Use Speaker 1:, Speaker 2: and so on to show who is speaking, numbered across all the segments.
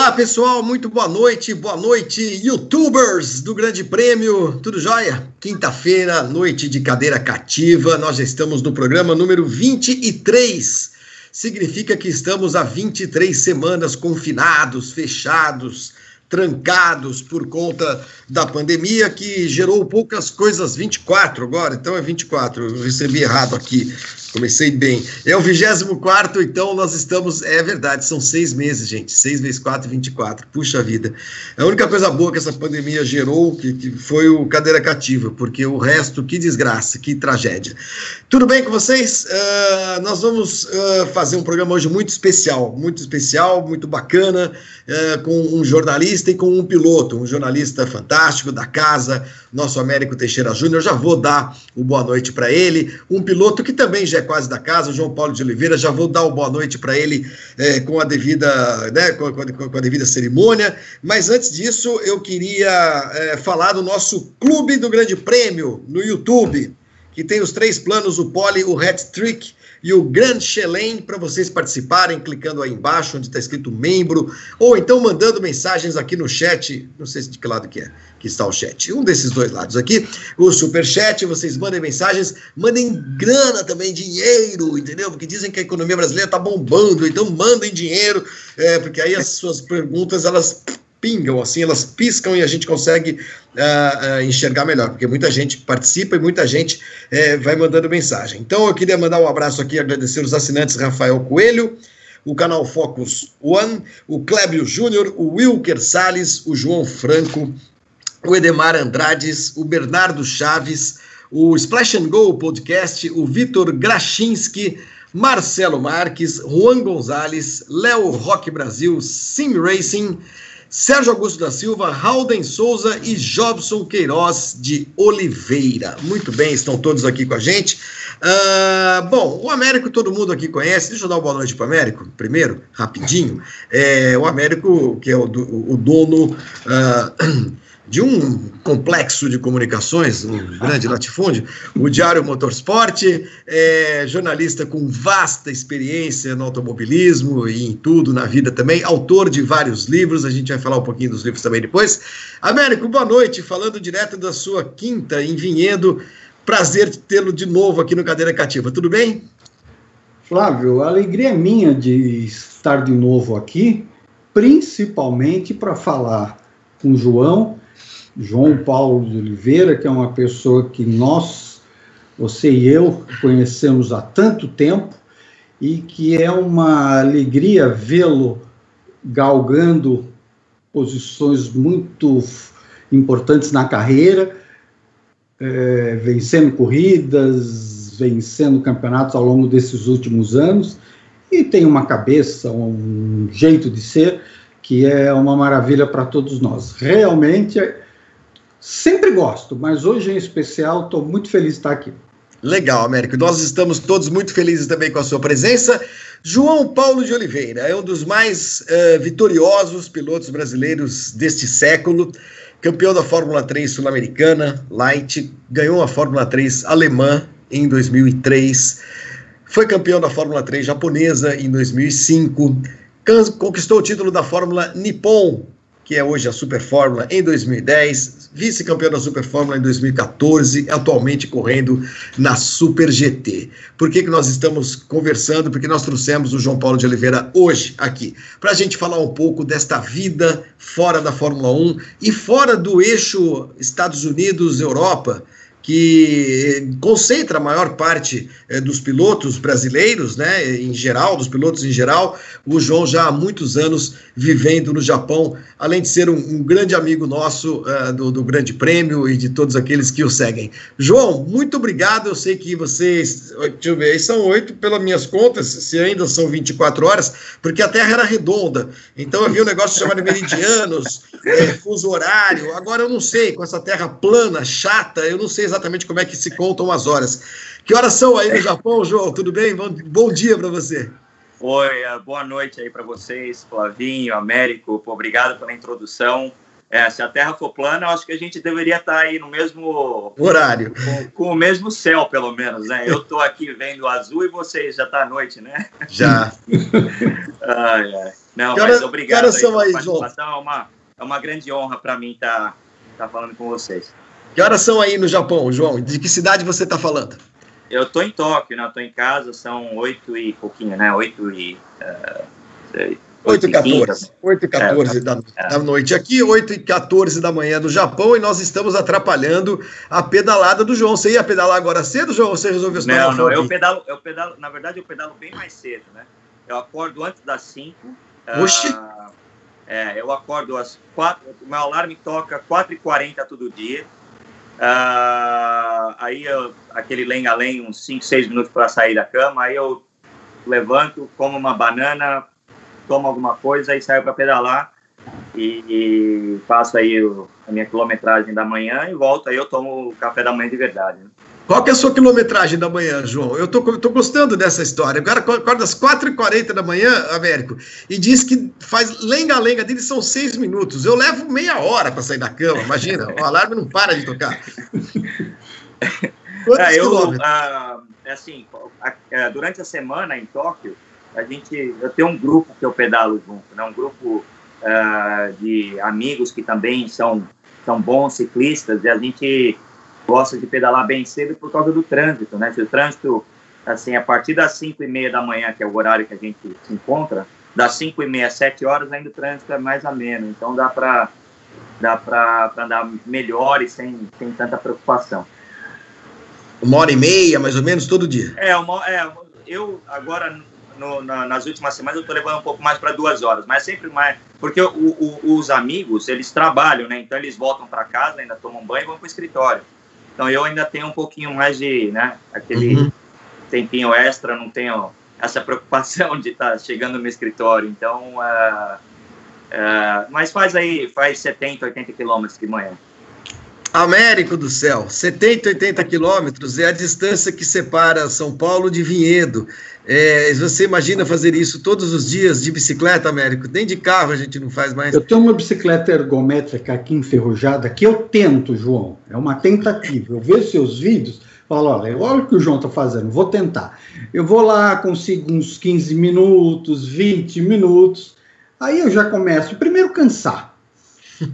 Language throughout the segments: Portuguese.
Speaker 1: Olá, pessoal, muito boa noite, boa noite, youtubers do Grande Prêmio, tudo jóia? Quinta-feira, noite de cadeira cativa, nós já estamos no programa número 23. Significa que estamos há 23 semanas confinados, fechados, trancados por conta da pandemia, que gerou poucas coisas, 24 agora, então é 24, eu recebi errado aqui. Comecei bem. É o 24, então nós estamos. É verdade, são seis meses, gente. Seis vezes quatro, 24. Puxa vida. A única coisa boa que essa pandemia gerou que, que foi o cadeira cativa, porque o resto, que desgraça, que tragédia. Tudo bem com vocês? Uh, nós vamos uh, fazer um programa hoje muito especial, muito especial, muito bacana, uh, com um jornalista e com um piloto, um jornalista fantástico da casa, nosso Américo Teixeira Júnior. Já vou dar o boa noite para ele. Um piloto que também já é quase da casa, o João Paulo de Oliveira. Já vou dar o boa noite para ele é, com a devida, né, com, com, a devida cerimônia. Mas antes disso, eu queria é, falar do nosso Clube do Grande Prêmio no YouTube, que tem os três planos: o Pole, o Hat Trick e o Grand Chelem para vocês participarem, clicando aí embaixo onde está escrito membro, ou então mandando mensagens aqui no chat, não sei de que lado que é, que está o chat, um desses dois lados aqui, o super chat, vocês mandem mensagens, mandem grana também, dinheiro, entendeu? Porque dizem que a economia brasileira está bombando, então mandem dinheiro, é, porque aí as suas perguntas, elas pingam, assim, elas piscam e a gente consegue uh, uh, enxergar melhor, porque muita gente participa e muita gente uh, vai mandando mensagem. Então eu queria mandar um abraço aqui, agradecer os assinantes Rafael Coelho, o canal Focus One, o Clébio Júnior, o Wilker Salles, o João Franco, o Edemar Andrades, o Bernardo Chaves, o Splash and Go Podcast, o Vitor Grachinski, Marcelo Marques, Juan Gonzalez, Léo Rock Brasil, Sim Racing, Sérgio Augusto da Silva, Halden Souza e Jobson Queiroz de Oliveira. Muito bem, estão todos aqui com a gente. Uh, bom, o Américo todo mundo aqui conhece. Deixa eu dar uma boa noite para o Américo, primeiro, rapidinho. É, o Américo, que é o, o dono. Uh, de um complexo de comunicações, um grande latifúndio, o Diário Motorsport, é jornalista com vasta experiência no automobilismo e em tudo na vida também, autor de vários livros, a gente vai falar um pouquinho dos livros também depois. Américo, boa noite, falando direto da sua quinta em Vinhedo, prazer tê-lo de novo aqui no Cadeira Cativa, tudo bem?
Speaker 2: Flávio, a alegria é minha de estar de novo aqui, principalmente para falar com o João João Paulo de Oliveira, que é uma pessoa que nós, você e eu, conhecemos há tanto tempo e que é uma alegria vê-lo galgando posições muito importantes na carreira, é, vencendo corridas, vencendo campeonatos ao longo desses últimos anos, e tem uma cabeça, um jeito de ser que é uma maravilha para todos nós. Realmente Sempre gosto, mas hoje em especial estou muito feliz de estar aqui.
Speaker 1: Legal, Américo. Nós estamos todos muito felizes também com a sua presença. João Paulo de Oliveira é um dos mais uh, vitoriosos pilotos brasileiros deste século. Campeão da Fórmula 3 sul-americana, Light, ganhou a Fórmula 3 alemã em 2003, foi campeão da Fórmula 3 japonesa em 2005, conquistou o título da Fórmula Nippon que é hoje a Super Fórmula, em 2010, vice-campeão da Super Fórmula em 2014, atualmente correndo na Super GT. Por que, que nós estamos conversando? Porque nós trouxemos o João Paulo de Oliveira hoje aqui, para a gente falar um pouco desta vida fora da Fórmula 1 e fora do eixo Estados Unidos-Europa que concentra a maior parte é, dos pilotos brasileiros, né, em geral, dos pilotos em geral. O João já há muitos anos vivendo no Japão, além de ser um, um grande amigo nosso uh, do, do, Grande Prêmio e de todos aqueles que o seguem. João, muito obrigado. Eu sei que vocês, deixa eu ver, são oito pelas minhas contas, se ainda são 24 horas, porque a Terra era redonda. Então havia um negócio chamado meridianos, é, fuso horário. Agora eu não sei, com essa Terra plana, chata, eu não sei exatamente como é que se contam as horas. Que horas são aí no Japão, João? Tudo bem? Bom, bom dia para você.
Speaker 3: Oi, boa noite aí para vocês, Flavinho, Américo. Obrigado pela introdução. É, se a Terra for plana, eu acho que a gente deveria estar tá aí no mesmo
Speaker 1: horário,
Speaker 3: com, com o mesmo céu, pelo menos, né? Eu estou aqui vendo azul e vocês já está à noite, né?
Speaker 1: Já.
Speaker 3: ai, ai. Não, que mas obrigado.
Speaker 1: Que são aí, João?
Speaker 3: É uma, é uma grande honra para mim estar tá, tá falando com vocês.
Speaker 1: Que horas são aí no Japão, João? De que cidade você está falando?
Speaker 3: Eu estou em Tóquio, né? Estou em casa, são oito e pouquinho, né? Oito e... Uh,
Speaker 1: 8 e 14. 8 e 14 é, da, é. da, noite aqui, 8 e 14 da manhã do Japão, e nós estamos atrapalhando a pedalada do João. Você ia pedalar agora cedo, João? Você resolveu
Speaker 3: Não, não, eu pedalo, eu pedalo, na verdade, eu pedalo bem mais cedo, né? Eu acordo antes das 5.
Speaker 1: Oxi! Uh,
Speaker 3: é, eu acordo às 4, o meu alarme toca 4h40 todo dia. Uh, aí eu, aquele lenga-lenga, uns 5, 6 minutos para sair da cama, aí eu levanto, como uma banana, tomo alguma coisa e saio para pedalar e, e, faço aí o, a minha quilometragem da manhã e volto aí eu tomo o café da manhã de verdade. Né?
Speaker 1: Qual que é a sua quilometragem da manhã, João? Eu tô, tô gostando dessa história. Agora acorda às 4h40 da manhã, Américo, e diz que faz lenga-lenga dele são seis minutos. Eu levo meia hora para sair da cama, imagina. o alarme não para de tocar.
Speaker 3: Quantos é, eu, ah, é assim, é, durante a semana em Tóquio, a gente, eu tenho um grupo que eu pedalo junto, né? um grupo uh, de amigos que também são, são bons ciclistas, e a gente gosta de pedalar bem cedo por causa do trânsito, né? Se o trânsito, assim, a partir das 5 e meia da manhã, que é o horário que a gente se encontra, das 5 e meia às 7 horas ainda o trânsito é mais ameno, então dá para dá para andar melhor e sem, sem tanta preocupação.
Speaker 1: Uma hora e meia, mais ou menos, todo dia?
Speaker 3: É, uma, é eu agora no, na, nas últimas semanas eu estou levando um pouco mais para duas horas, mas sempre mais. Porque o, o, os amigos, eles trabalham, né? Então eles voltam para casa, ainda tomam banho e vão para o escritório. Então eu ainda tenho um pouquinho mais de, né? Aquele uhum. tempinho extra, não tenho essa preocupação de estar tá chegando no escritório. Então, uh, uh, mas faz aí, faz 70, 80 quilômetros de manhã.
Speaker 1: Américo do céu, 70, 80 quilômetros é a distância que separa São Paulo de Vinhedo. É, você imagina fazer isso todos os dias de bicicleta, Américo? Nem de carro a gente não faz mais.
Speaker 2: Eu tenho uma bicicleta ergométrica aqui enferrujada que eu tento, João. É uma tentativa. Eu vejo seus vídeos, falo, olha, olha o que o João está fazendo, vou tentar. Eu vou lá, consigo uns 15 minutos, 20 minutos, aí eu já começo, primeiro, cansar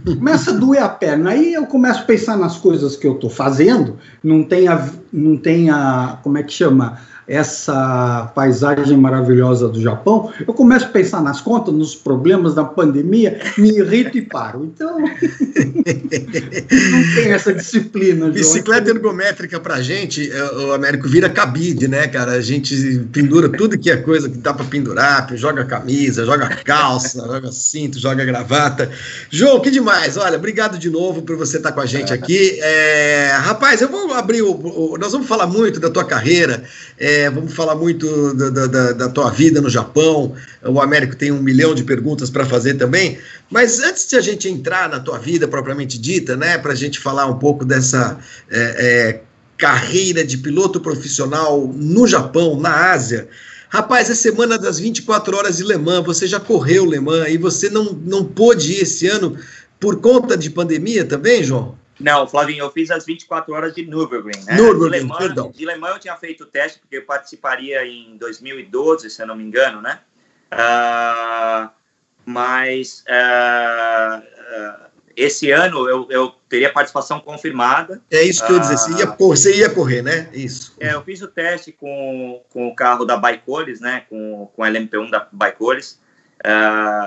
Speaker 2: Começa a doer a perna. Aí eu começo a pensar nas coisas que eu estou fazendo. Não tem a, não tem a, como é que chama? Essa paisagem maravilhosa do Japão, eu começo a pensar nas contas, nos problemas da pandemia, me irrito e paro. Então, não tem essa disciplina.
Speaker 1: Bicicleta ergométrica pra gente, é, o Américo vira cabide, né, cara? A gente pendura tudo que é coisa que dá para pendurar, joga camisa, joga calça, joga cinto, joga gravata. João, que demais. Olha, obrigado de novo por você estar com a gente aqui. É, rapaz, eu vou abrir o, o, Nós vamos falar muito da tua carreira. É, é, vamos falar muito da, da, da, tua vida no Japão. O Américo tem um milhão de perguntas para fazer também. Mas antes de a gente entrar na tua vida propriamente dita, né, para a gente falar um pouco dessa é, é, carreira de piloto profissional no Japão, na Ásia. Rapaz, é semana das 24 horas de Le Mans. Você já correu Le Mans e você não, não pôde ir esse ano por conta de pandemia também, João?
Speaker 3: Não, Flavinho, eu fiz as 24 horas de Nürburgring. Né?
Speaker 1: Nürburgring, de Le Mans, perdão.
Speaker 3: De Le Mans eu tinha feito o teste, porque eu participaria em 2012, se eu não me engano, né? Uh, mas uh, uh, esse ano eu, eu, teria participação confirmada.
Speaker 1: É isso que eu ia dizer, você ia, você ia correr, né? Isso.
Speaker 3: É, eu fiz o teste com, com o carro da Baicoles, né? Com, com a LMP1 da Baicoles.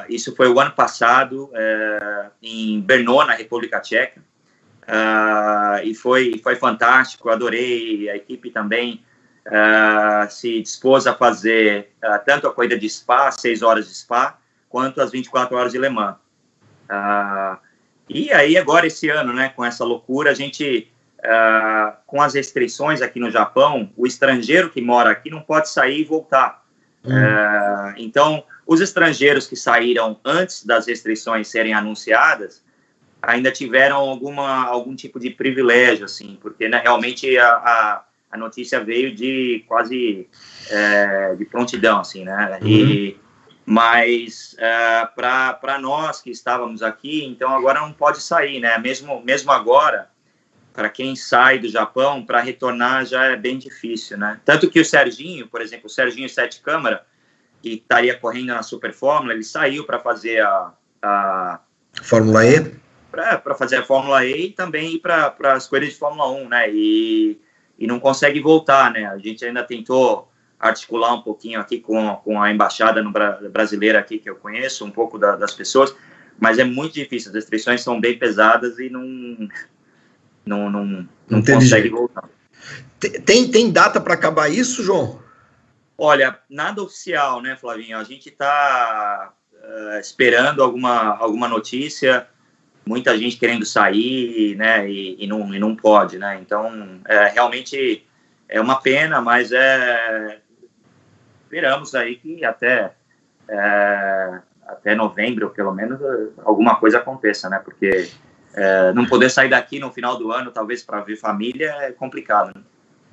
Speaker 3: isso foi o ano passado, em Brno, na República Tcheca. Uh, e foi, foi fantástico, adorei, a equipe também uh, se dispôs a fazer uh, tanto a corrida de Spa, 6 horas de Spa, quanto as 24 horas de Le Mans. e aí agora esse ano, né, com essa loucura, a gente, com as restrições aqui no Japão, o estrangeiro que mora aqui não pode sair e voltar. Hum. então, os estrangeiros que saíram antes das restrições serem anunciadas, ainda tiveram alguma algum tipo de privilégio assim porque né, realmente a, a, a, notícia veio de quase é, de prontidão assim né uhum. e Mas uh, para nós que estávamos aqui, então agora não pode sair, né? Mesmo, mesmo agora, para quem sai do Japão, para retornar já é bem difícil, né? Tanto que o Serginho, por exemplo, o Serginho Sete Câmara, que estaria correndo na Super Fórmula, ele saiu para fazer a, a
Speaker 1: Fórmula E?
Speaker 3: Para fazer a Fórmula E e também ir para as corridas de Fórmula 1, né? E, e não consegue voltar, né? A gente ainda tentou articular um pouquinho aqui com, com a embaixada no, brasileira aqui que eu conheço, um pouco da, das pessoas, mas é muito difícil, as restrições são bem pesadas e não, não, não, não, não consegue voltar.
Speaker 1: Tem, tem data para acabar isso, João?
Speaker 3: Olha, nada oficial, né, Flavinho? A gente está uh, eh, esperando alguma, alguma notícia, muita gente querendo sair, né, e, e, não, e não pode, né? Então, é, realmente é uma pena, mas é, esperamos aí que até, é, até novembro, pelo menos, alguma coisa aconteça, né? Porque é, não poder sair daqui no final do ano, talvez para ver família, é complicado. Né?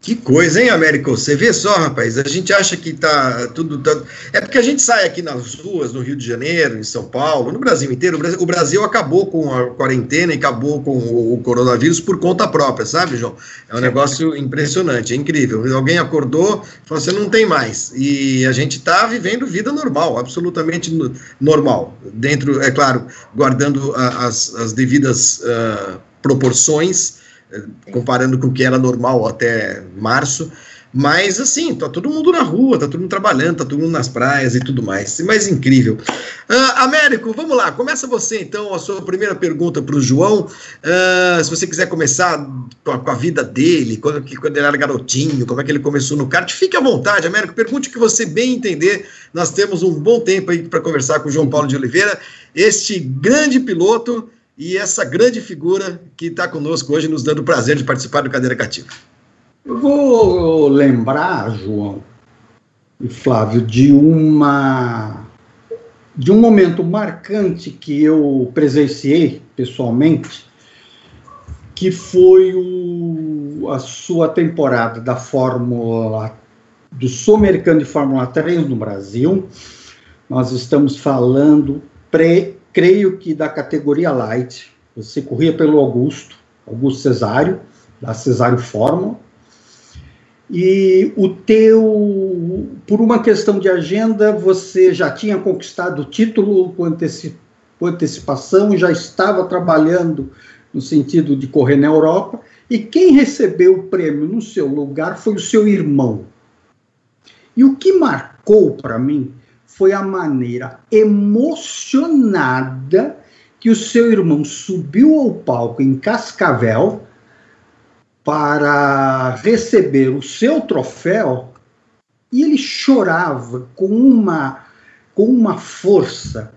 Speaker 1: Que coisa, hein, Américo? Você vê só, rapaz, a gente acha que tá tudo. Tá... É porque a gente sai aqui nas ruas, no Rio de Janeiro, em São Paulo, no Brasil inteiro. O Brasil, o Brasil acabou com a quarentena e acabou com o, coronavírus por conta própria, sabe, João? É um negócio impressionante, é incrível. Alguém acordou falou assim: não tem mais. E a gente está vivendo vida normal, absolutamente normal. Dentro, é claro, guardando as, as devidas uh, proporções comparando com o que era normal até março. Mas assim, tá todo mundo na rua, tá todo mundo trabalhando, tá todo mundo nas praias e tudo mais. Mais incrível. Uh, Américo, vamos lá, começa você então a sua primeira pergunta para o João. Uh, se você quiser começar com a, com a, vida dele, quando, quando ele era garotinho, como é que ele começou no kart, fique à vontade, Américo, pergunte o que você bem entender. Nós temos um bom tempo aí para conversar com o João Paulo de Oliveira, este grande piloto e essa grande figura que está conosco hoje, nos dando o prazer de participar do Cadeira Cativa.
Speaker 2: Eu vou lembrar, João e Flávio, de uma de um momento marcante que eu presenciei pessoalmente, que foi o, a sua temporada da Fórmula do Sul-Americano de Fórmula 3 no Brasil. Nós estamos falando pré creio que da categoria light, você corria pelo Augusto, Augusto Cesário, da Cesário Fórmula, e o teu, por uma questão de agenda, você já tinha conquistado o título com, anteci, com antecipação, já estava trabalhando no sentido de correr na Europa, e quem recebeu o prêmio no seu lugar foi o seu irmão. E o que marcou para mim foi a maneira emocionada que o seu irmão subiu ao palco em Cascavel para receber o seu troféu e ele chorava com uma com uma força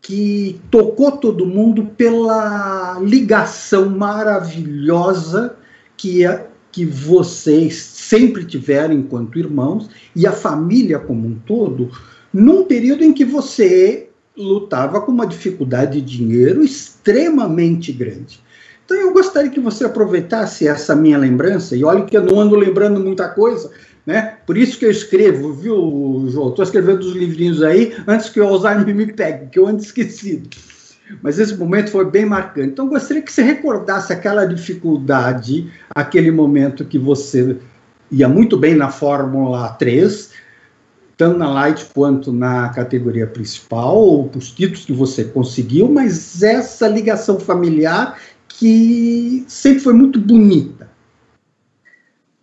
Speaker 2: que tocou todo mundo pela ligação maravilhosa que é, que vocês sempre tiveram enquanto irmãos e a família como um todo num período em que você lutava com uma dificuldade de dinheiro extremamente grande. Então eu gostaria que você aproveitasse essa minha lembrança, e olha que eu não ando lembrando muita coisa, né? Por isso que eu escrevo, viu, João? Estou escrevendo os livrinhos aí antes que o Alzheimer me pegue, que eu ando esquecido. Mas esse momento foi bem marcante. Então, gostaria que você recordasse aquela dificuldade, aquele momento que você ia muito bem na Fórmula 3, tanto na Light quanto na categoria principal, os títulos que você conseguiu, mas essa ligação familiar que sempre foi muito bonita.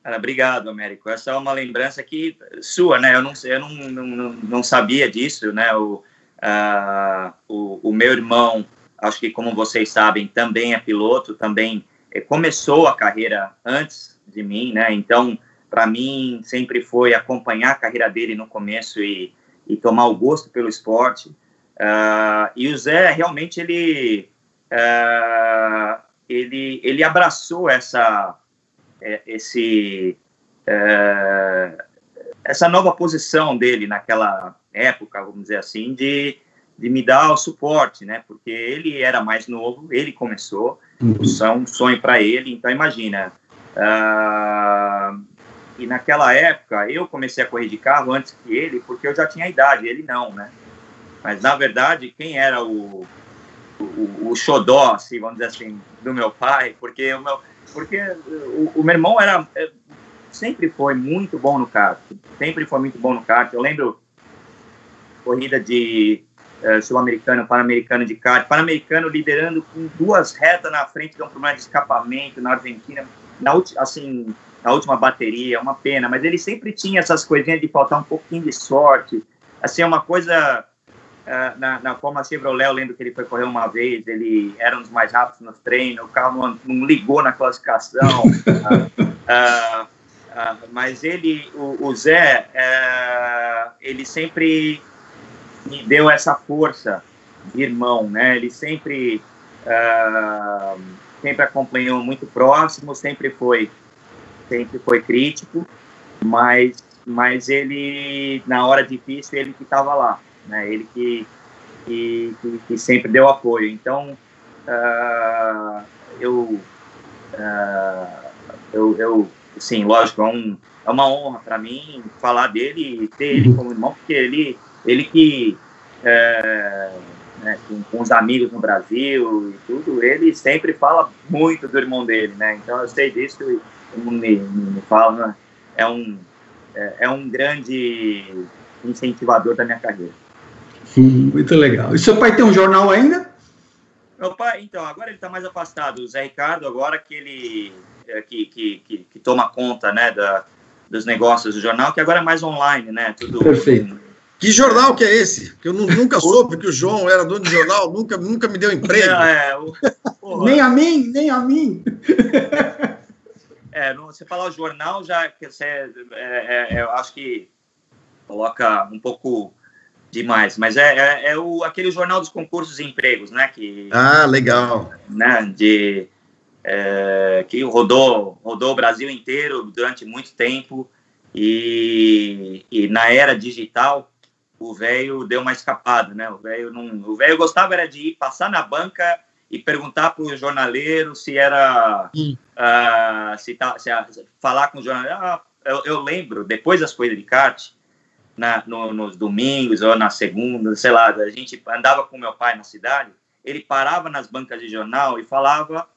Speaker 3: Cara, obrigado, Américo. Essa é uma lembrança que sua, né? Eu não, eu não, não, não sabia disso, né? O, uh, o, o, meu irmão, acho que como vocês sabem, também é piloto, também eh, começou a carreira antes de mim, né? Então, para mim sempre foi acompanhar a carreira dele no começo e, e tomar o gosto pelo esporte. Uh, e o Zé realmente ele uh, ele ele abraçou essa é, esse uh, essa nova posição dele naquela época, vamos dizer assim, de, de me dar o suporte, né? Porque ele era mais novo, ele começou, uhum. é um sonho para ele. Então imagina, Uh, e naquela época eu comecei a correr de carro antes que ele, porque eu já tinha idade, ele não, né? Mas na verdade, quem era o, o, o xodó, assim, vamos dizer assim, do meu pai, porque o meu, porque o, o meu irmão era é, sempre foi muito bom no kart, sempre foi muito bom no kart. Eu lembro corrida de uh, sul-americano, pan-americano de kart, pan-americano liderando com duas retas na frente de um problema de escapamento na Argentina, na assim na última bateria, uma pena, mas ele sempre tinha essas coisinhas de faltar um pouquinho de sorte, assim, uma coisa uh, na, na forma Chevrolet, eu lembro que ele foi correr uma vez, ele era um dos mais rápidos nos treinos, o carro não, não ligou na classificação, uh, uh, mas ele, o, o Zé, ele sempre me deu essa força de irmão, né, ele sempre sempre acompanhou muito próximo, sempre foi sempre foi crítico, mas mas ele na hora difícil ele que estava lá, né? Ele que que, que, que sempre deu apoio. Então uh, eu, uh, eu eu sim, lógico, é, um, é uma honra para mim falar dele e ter ele como irmão, porque ele ele que é, né, com, com, os amigos no Brasil e tudo, ele sempre fala muito do irmão dele, né? Então eu sei disso e me, me fala, né? é um, é, é, um grande incentivador da minha carreira.
Speaker 2: Muito legal. E seu pai tem um jornal ainda?
Speaker 3: Meu pai, então, agora ele está mais afastado. O Zé Ricardo, agora que ele é, que, que, que, que, toma conta né, da, dos negócios do jornal, que agora é mais online, né?
Speaker 2: Tudo, Perfeito.
Speaker 1: Que jornal que é esse? Que eu nunca soube que o João era dono de jornal, nunca, nunca me deu emprego. É,
Speaker 2: o, nem a mim, nem a mim.
Speaker 3: É, você falar o jornal já que você, é, é, é, eu acho que coloca um pouco demais, mas é, é, é, o, aquele jornal dos concursos e empregos, né? Que,
Speaker 1: ah, legal.
Speaker 3: Né, de, é, que rodou, rodou o Brasil inteiro durante muito tempo e, e na era digital o velho deu uma escapada, né? O velho não, o velho gostava era de ir passar na banca e perguntar para o jornaleiro se era uh, se, tá, se a, falar com o jornaleiro. Ah, eu, eu, lembro depois das coisas de kart, na, no, nos domingos ou na segunda, sei lá, a gente andava com meu pai na cidade, ele parava nas bancas de jornal e falava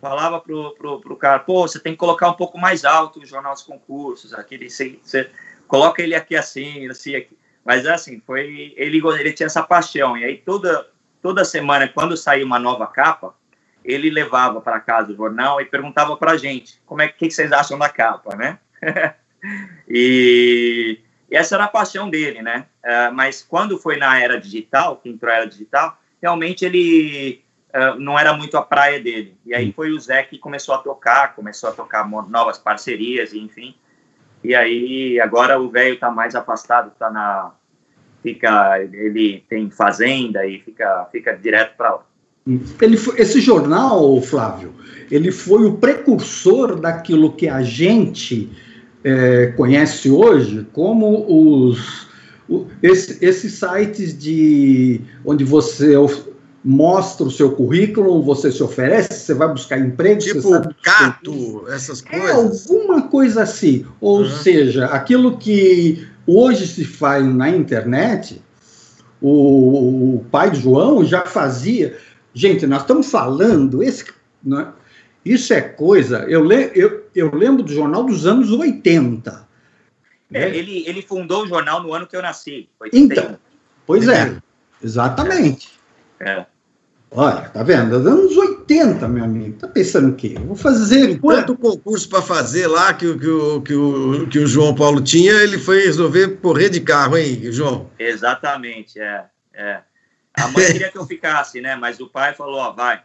Speaker 3: falava pro, pro, pro cara, pô, você tem que colocar um pouco mais alto o jornal dos concursos, aquele, você, você coloca ele aqui assim, assim, aqui. Mas assim, foi, ele, ele tinha essa paixão, e aí toda, toda semana, quando saía uma nova capa, ele levava para casa o jornal e perguntava para a gente como é que, vocês acham da capa, né? e, e, essa era a paixão dele, né? Uh, mas quando foi na era digital, que entrou a era digital, realmente ele uh, não era muito a praia dele. E aí foi o Zé que começou a tocar, começou a tocar novas parcerias, enfim. E aí agora o velho está mais afastado, está na fica, ele tem fazenda e fica, fica direto para lá.
Speaker 2: Ele foi, esse jornal, Flávio, ele foi o precursor daquilo que a gente é, conhece hoje como os o, esse, esses sites de onde você mostra o seu currículo, você se oferece, você vai buscar emprego,
Speaker 1: tipo Cato, essas é
Speaker 2: coisas. É alguma coisa assim. Ou uhum. seja, aquilo que hoje se faz na internet, o, o pai de João já fazia. Gente, nós estamos falando, esse, né, isso é coisa. Eu, le, eu, eu lembro do jornal dos anos 80.
Speaker 3: É, né? ele, ele fundou o jornal no ano que eu nasci.
Speaker 2: 81. Então, pois é, exatamente. É. Olha, tá vendo? Anos 80, meu amigo. Tá pensando o quê? Eu vou fazer.
Speaker 1: Quanto concurso para fazer lá que, que, o, que, o, que o João Paulo tinha, ele foi resolver correr de carro, hein, João?
Speaker 3: Exatamente, é. é. A mãe queria que eu ficasse, né? Mas o pai falou: ó, vai.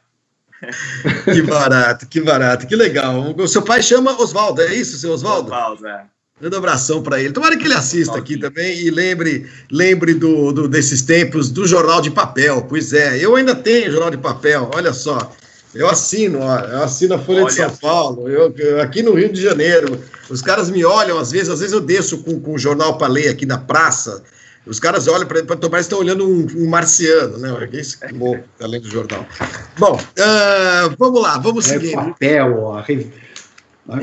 Speaker 1: que barato, que barato, que legal. O seu pai chama Oswaldo, é isso, seu Oswaldo? Oswaldo, é. Manda um abração para ele. Tomara que ele assista aqui também e lembre, lembre do, do, desses tempos do jornal de papel. Pois é, eu ainda tenho jornal de papel, olha só. Eu assino, ó, eu assino a Folha olha de São Paulo, eu, eu, aqui no Rio de Janeiro. Os caras me olham, às vezes, às vezes eu desço com, com o jornal para ler aqui na praça. Os caras olham para ele, tomar, estão olhando um, um, marciano, né? Isso que bom, além do jornal. Bom, uh, vamos lá, vamos é seguir.
Speaker 2: Papel, ó.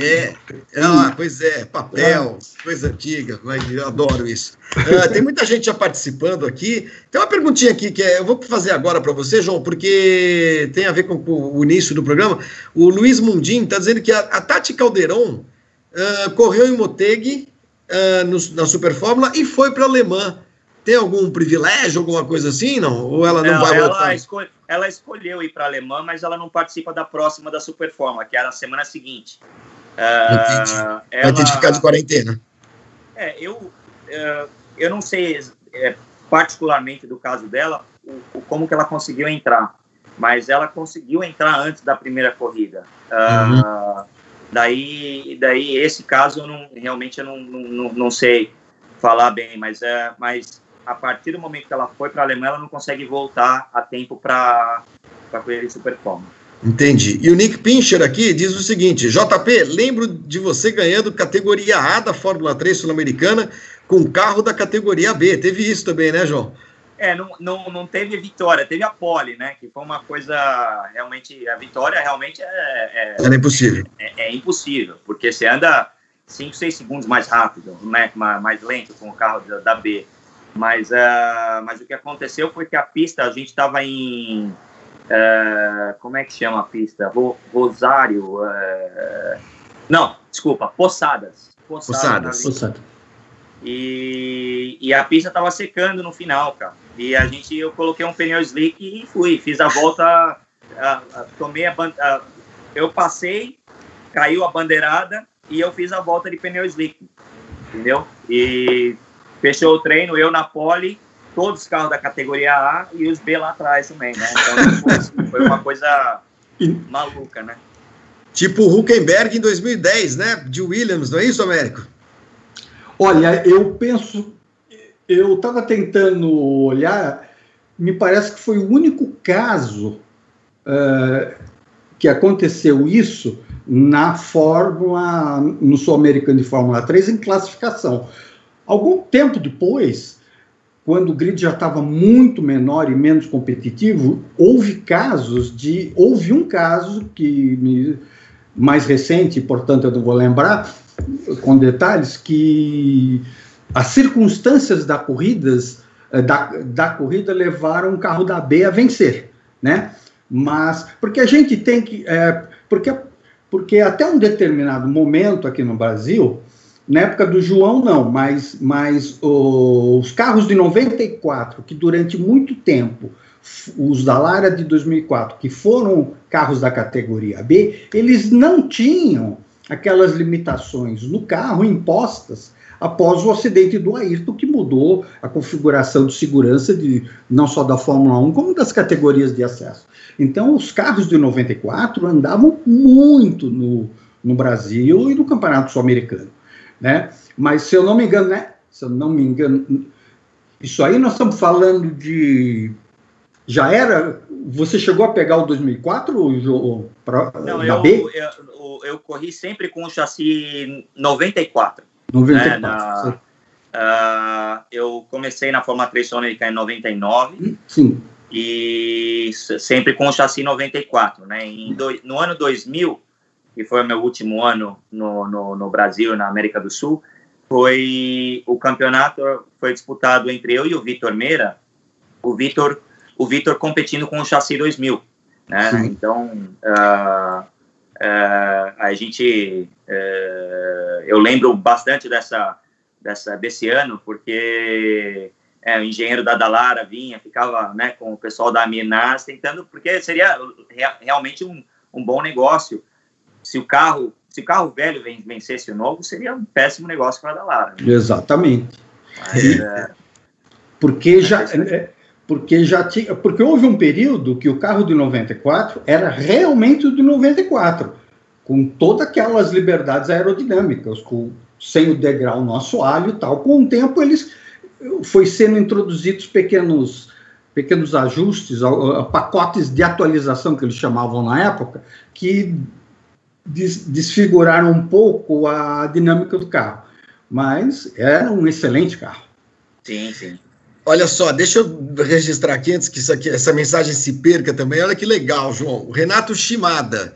Speaker 1: É, ah, pois é, papel, coisa antiga, mas eu adoro isso. Uh, tem muita gente já participando aqui. Tem uma perguntinha aqui que é, eu vou fazer agora para você, João, porque tem a ver com, com, o início do programa. O Luiz Mundim está dizendo que a, a Tati Calderon uh, correu em Moteg uh, no, na Super Fórmula e foi para Alemã. Tem algum privilégio, alguma coisa assim, não? Ou ela não, não vai
Speaker 3: ela
Speaker 1: voltar?
Speaker 3: Escolhe, ela escolheu ir para a Alemã, mas ela não participa da próxima da Super Fórmula, que é na semana seguinte.
Speaker 1: Uh, ela... Vai ter de ficar de quarentena.
Speaker 3: É, eu, uh, eu não sei é, particularmente do caso dela, o, o, como que ela conseguiu entrar, mas ela conseguiu entrar antes da primeira corrida. Uh, uhum. Daí, daí esse caso eu não, realmente eu não, não, não sei falar bem, mas é, mas a partir do momento que ela foi para a Alemanha, ela não consegue voltar a tempo para para correr Super Fórmula.
Speaker 1: Entendi. E o Nick Pincher aqui diz o seguinte: JP, lembro de você ganhando categoria A da Fórmula 3 Sul-Americana com carro da categoria B. Teve isso também, né, João?
Speaker 3: É, não, não, não teve vitória, teve a pole, né? Que foi uma coisa realmente. A vitória realmente é. é
Speaker 1: Era impossível.
Speaker 3: É, é, impossível, porque você anda 5, 6 segundos mais rápido, né, mais lento com o carro da, da B. Mas, uh, mas o que aconteceu foi que a pista, a gente estava em Uh, como é que chama a pista? Ro Rosário. Uh, não, desculpa, Poçadas.
Speaker 1: Poçadas. Poçadas.
Speaker 3: E, e a pista estava secando no final, cara. E a gente, eu coloquei um pneu slick e fui. Fiz a volta, tomei a, a, eu passei, caiu a bandeirada e eu fiz a volta de pneu slick, entendeu? E fechou o treino, eu na pole, todos os carros da categoria A e os B lá atrás também, né? Então foi uma coisa maluca, né?
Speaker 1: Tipo o Huckenberg em 2010, né? De Williams, não é isso, Américo?
Speaker 2: Olha, eu penso, eu estava tentando olhar, me parece que foi o único caso uh, que aconteceu isso na Fórmula, no Sul-Americano de Fórmula 3 em classificação. Algum tempo depois, quando o grid já estava muito menor e menos competitivo, houve casos de. Houve um caso que me, mais recente, portanto eu não vou lembrar com detalhes, que as circunstâncias da, corridas, eh, da, da corrida levaram o carro da B a vencer, né? Mas, porque a gente tem que. É, porque, porque até um determinado momento aqui no Brasil, na época do João, não, mas, mas os carros de 94, que durante muito tempo, os da Lara de 2004, que foram carros da categoria B, eles não tinham aquelas limitações no carro impostas após o acidente do Ayrton, que mudou a configuração de segurança de não só da Fórmula 1, como das categorias de acesso. Então, os carros de 94 andavam muito no, no Brasil e no Campeonato Sul-Americano né? Mas se eu não me engano, né? Se eu não me engano, isso aí nós estamos falando de já era. Você chegou a pegar o 2004 João,
Speaker 3: não, eu, B? Eu, eu, eu, corri sempre com o chassi 94. 94. Né, na, uh, eu comecei na Fórmula 3 Sônica em 99.
Speaker 2: Sim.
Speaker 3: E sempre com o chassi 94, né? Em do, no ano 2000, que foi o meu último ano no, no, no Brasil, na América do Sul, foi o campeonato foi disputado entre eu e o Vitor Meira, o Vitor o Vitor competindo com o chassi 2000, né? Sim. Então uh, uh, a gente uh, eu lembro bastante dessa dessa desse ano porque é, o engenheiro da Dalara vinha, ficava né, com o pessoal da Minas tentando, porque seria realmente um, um bom negócio se o carro se o carro velho vencesse o novo, seria um péssimo negócio para a Dallara.
Speaker 2: Né? Exatamente. Mas, é... Porque já é, porque já tinha, porque houve um período que o carro de 94 era realmente o de 94, com todas aquelas liberdades aerodinâmicas, com sem o degrau no assoalho e tal. Com o tempo eles foi sendo introduzidos pequenos pequenos ajustes, pacotes de atualização que eles chamavam na época, que desfiguraram um pouco a dinâmica do carro. Mas era um excelente carro.
Speaker 3: Sim, sim.
Speaker 1: Olha só, deixa eu registrar aqui antes que aqui, essa mensagem se perca também. Olha que legal, João. O Renato Shimada.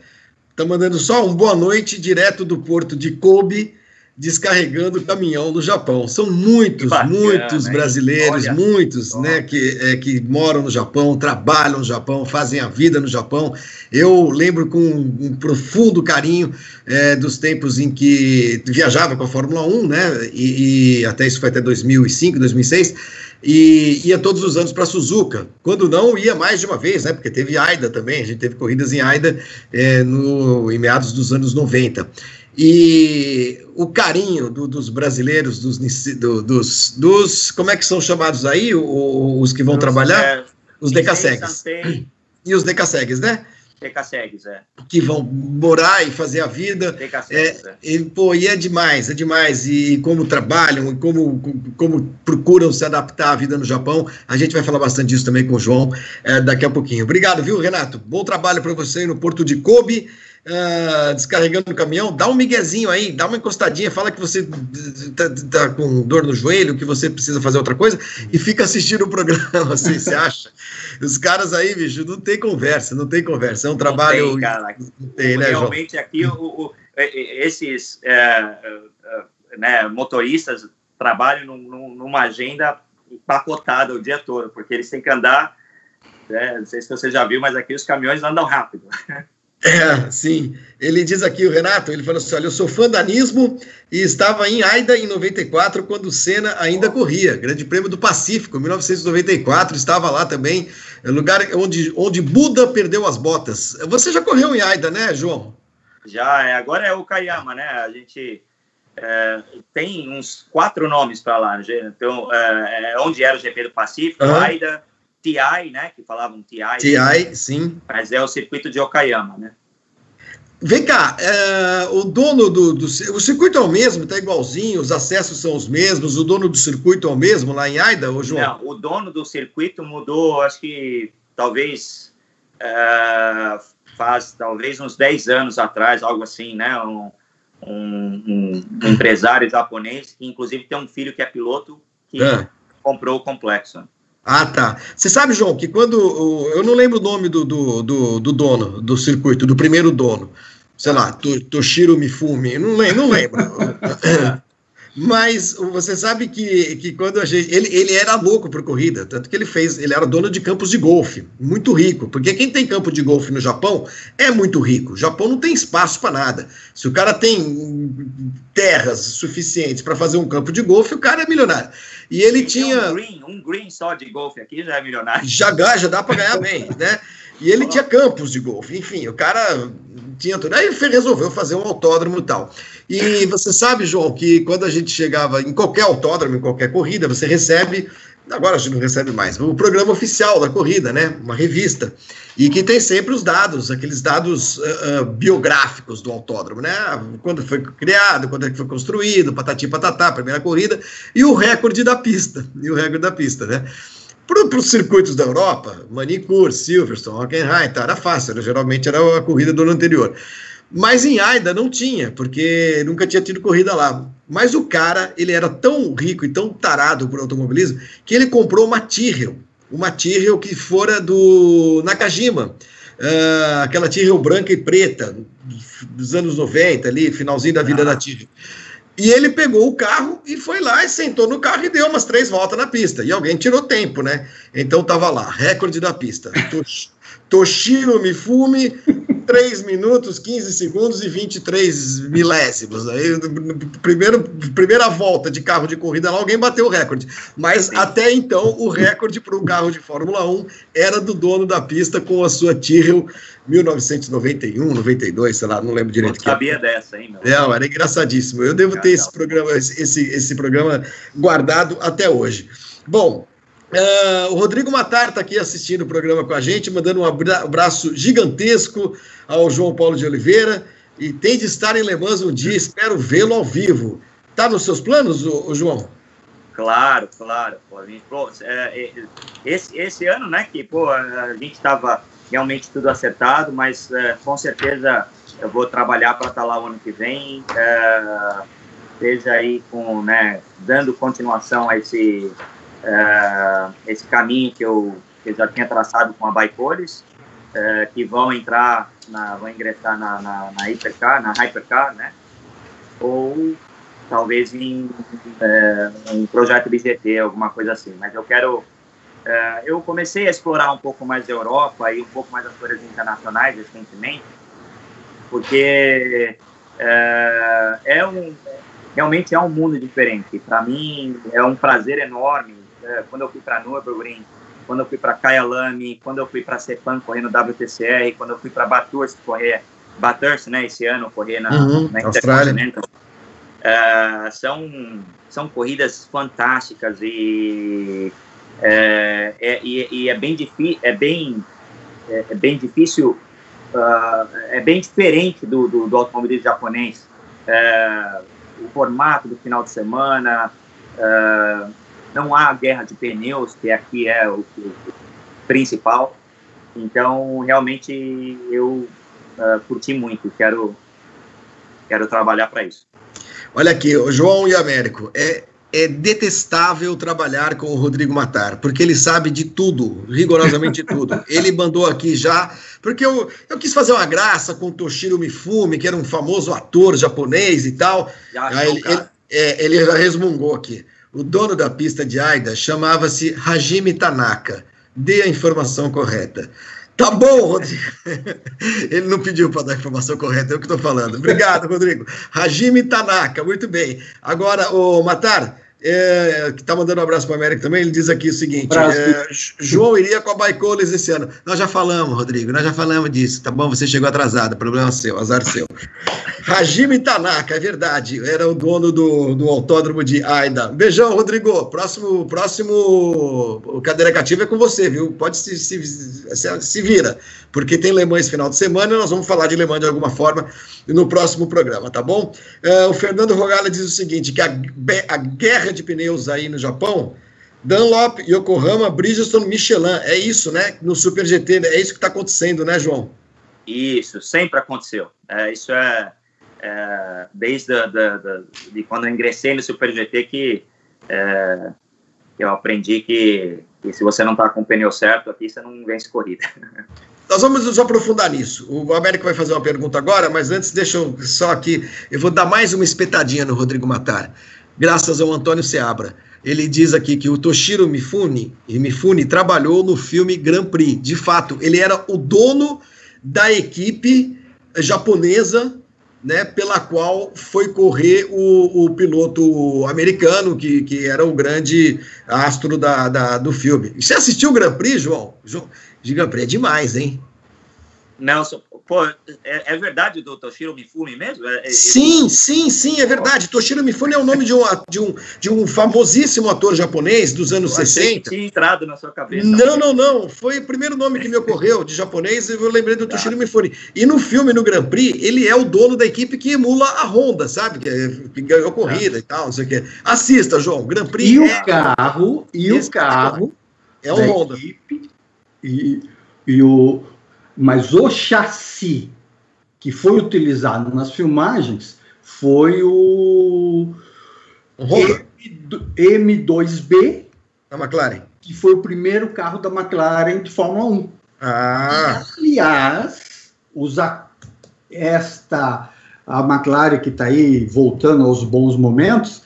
Speaker 1: Tá mandando só um boa noite direto do porto de Kobe, descarregando o caminhão no Japão. São muitos, bacana, muitos brasileiros, muitos, né, que, é, que moram no Japão, trabalham no Japão, fazem a vida no Japão. Eu lembro com um, profundo carinho é, dos tempos em que viajava com a Fórmula 1, né, e, e até isso foi até 2005, 2006 e ia todos os anos para Suzuka. Quando não, ia mais de uma vez, né? Porque teve AIDA também, a gente teve corridas em AIDA é, no, em meados dos anos 90. E o carinho do, dos brasileiros, dos, do, dos, dos, Como é que são chamados aí, o, os que vão trabalhar? É, os decassegues. E os decassegues, né?
Speaker 3: Decassegues, é.
Speaker 1: Que vão morar e fazer a vida.
Speaker 3: Decassegues, é, é.
Speaker 1: E, pô, e é demais, é demais. E como trabalham, e como, como procuram se adaptar à vida no Japão. A gente vai falar bastante disso também com o João é, daqui a pouquinho. Obrigado, viu, Renato? Bom trabalho para você no Porto de Kobe uh, descarregando o caminhão, dá um miguezinho aí, dá uma encostadinha, fala que você tá, tá, com dor no joelho, que você precisa fazer outra coisa, e fica assistindo o programa, assim, você acha? Os caras aí, bicho, não tem conversa, não tem conversa, é um trabalho... Não
Speaker 3: tem, cara. Não tem, né, Realmente João? aqui, o, o, esses é, é, né, motoristas trabalham num, numa agenda empacotada o dia todo, porque eles têm que andar, né, não sei se você já viu, mas aqui os caminhões andam rápido.
Speaker 1: É, sim. Ele diz aqui, o Renato, ele falou assim: olha, eu sou fã da Nismo e estava em Aida em 94, quando o Senna ainda corria. Grande Prêmio do Pacífico, 1994, estava lá também, lugar onde, onde Buda perdeu as botas. Você já correu em Aida, né, João?
Speaker 3: Já, é, agora é o Kayama, né? A gente é, tem uns quatro nomes para lá. Né? Então, é, é, onde era o GP do Pacífico, uhum. Aida. TI, né? Que falavam TI.
Speaker 1: TI, sim.
Speaker 3: Mas é o circuito de Okayama, né?
Speaker 1: Vem cá, é, o dono do, do, O circuito é o mesmo, tá igualzinho, os acessos são os mesmos, o dono do circuito é o mesmo lá em Aida, ou João?
Speaker 3: Não, o dono do circuito mudou, acho que talvez é, faz talvez uns 10 anos atrás, algo assim, né? Um, um, um empresário japonês que inclusive tem um filho que é piloto que é. comprou o complexo.
Speaker 1: Ah, tá. Você sabe, João, que quando. Eu não lembro o nome do, do, do, do dono do circuito, do primeiro dono. Sei lá, Toshiro Mifumi. Não lembro, não lembro. Mas você sabe que, que quando a gente. Ele, ele era louco por corrida, tanto que ele fez. Ele era dono de campos de golfe, muito rico. Porque quem tem campo de golfe no Japão é muito rico. O Japão não tem espaço para nada. Se o cara tem terras suficientes para fazer um campo de golfe, o cara é milionário. E ele tinha.
Speaker 3: Um green, um green só de golfe aqui já é milionário.
Speaker 1: Já, já dá para ganhar bem, né? E ele tinha campos de golfe, enfim, o cara tinha tudo. Aí ele resolveu fazer um autódromo e tal. E você sabe, João, que quando a gente chegava em qualquer autódromo, em qualquer corrida, você recebe, agora a gente não recebe mais, o programa oficial da corrida, né? Uma revista. E que tem sempre os dados, aqueles dados uh, uh, biográficos do autódromo, né? Quando foi criado, quando é foi construído, patati patatá, primeira corrida, e o recorde da pista. E o recorde da pista, né? Para os circuitos da Europa, Manicure, Silverstone, Hockenheim, tá, era fácil, era, geralmente era a corrida do ano anterior. Mas em Aida não tinha, porque nunca tinha tido corrida lá. Mas o cara, ele era tão rico e tão tarado por automobilismo, que ele comprou uma Tyrrell, uma Tyrrell que fora do Nakajima, uh, aquela Tyrrell branca e preta, dos anos 90 ali, finalzinho da vida ah. da Tyrrell. E ele pegou o carro e foi lá e sentou no carro e deu umas três voltas na pista. E alguém tirou tempo, né? Então tava lá, recorde da pista. Toshiro Mifumi, 3 minutos, 15 segundos e 23 milésimos. Aí, primeiro, primeira volta de carro de corrida lá, alguém bateu o recorde. Mas até então, o recorde para um carro de Fórmula 1 era do dono da pista com a sua Tyrrell 1991, 92, sei lá, não lembro direito. Não
Speaker 3: sabia dessa, hein?
Speaker 1: Meu? Não, era engraçadíssimo. Eu devo ter esse programa, esse, esse programa guardado até hoje. Bom, Uh, o Rodrigo Matar está aqui assistindo o programa com a gente, mandando um abraço gigantesco ao João Paulo de Oliveira. E tem de estar em Le Mans um dia, espero vê-lo ao vivo. Está nos seus planos, o, João?
Speaker 3: Claro, claro. Pô, gente, pô, é, é, esse, esse ano, né, que pô, a gente estava realmente tudo acertado, mas é, com certeza eu vou trabalhar para estar tá lá o ano que vem, é, seja aí com, né, dando continuação a esse uh, esse caminho que eu, que eu já tinha traçado com a Baicoles. Uh, é, que vão entrar, na, vão ingressar na, na, na Hypercar, na Hypercar, né? Ou talvez em é, um projeto de GT, alguma coisa assim. Mas eu quero, é, eu comecei a explorar um pouco mais a Europa e um pouco mais as coisas internacionais recentemente, porque é, é um realmente é um mundo diferente. Para mim é um prazer enorme. É, quando eu fui para Nürburgring, quando eu fui para Kyalami, quando eu fui para Sepang correr no WTCR, quando eu fui para Bathurst correr Bathurst, né, esse ano correr na,
Speaker 1: uhum, na Austrália.
Speaker 3: Uh, são são corridas fantásticas e é, é, e, é bem difícil é bem é, é bem difícil uh, é bem diferente do, do, do automobilismo japonês. Uh, o formato do final de semana uh, não há guerra de pneus que aqui é o, o principal então realmente eu curti muito quero quero trabalhar para isso
Speaker 1: Olha aqui, João e Américo, é, é detestável trabalhar com o Rodrigo Matar, porque ele sabe de tudo, rigorosamente tudo. Ele mandou aqui já, porque eu, eu quis fazer uma graça com o Toshiro Mifumi, que era um famoso ator japonês e tal. Aí ele, ele, é, ele já resmungou aqui. O dono da pista de Aida chamava-se Hajime Tanaka. Dê a informação correta. Tá bom, Rodrigo. Ele não pediu para dar a informação correta, é o que estou falando. Obrigado, Rodrigo. Hajime Tanaka, muito bem. Agora, o Matar, é, que está mandando um abraço para o América também, ele diz aqui o seguinte: é, João iria com a Baicoles esse ano. Nós já falamos, Rodrigo, nós já falamos disso, tá bom? Você chegou atrasado, problema seu, azar seu. Hajime Tanaka, é verdade, era o dono do, do autódromo de Aida. Beijão, Rodrigo. Próximo, próximo cadeira cativa é com você, viu? Pode se, se, se, se vira, porque tem Le Mans esse final de semana e nós vamos falar de Le Mans de alguma forma no próximo programa, tá bom? Uh, o Fernando Rogala diz o seguinte: que a, a guerra de pneus aí no Japão. Dunlop, Yokohama, Bridgestone, Michelin. É isso, né? No Super GT, é isso que está acontecendo, né, João?
Speaker 3: Isso, sempre aconteceu. É, isso é é, desde a, da, da, de quando eu ingressei no Super GT que é, eu aprendi que, que se você não está com o pneu certo aqui, você não vence corrida.
Speaker 1: Nós vamos nos aprofundar nisso. O Américo vai fazer uma pergunta agora, mas antes deixa eu só aqui, eu vou dar mais uma espetadinha no Rodrigo Matar, graças ao Antônio Seabra. Ele diz aqui que o Toshiro Mifune, Mifune trabalhou no filme Grand Prix. De fato, ele era o dono da equipe japonesa né, pela qual foi correr o, o piloto americano, que, que era o grande astro da, da, do filme. Você assistiu o Grand Prix, João? João de Grand Prix é demais, hein?
Speaker 3: Nelson, pô, é, é, verdade do Toshiro Mifune mesmo? É,
Speaker 1: é, sim, sim, sim, é verdade. Toshiro Mifune é o nome de um, de um, de um famosíssimo ator japonês dos anos eu 60.
Speaker 3: tinha entrado na sua cabeça.
Speaker 1: Não, não, não. Foi o primeiro nome que me ocorreu de japonês e eu lembrei do tá. Toshiro Mifune. E no filme, no Grand Prix, ele é o dono da equipe que emula a Honda, sabe? Que, que ganhou corrida tá. e tal, não sei o quê. Assista, João. Grand Prix.
Speaker 2: E o é carro, e o carro.
Speaker 1: É o Honda.
Speaker 2: Equipe, e, e o mas o chassi que foi utilizado nas filmagens foi o M2B
Speaker 1: da McLaren,
Speaker 2: que foi o primeiro carro da McLaren de Fórmula 1.
Speaker 1: Ah.
Speaker 2: E, aliás, usa esta a McLaren que está aí voltando aos bons momentos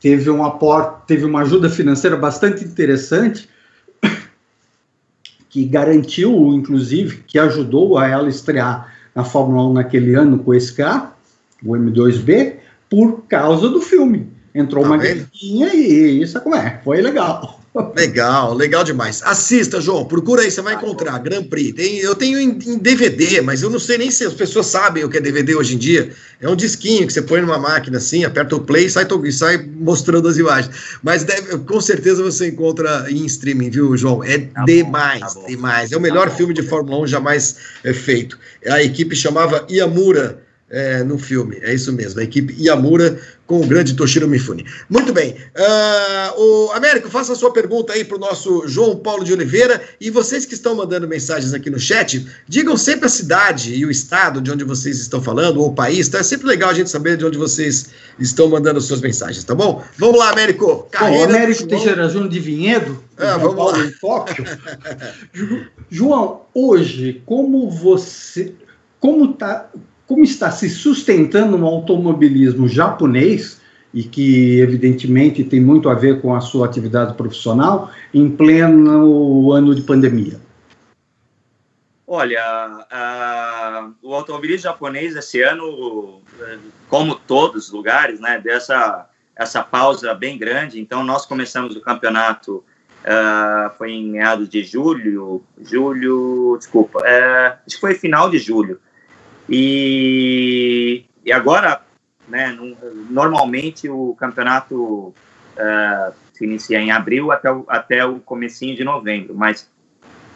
Speaker 2: teve um aporte, teve uma ajuda financeira bastante interessante que garantiu, inclusive, que ajudou a ela estrear na Fórmula 1 naquele ano com esse carro, o M2B, por causa do filme. Entrou tá uma guerrinha e isso é como é, foi legal.
Speaker 1: Legal, legal demais. Assista, João, procura aí, você vai encontrar Grand Prix. Tem, eu tenho em, em, DVD, mas eu não sei nem se as pessoas sabem o que é DVD hoje em dia. É um disquinho que você põe numa máquina assim, aperta o play e sai, sai mostrando as imagens. Mas deve, com certeza você encontra em streaming, viu, João? É tá demais, bom, tá demais. É o melhor tá filme de Fórmula 1 jamais é feito. A equipe chamava Iamura é, no filme. É isso mesmo, a equipe Yamura com o grande Toshiro Mifune. Muito bem. Uh, o Américo, faça a sua pergunta aí para o nosso João Paulo de Oliveira. E vocês que estão mandando mensagens aqui no chat, digam sempre a cidade e o estado de onde vocês estão falando, ou o país. Tá? É sempre legal a gente saber de onde vocês estão mandando suas mensagens, tá bom? Vamos lá, Américo.
Speaker 2: Carreira, bom, Américo Teixeira Júnior de Vinhedo, ah, vamos Paulo lá. em Tóquio. João, hoje, como você. Como está como está se sustentando um automobilismo japonês, e que evidentemente tem muito a ver com a sua atividade profissional, em pleno ano de pandemia?
Speaker 3: Olha, o automobilismo japonês esse ano, como todos os lugares, né, dessa essa pausa bem grande. Então, nós começamos o campeonato, uh, foi em meados de julho, julho, desculpa, uh, acho que foi final de julho. E, e agora, né, normalmente o campeonato uh, se inicia em abril até o, até o comecinho de novembro, mas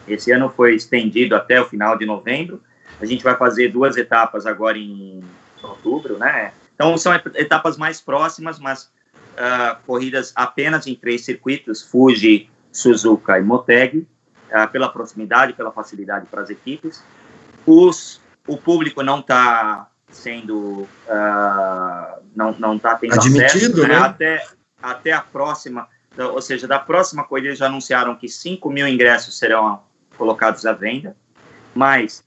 Speaker 3: esse ano foi estendido até o final de novembro. A gente vai fazer duas etapas agora em outubro, né? Então são etapas mais próximas, mas uh, corridas apenas em três circuitos: Fuji, Suzuka e Motegi, uh, pela proximidade, pela facilidade para as equipes. Os o público não está sendo uh, não não está tendo
Speaker 1: admitido, acesso, né? né?
Speaker 3: Até até a próxima, ou seja, da próxima corrida eles já anunciaram que 5 mil ingressos serão colocados à venda, mas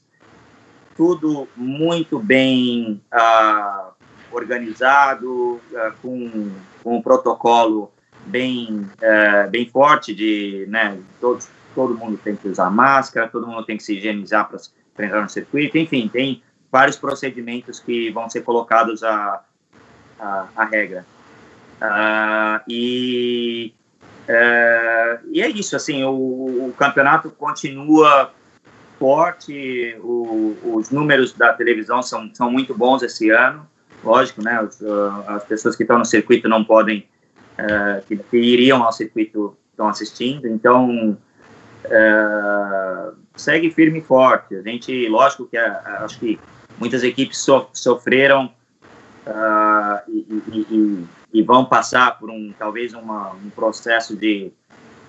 Speaker 3: tudo muito bem uh, organizado, uh, com, com um protocolo bem bem forte de, né, todos todo mundo tem que usar máscara, todo mundo tem que se higienizar para para entrar no circuito, enfim, tem vários procedimentos que vão ser colocados à, à, regra. Uh, e, uh, e é isso, assim, o, o campeonato continua forte, o, os números da televisão são, são muito bons esse ano, lógico, né, os, uh, as pessoas que estão no circuito não podem, uh, que, que, iriam ao circuito estão assistindo, então uh, segue firme e forte. A gente, lógico que acho que muitas equipes so, sofreram uh, e, e, e, e, vão passar por um talvez uma, um processo de,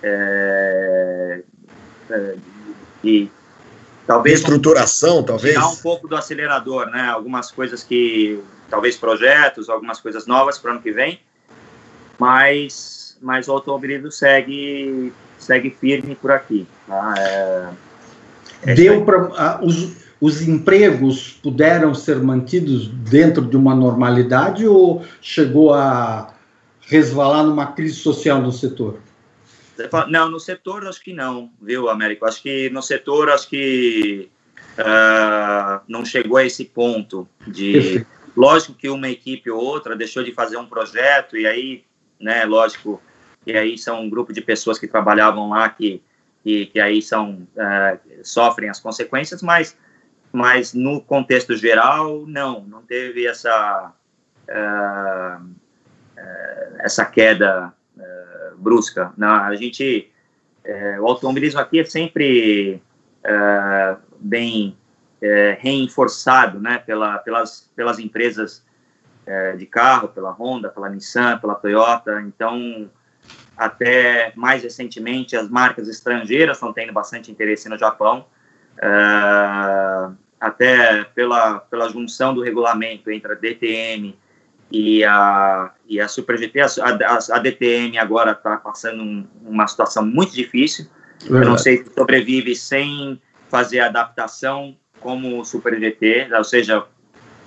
Speaker 3: é, de
Speaker 1: talvez estruturação, talvez
Speaker 3: tirar um pouco do acelerador, né? Algumas coisas que talvez projetos, algumas coisas novas para o ano que vem, mas mas o automobilismo segue segue firme por aqui. Tá? É,
Speaker 2: é Deu para os, os empregos puderam ser mantidos dentro de uma normalidade ou chegou a resvalar numa crise social no setor?
Speaker 3: Não, no setor acho que não, viu, Américo? Acho que no setor acho que uh, não chegou a esse ponto de. Perfeito. Lógico que uma equipe ou outra deixou de fazer um projeto e aí, né, lógico, e aí são um grupo de pessoas que trabalhavam lá que que, que aí são uh, sofrem as consequências, mas mas no contexto geral não não teve essa uh, uh, essa queda brusca. Não, a gente o automobilismo aqui é sempre bem reforçado, né, pela, pelas pelas empresas de carro, pela Honda, pela Nissan, pela Toyota. Então até mais recentemente as marcas estrangeiras estão tendo bastante interesse no Japão, uh, até pela, pela junção do regulamento entre a DTM e a, e a Super GT. A, a, a DTM agora está passando um, uma situação muito difícil. Verdade. Eu não sei se sobrevive sem fazer adaptação como o Super GT, ou seja,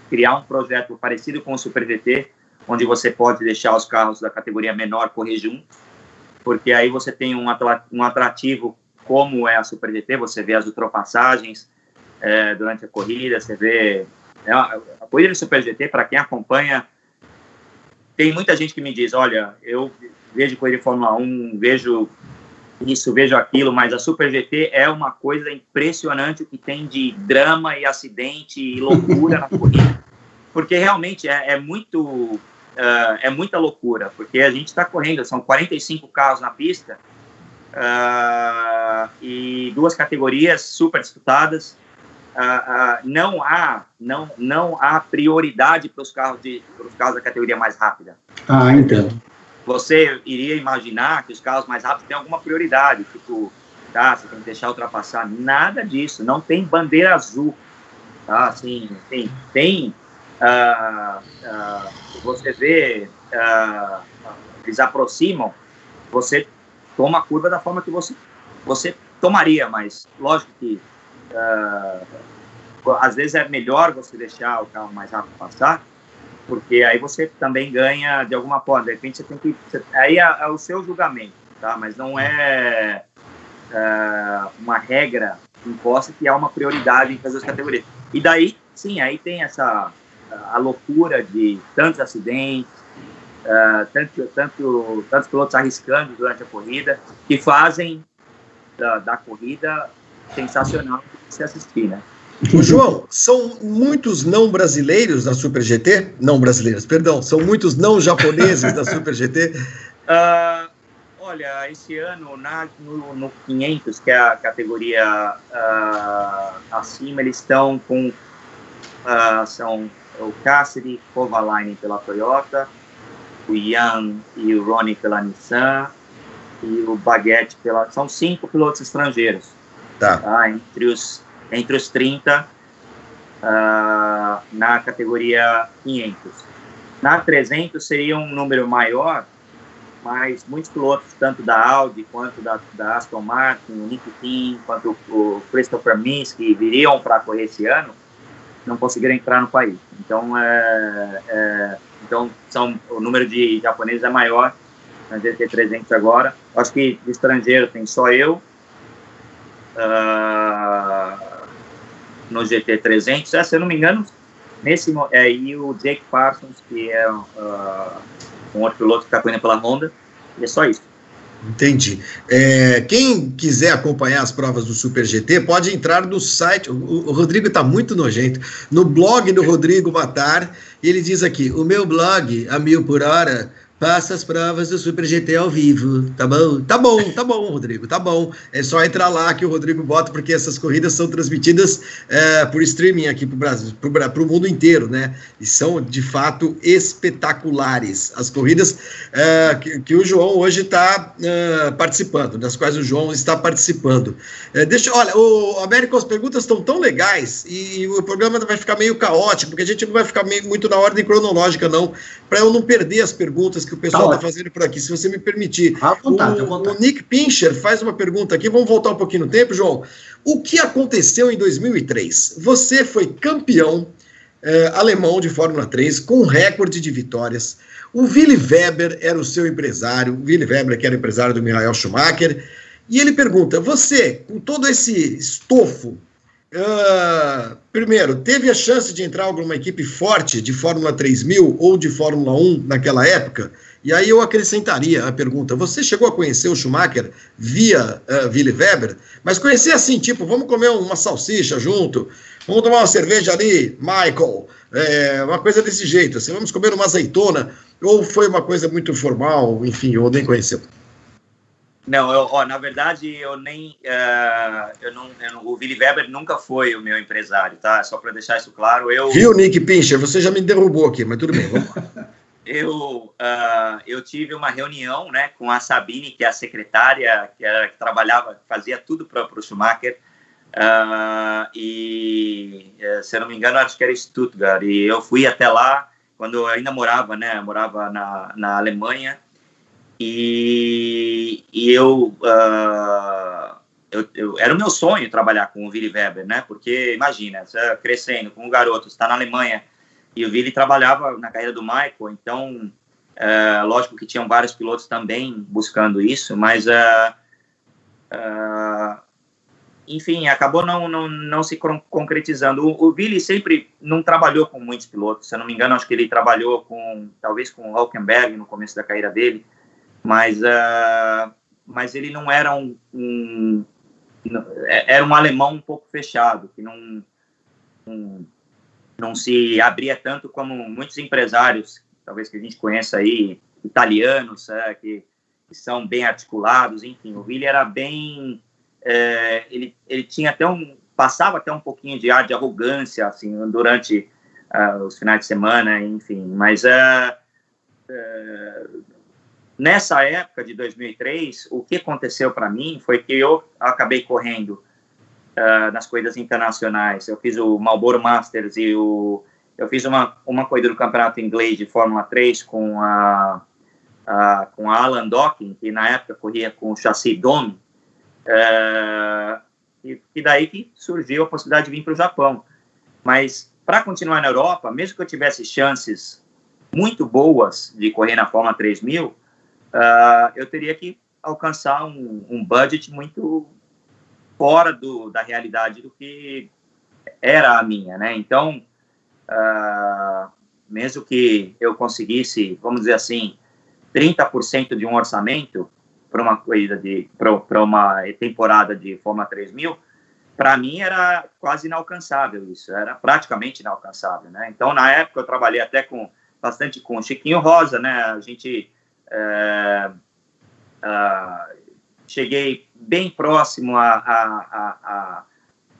Speaker 3: criar um projeto parecido com o Super GT, onde você pode deixar os carros da categoria menor correr juntos porque aí você tem um atrativo como é a Super GT, você vê as ultrapassagens é, durante a corrida, você vê é, a corrida de Super GT, para quem acompanha, tem muita gente que me diz, olha, eu vejo corrida de Fórmula 1, vejo isso, vejo aquilo, mas a Super GT é uma coisa impressionante o que tem de drama e acidente e loucura na corrida, porque realmente é, é muito uh, é muita loucura, porque a gente está correndo, são 45 carros na pista uh, e duas categorias super disputadas. uh, não há não não há prioridade para os carros de carros da categoria mais rápida.
Speaker 2: Ah, entendo.
Speaker 3: Você iria imaginar que os carros mais rápidos têm alguma prioridade, tipo, tá, você tem que deixar ultrapassar. Nada disso. Não tem bandeira azul, tá? Assim, tem tem uh, uh, você vê eles aproximam, você toma a curva da forma que você você tomaria, mas lógico que uh, às vezes é melhor você deixar o carro mais rápido passar, porque aí você também ganha de alguma forma. De repente você tem que. Você, aí é, é, o seu julgamento, tá? Mas não é uh, uma regra imposta que há uma prioridade em fazer as categorias. E daí, sim, aí tem essa a loucura de tantos acidentes, uh, tanto, tanto, tantos pilotos arriscando durante a corrida, que fazem da, da corrida sensacional de se assistir, né?
Speaker 1: O João, são muitos não brasileiros da Super GT? Não brasileiros, perdão, são muitos não japoneses da Super GT? Uh,
Speaker 3: ah, olha, esse ano na, no, no 500, que é a categoria uh, acima, eles estão com uh, são o Cassidy Kovalainen pela Toyota, o Ian e o Ronnie pela Nissan e o Baguette pela são cinco pilotos estrangeiros
Speaker 1: Tá. tá?
Speaker 3: Entre, os, entre os 30 uh, ah, na categoria 500. Na 300 seria um número maior, mas muitos pilotos, tanto da Audi quanto da, da Aston Martin, o Nick Kim, quanto o Christopher Minsky, viriam para correr esse ano, não conseguiram entrar no país. Então, é, é, então são, o número de japoneses é maior na GT300 agora. Acho que de estrangeiro tem só eu, uh, no GT300. É, se eu não me engano, nesse é aí o Jake Parsons, que é uh, um outro piloto que está correndo pela Honda, e é só isso.
Speaker 1: Entendi. É, quem quiser acompanhar as provas do Super GT, pode entrar no site. O, o Rodrigo está muito nojento. No blog do Rodrigo Matar, ele diz aqui: o meu blog, a mil por hora, passa as provas do Super GT ao vivo, tá bom? Tá bom, tá bom, Rodrigo, tá bom. É só entrar lá que o Rodrigo bota, porque essas corridas são transmitidas é, por streaming aqui para o Brasil, para o mundo inteiro, né? E são de fato espetaculares as corridas é, que, que, o João hoje está é, participando, das quais o João está participando. É, deixa, olha, o Américo, as perguntas estão tão legais e o programa vai ficar meio caótico, porque a gente não vai ficar meio, muito na ordem cronológica, não, para eu não perder as perguntas que o pessoal está tá fazendo por aqui, se você me permitir. À vontade, o, à vontade. o Nick Pincher faz uma pergunta aqui, vamos voltar um pouquinho no tempo, João. O que aconteceu em 2003? Você foi campeão eh, alemão de Fórmula 3 com recorde de vitórias. O Willy Weber era o seu empresário, o Willy Weber que era empresário do Michael Schumacher, e ele pergunta: você, com todo esse estofo Uh, primeiro, teve a chance de entrar alguma equipe forte de Fórmula 3000 ou de Fórmula 1 naquela época? E aí eu acrescentaria a pergunta: você chegou a conhecer o Schumacher via uh, Weber? Mas conhecer assim, tipo, vamos comer uma salsicha junto, vamos tomar uma cerveja ali, Michael, é, uma coisa desse jeito, assim, vamos comer uma azeitona? Ou foi uma coisa muito formal, enfim, ou nem conheceu?
Speaker 3: Não, eu, ó, na verdade, eu nem. Uh, eu não, eu não, o Willy Weber nunca foi o meu empresário, tá? Só para deixar isso claro. Eu,
Speaker 1: Viu, Nick Pincher? Você já me derrubou aqui, mas tudo bem, vamos lá.
Speaker 3: eu, uh, eu tive uma reunião né, com a Sabine, que é a secretária, que, era, que trabalhava, fazia tudo para o Schumacher. Uh, e, se eu não me engano, acho que era Stuttgart. E eu fui até lá quando eu ainda morava, né? Morava na, na Alemanha. E, e eu, uh, eu, eu, era o meu sonho trabalhar com o Willy Weber, né? Porque imagina, você crescendo com um garoto, está na Alemanha e o Willy trabalhava na carreira do Michael, então uh, lógico que tinham vários pilotos também buscando isso, mas uh, enfim, acabou não, não, não se concretizando. O, o Billy sempre não trabalhou com muitos pilotos, se eu não me engano, acho que ele trabalhou com, talvez com o Hulkenberg no começo da carreira dele, mas, uh, mas ele não era um, um, era um alemão um pouco fechado, que não, um, não se abria tanto como muitos empresários, talvez que a gente conheça aí, italianos, é, que, que, são bem articulados, enfim, o Willi era bem, é, ele, ele tinha até um, passava até um pouquinho de ar de arrogância, assim, durante uh, os finais de semana, enfim. Mas uh, uh, nessa época de 2003, o que aconteceu para mim foi que eu acabei correndo nas corridas internacionais. Eu fiz o Marlboro Masters e o eu fiz uma, uma corrida do campeonato inglês de Fórmula 3 com a, a com a Alan Docking, que na época corria com o chassi Dome, é, e, e, daí que surgiu a possibilidade de vir para o Japão. Mas para continuar na Europa, mesmo que eu tivesse chances muito boas de correr na Fórmula 3000, uh, eu teria que alcançar um, um budget muito fora do, da realidade do que era a minha, né? Então, uh, mesmo que eu conseguisse, vamos dizer assim, 30% de um orçamento para uma corrida de para uma temporada de Fórmula 3000, para mim era quase inalcançável isso, era praticamente inalcançável, né? Então na época eu trabalhei até com bastante com Chiquinho Rosa, né? A gente é, uh, cheguei bem próximo a, a, a,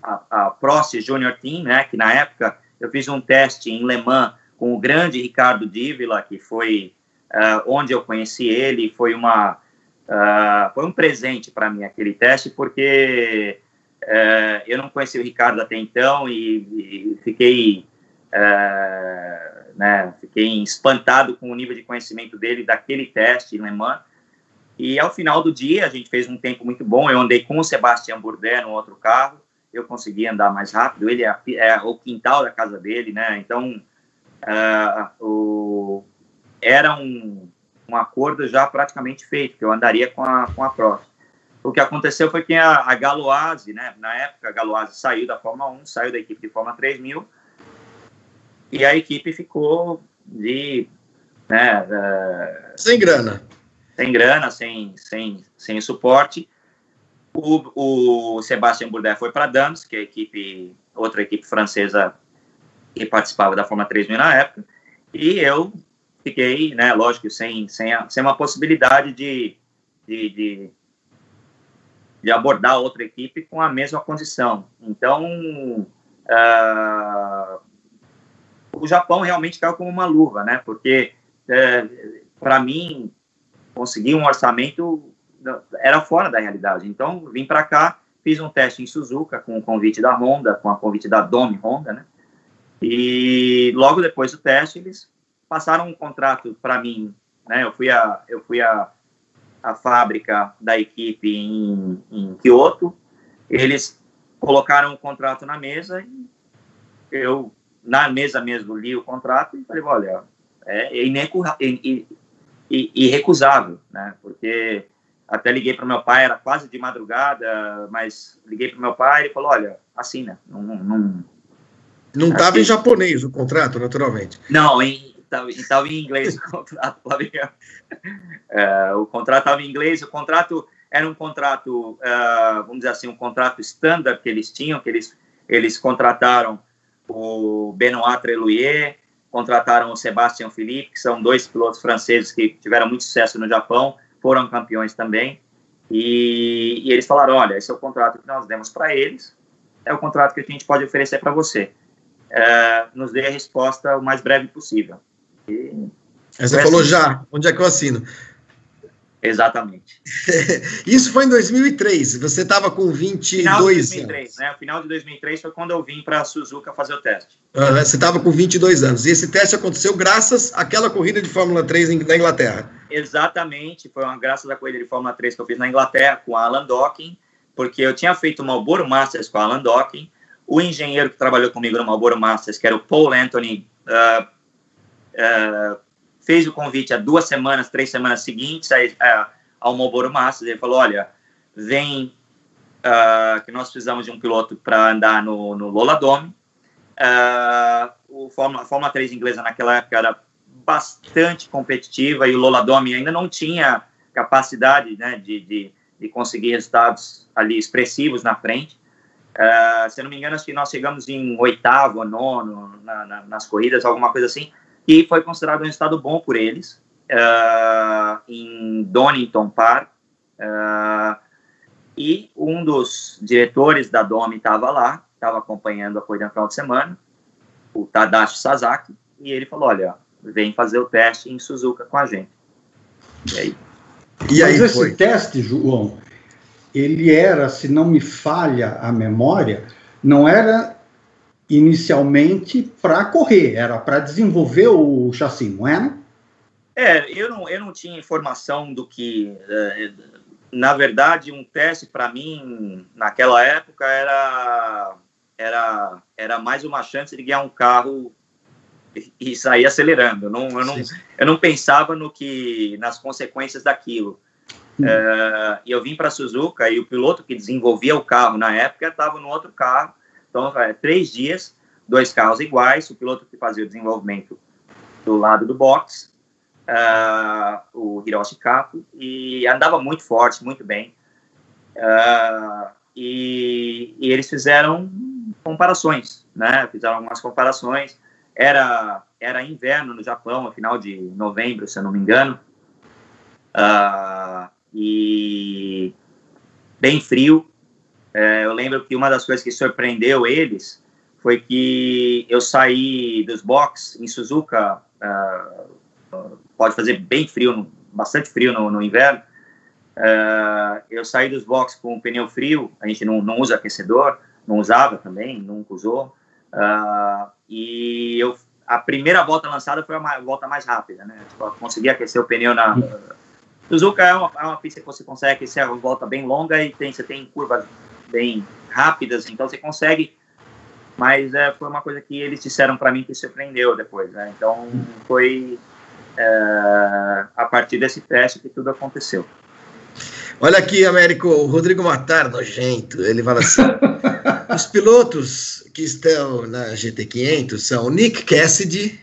Speaker 3: a, a Prost Junior Team, né? Que na época eu fiz um teste em Le Mans com o grande Ricardo Dívila, que foi uh, onde eu conheci ele, foi uma uh, foi um presente para mim aquele teste, porque uh, eu não conhecia o Ricardo até então e, e fiquei né, fiquei espantado com o nível de conhecimento dele daquele teste em Le Mans. E ao final do dia, a gente fez um tempo muito bom. Eu andei com o Sebastian Bourdais no outro carro eu consegui andar mais rápido. Ele é, é o quintal da casa dele, né? Então, uh, o, era um, um acordo já praticamente feito, que eu andaria com a, com a Prost. O que aconteceu foi que a, a Galoase, né? Na época, a Galoase saiu da Fórmula 1, saiu da equipe de Fórmula 3000, e a equipe ficou de... Né,
Speaker 1: sem grana.
Speaker 3: Sem grana, sem, sem, sem suporte o, o Sebastian Bourdais foi para Dames, que é a equipe, outra equipe francesa que participava da Fórmula 3000 na época, e eu fiquei, né, lógico, sem, sem, a, sem uma possibilidade de, de, de, de, abordar outra equipe com a mesma condição. Então, uh, o Japão realmente caiu como uma luva, né, porque, é, para mim, conseguir um orçamento era fora da realidade. Então, vim para cá, fiz um teste em Suzuka com o convite da Honda, com a convite da Dome Honda, né? E logo depois do teste, eles passaram um contrato para mim, né? Eu fui a eu fui a, a fábrica da equipe em, em Kyoto. Eles colocaram o contrato na mesa e eu na mesa mesmo li o contrato e falei, olha, é, é irrecusável, né? Porque até liguei para meu pai, era quase de madrugada, mas liguei para meu pai e falou: olha, assina. Não
Speaker 1: não não estava em japonês o contrato, naturalmente.
Speaker 3: Não, estava em inglês o contrato. é, o contrato estava em inglês. O contrato era um contrato, uh, vamos dizer assim, um contrato standard que eles tinham, que eles eles contrataram o Benoit Treluier, contrataram o Sebastian Philippe, que são dois pilotos franceses que tiveram muito sucesso no Japão foram campeões também. E, e eles falaram: olha, esse é o contrato que nós demos para eles, é o contrato que a gente pode oferecer para você. É, nos dê a resposta o mais breve possível.
Speaker 1: E, você assim, falou já, onde é que eu assino?
Speaker 3: Exatamente.
Speaker 1: Isso foi em 2003, você estava com 22 final de
Speaker 3: 2003,
Speaker 1: anos.
Speaker 3: Né? O final de 2003 foi quando eu vim para a Suzuka fazer o teste.
Speaker 1: Uhum, você estava com 22 anos. E esse teste aconteceu graças àquela corrida de Fórmula 3 na Inglaterra.
Speaker 3: Exatamente, foi uma graças à corrida de Fórmula 3 que eu fiz na Inglaterra com Alan Docking, porque eu tinha feito o Marlboro Masters com Alan Docking. O engenheiro que trabalhou comigo no Marlboro Masters, que era o Paul Anthony, uh, uh, fez o convite há duas semanas, três semanas seguintes ao Marlboro Masters. Ele falou: Olha, vem uh, que nós precisamos de um piloto para andar no, no Lola Dome. Uh, o Fórmula, a Fórmula 3 inglesa naquela época era bastante competitiva e o Lola Dome ainda não tinha capacidade né, de, de, de conseguir resultados ali expressivos na frente. Uh, se eu não me engano, acho que nós chegamos em oitavo, nono na, na, nas corridas, alguma coisa assim que foi considerado um resultado bom por eles uh, em Donington Park. Uh, e um dos diretores da DOME estava lá estava acompanhando a corrida no final de semana, o Tadashi Sasaki, e ele falou, olha, vem fazer o teste em Suzuka com a gente.
Speaker 2: E aí? E aí Mas esse teste, João, ele era, se não me falha a memória, não era inicialmente para correr, era para desenvolver o chassi, não
Speaker 3: é? É, eu não, eu não tinha informação do que. Uh, na verdade, um teste para mim, naquela época, era, era, era mais uma chance de ganhar um carro e, sair acelerando. Eu não, eu, não, eu não pensava no que nas consequências daquilo. Uh, e eu vim para Suzuka e o piloto que desenvolvia o carro na época estava no outro carro. Então, é, três dias, dois carros iguais. O piloto que fazia o desenvolvimento do lado do box, uh, o Hiroshi Kato, e andava muito forte, muito bem. Uh, e, e, eles fizeram comparações, né? Fizeram algumas comparações. Era era inverno no Japão, final de novembro, se eu não me engano. Uh, e bem frio. É, eu lembro que uma das coisas que surpreendeu eles foi que eu saí dos boxes em Suzuka, uh, pode fazer bem frio, bastante frio no, no inverno. Uh, eu saí dos boxes com o pneu frio, a gente não, não usa aquecedor, não usava também, nunca usou. Uh, e eu, a primeira volta lançada foi a volta mais rápida, né? Tipo, consegui aquecer o pneu na, Suzuka é uma, é uma pista que você consegue ser uma volta bem longa e tem, você tem curvas bem rápidas, então você consegue. Mas é, foi uma coisa que eles disseram para mim que surpreendeu depois, né? Então foi é, a partir desse teste que tudo aconteceu.
Speaker 1: Olha aqui, Américo, o Rodrigo Matar, nojento, ele fala assim: os pilotos que estão na GT500 são Nick Cassidy,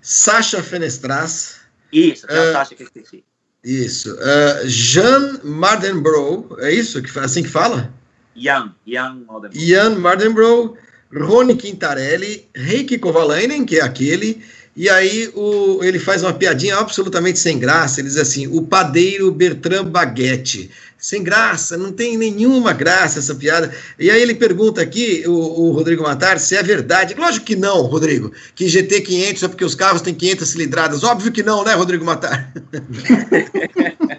Speaker 1: Sasha Fenestras.
Speaker 3: Isso, tem a uh, Sasha que eu esqueci.
Speaker 1: Isso. Uh, Jean Mardenbrough, é isso que assim que fala?
Speaker 3: Jan, Jan Mardenbrough.
Speaker 1: Jan Mardenbrough, Rony Quintarelli, Reiki Kovalainen, que é aquele, e aí o, ele faz uma piadinha absolutamente sem graça, ele diz assim, o padeiro Bertrand Baguette sem graça, não tem nenhuma graça essa piada. E aí ele pergunta aqui, o, o, Rodrigo Matar, se é verdade. Lógico que não, Rodrigo, que GT 500 é porque os carros têm 500 cilindradas. Óbvio que não, né, Rodrigo Matar?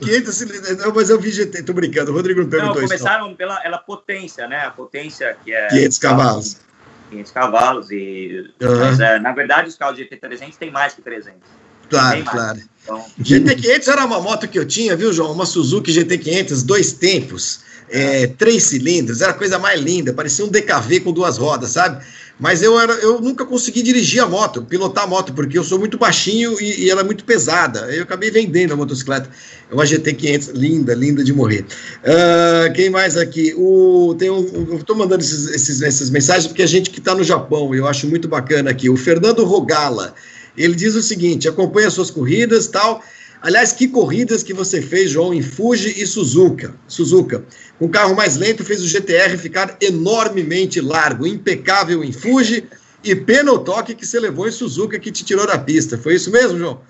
Speaker 1: 500 cilindradas, não, mas eu vi GT, tô brincando, Rodrigo não perguntou
Speaker 3: não, começaram isso. pela, pela potência, né, a potência que é...
Speaker 1: 500 cavalos.
Speaker 3: 500 cavalos, e, uhum. mas, é, na verdade os carros de GT300 têm mais que 300.
Speaker 1: Claro, claro. Então... GT500 era uma moto que eu tinha, viu, João? Uma Suzuki GT500, dois tempos, é, três cilindros, era a coisa mais linda, parecia um DKV com duas rodas, sabe? Mas eu, era, eu nunca consegui dirigir a moto, pilotar a moto, porque eu sou muito baixinho e, e ela é muito pesada. Eu acabei vendendo a motocicleta. É uma GT500, linda, linda de morrer. Uh, quem mais aqui? O, tem um, eu estou mandando esses, esses, essas mensagens porque a gente que está no Japão, eu acho muito bacana aqui. O Fernando Rogala. Ele diz o seguinte: acompanha suas corridas tal. Aliás, que corridas que você fez, João, em Fuji e Suzuka. Suzuka. Com carro mais lento, fez o GTR ficar enormemente largo, impecável em Fuji e o toque que você levou em Suzuka que te tirou da pista. Foi isso mesmo, João?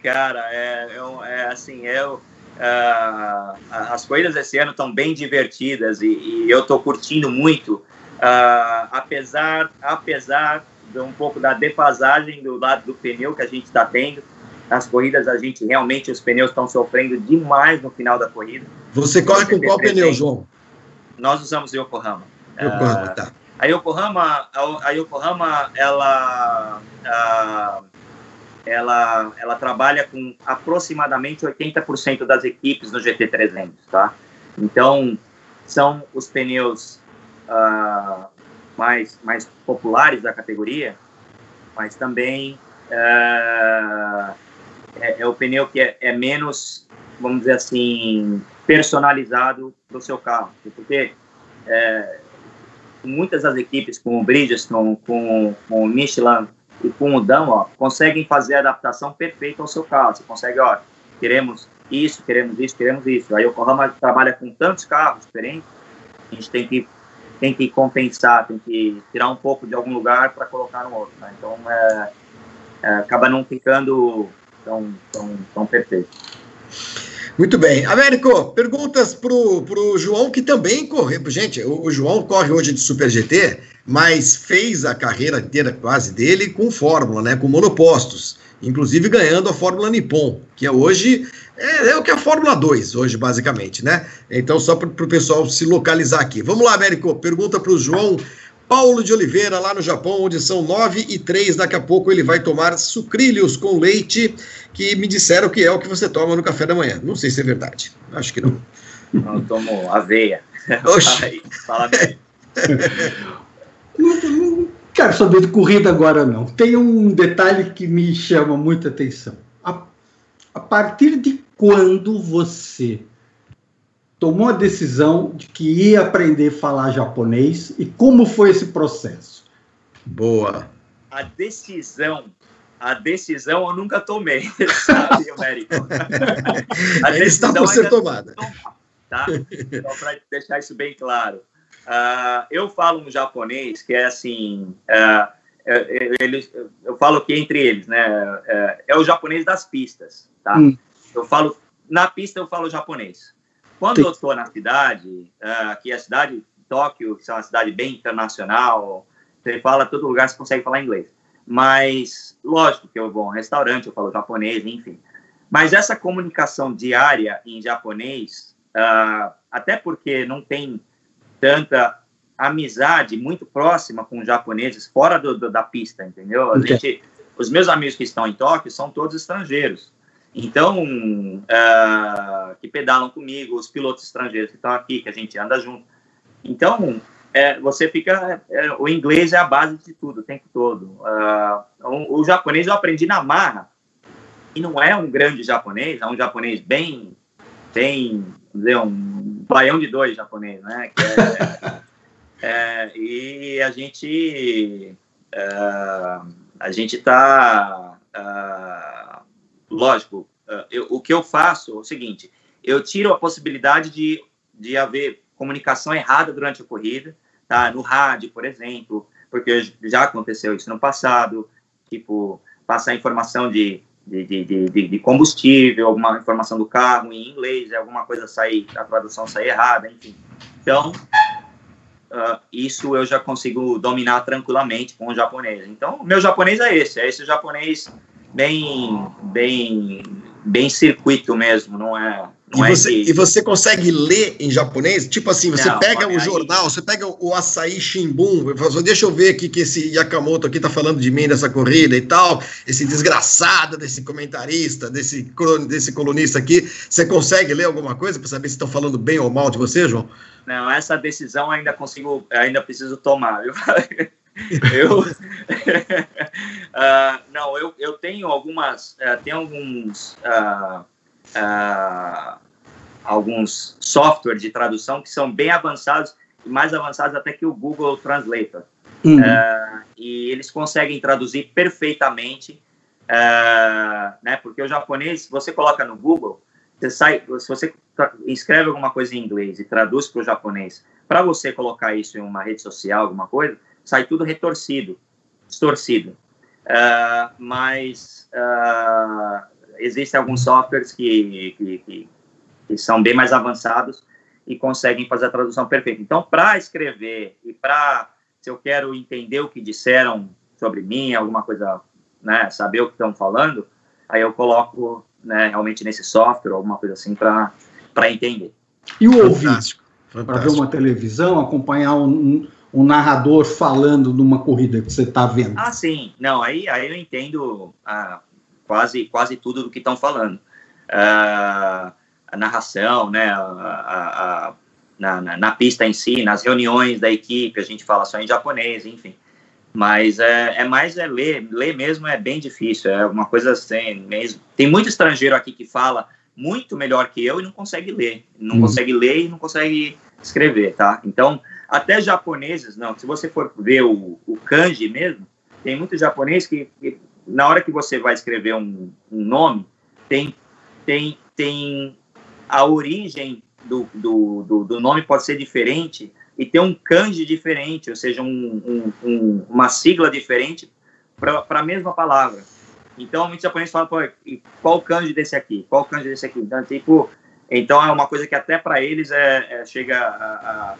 Speaker 3: Cara, é, é, é assim, eu, uh, as corridas esse ano estão bem divertidas e, e eu estou curtindo muito, uh, apesar, apesar um pouco da defasagem do lado do pneu que a gente está tendo. Nas corridas, a gente realmente, os pneus estão sofrendo demais no final da corrida.
Speaker 1: Você corre com qual pneu, João?
Speaker 3: Nós usamos Yokohama.
Speaker 1: Yokohama, uh, tá.
Speaker 3: A Yokohama, a, Yokohama, ela, uh, ela, ela trabalha com aproximadamente 80% das equipes no GT300, tá? Então, são os pneus uh, mais, mais populares da categoria, mas também uh, é, é, o pneu que é, é, menos, vamos dizer assim, personalizado para o seu carro. Porque é, muitas das equipes, como o Bridgestone, com, com o Michelin e com o Dunlop, conseguem fazer a adaptação perfeita ao seu carro. Você consegue, ó, queremos isso, queremos isso, queremos isso. Aí o Yokohama trabalha com tantos carros diferentes, a gente tem que tem que compensar, tem que tirar um pouco de algum lugar para colocar no outro. Né? Então, é, é, acaba não ficando tão, tão, tão perfeito.
Speaker 1: Muito bem. Américo, perguntas para o João, que também correu. Gente, o, o, João corre hoje de Super GT, mas fez a carreira inteira quase dele com Fórmula, né? Com monopostos. Inclusive ganhando a Fórmula Nippon, que é hoje é, é o que é a Fórmula 2, hoje, basicamente, né? Então, só para o pessoal se localizar aqui. Vamos lá, Américo. Pergunta para o João Paulo de Oliveira, lá no Japão, onde são 9 e 3. Daqui a pouco ele vai tomar sucrilhos com leite, que me disseram que é o que você toma no café da manhã. Não sei se é verdade. Acho que não.
Speaker 3: Não, tomo aveia.
Speaker 1: Oxi. Fala bem.
Speaker 2: não quero saber de corrida agora, não. Tem um detalhe que me chama muita atenção. A, a partir de quando você tomou a decisão de que ia aprender a falar japonês e como foi esse processo?
Speaker 1: Boa.
Speaker 3: A decisão, a decisão eu nunca tomei, sabe, Américo?
Speaker 1: A decisão está por ser tomada.
Speaker 3: tá? Só para deixar isso bem claro. Uh, eu falo um japonês que é assim, uh, eles, eu falo que entre eles, né, é, é o japonês das pistas, tá? Hum. Eu falo na pista eu falo japonês. Quando eu estou na cidade, uh, aqui a cidade Tóquio, que é uma cidade bem internacional, você fala todo lugar, você consegue falar inglês. Mas, lógico que eu vou a um restaurante, eu falo japonês, enfim. Mas essa comunicação diária em japonês, uh, até porque não tem tanta amizade muito próxima com os japoneses fora do, do, da pista, entendeu? A gente, os meus amigos que estão em Tóquio são todos estrangeiros. Então, uh, que pedalam comigo, os pilotos estrangeiros que estão aqui, que a gente anda junto. Então, é, você fica. É, o inglês é a base de tudo, o tempo todo. Uh, o, o, japonês eu aprendi na marra, e não é um grande japonês, é um japonês bem. bem dizer, um baião de dois japonês, né? É, é, e a gente. Uh, a gente está lógico, eh, eu, o que eu faço é o seguinte: eu tiro a possibilidade de, de haver comunicação errada durante a corrida, tá? No rádio, por exemplo, porque já aconteceu isso no passado, tipo, passar informação de, de, de, de, de combustível, alguma informação do carro em inglês, alguma coisa sair, a tradução sair errada, enfim. Então, uh, isso eu já consigo dominar tranquilamente com o japonês. Então, o meu japonês é esse, é esse japonês bem, bem, bem circuito mesmo, não é? Não
Speaker 1: e, é você, que... e você consegue ler em japonês? Tipo assim, você não, pega o aí... jornal, você pega o Açaí Shimbun, fala, deixa eu ver aqui que esse Yakamoto aqui tá falando de mim nessa corrida e tal, esse desgraçado desse comentarista, desse, desse colunista aqui, você consegue ler alguma coisa para saber se estão falando bem ou mal de você, João?
Speaker 3: Não, essa decisão ainda consigo, ainda preciso tomar, viu? eu uh, não eu, eu tenho algumas uh, tem alguns uh, alguns softwares de tradução que são bem avançados e mais avançados até que o Google Translator uhum. e eles conseguem traduzir perfeitamente né porque o japonês você coloca no Google você sai se você escreve alguma coisa em inglês e traduz para o japonês para você colocar isso em uma rede social alguma coisa sai tudo retorcido, distorcido. Uh, mas uh, existem alguns softwares que, que, que, que, são bem mais avançados e conseguem fazer a tradução perfeita. Então, para escrever e para, se eu quero entender o que disseram sobre mim, alguma coisa, né, saber o que estão falando, aí eu coloco né, realmente nesse software, alguma coisa assim, para entender.
Speaker 2: E o ouvir? Para ver uma televisão, acompanhar um, um narrador falando numa corrida que você está vendo.
Speaker 3: Ah, sim. Não, aí, aí eu entendo ah, quase, quase tudo do que estão falando. Ah, a narração, né, a, a, a, na, na, na, pista em si, nas reuniões da equipe, a gente fala só em japonês, enfim. Mas é, é mais é ler, ler mesmo é bem difícil, é uma coisa assim mesmo. Tem muito estrangeiro aqui que fala muito melhor que eu e não consegue ler. Não hum. consegue ler e não consegue escrever, tá? Então, até japoneses, não. Se você for ver o, o kanji mesmo, tem muito japonês que, que, na hora que você vai escrever um, um nome, tem, tem, tem a origem do, do, do, do, nome pode ser diferente e ter um kanji diferente, ou seja, um, um, uma sigla diferente para a mesma palavra. Então, muitos japoneses falam, qual kanji desse aqui? Qual kanji desse aqui? Então, tipo, Então é uma coisa que até para eles é, é chega a, a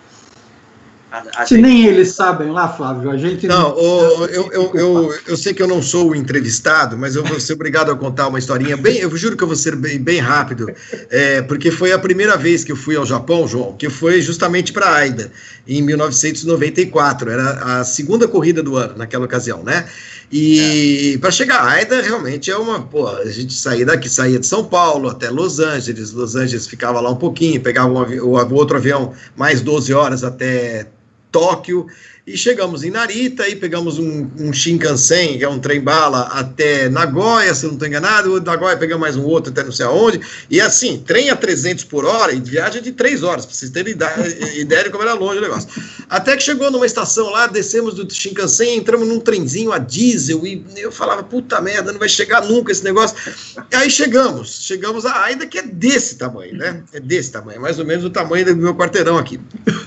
Speaker 2: a, a Se gente... nem eles sabem lá, Flávio, a gente
Speaker 1: não. não o, eu, eu, eu, eu, sei que eu não sou o entrevistado, mas eu vou ser obrigado a contar uma historinha bem. Eu juro que eu vou ser bem, bem rápido, é, porque foi a primeira vez que eu fui ao Japão, João, que foi justamente para a AIDA, em 1994. Era a segunda corrida do ano naquela ocasião, né? E é. para chegar à AIDA, realmente é uma. Pô, a gente saía daqui, saía de São Paulo até Los Angeles. Los Angeles ficava lá um pouquinho, pegava um, o outro avião mais 12 horas até Tóquio e chegamos em Narita e pegamos um, um Shinkansen, que é um trem-bala, até Nagoya, se não estou enganado. Nagoya pegamos mais um outro até não sei aonde. E assim, trem a 300 por hora e viagem de 3 horas, para vocês terem ideia de como era longe o negócio. Até que chegou numa estação lá, descemos do Shinkansen, entramos num trenzinho a diesel e eu falava, puta merda, não vai chegar nunca esse negócio. E aí chegamos, chegamos a Aida, que é desse tamanho, né? É desse tamanho, mais ou menos o tamanho do meu quarteirão aqui.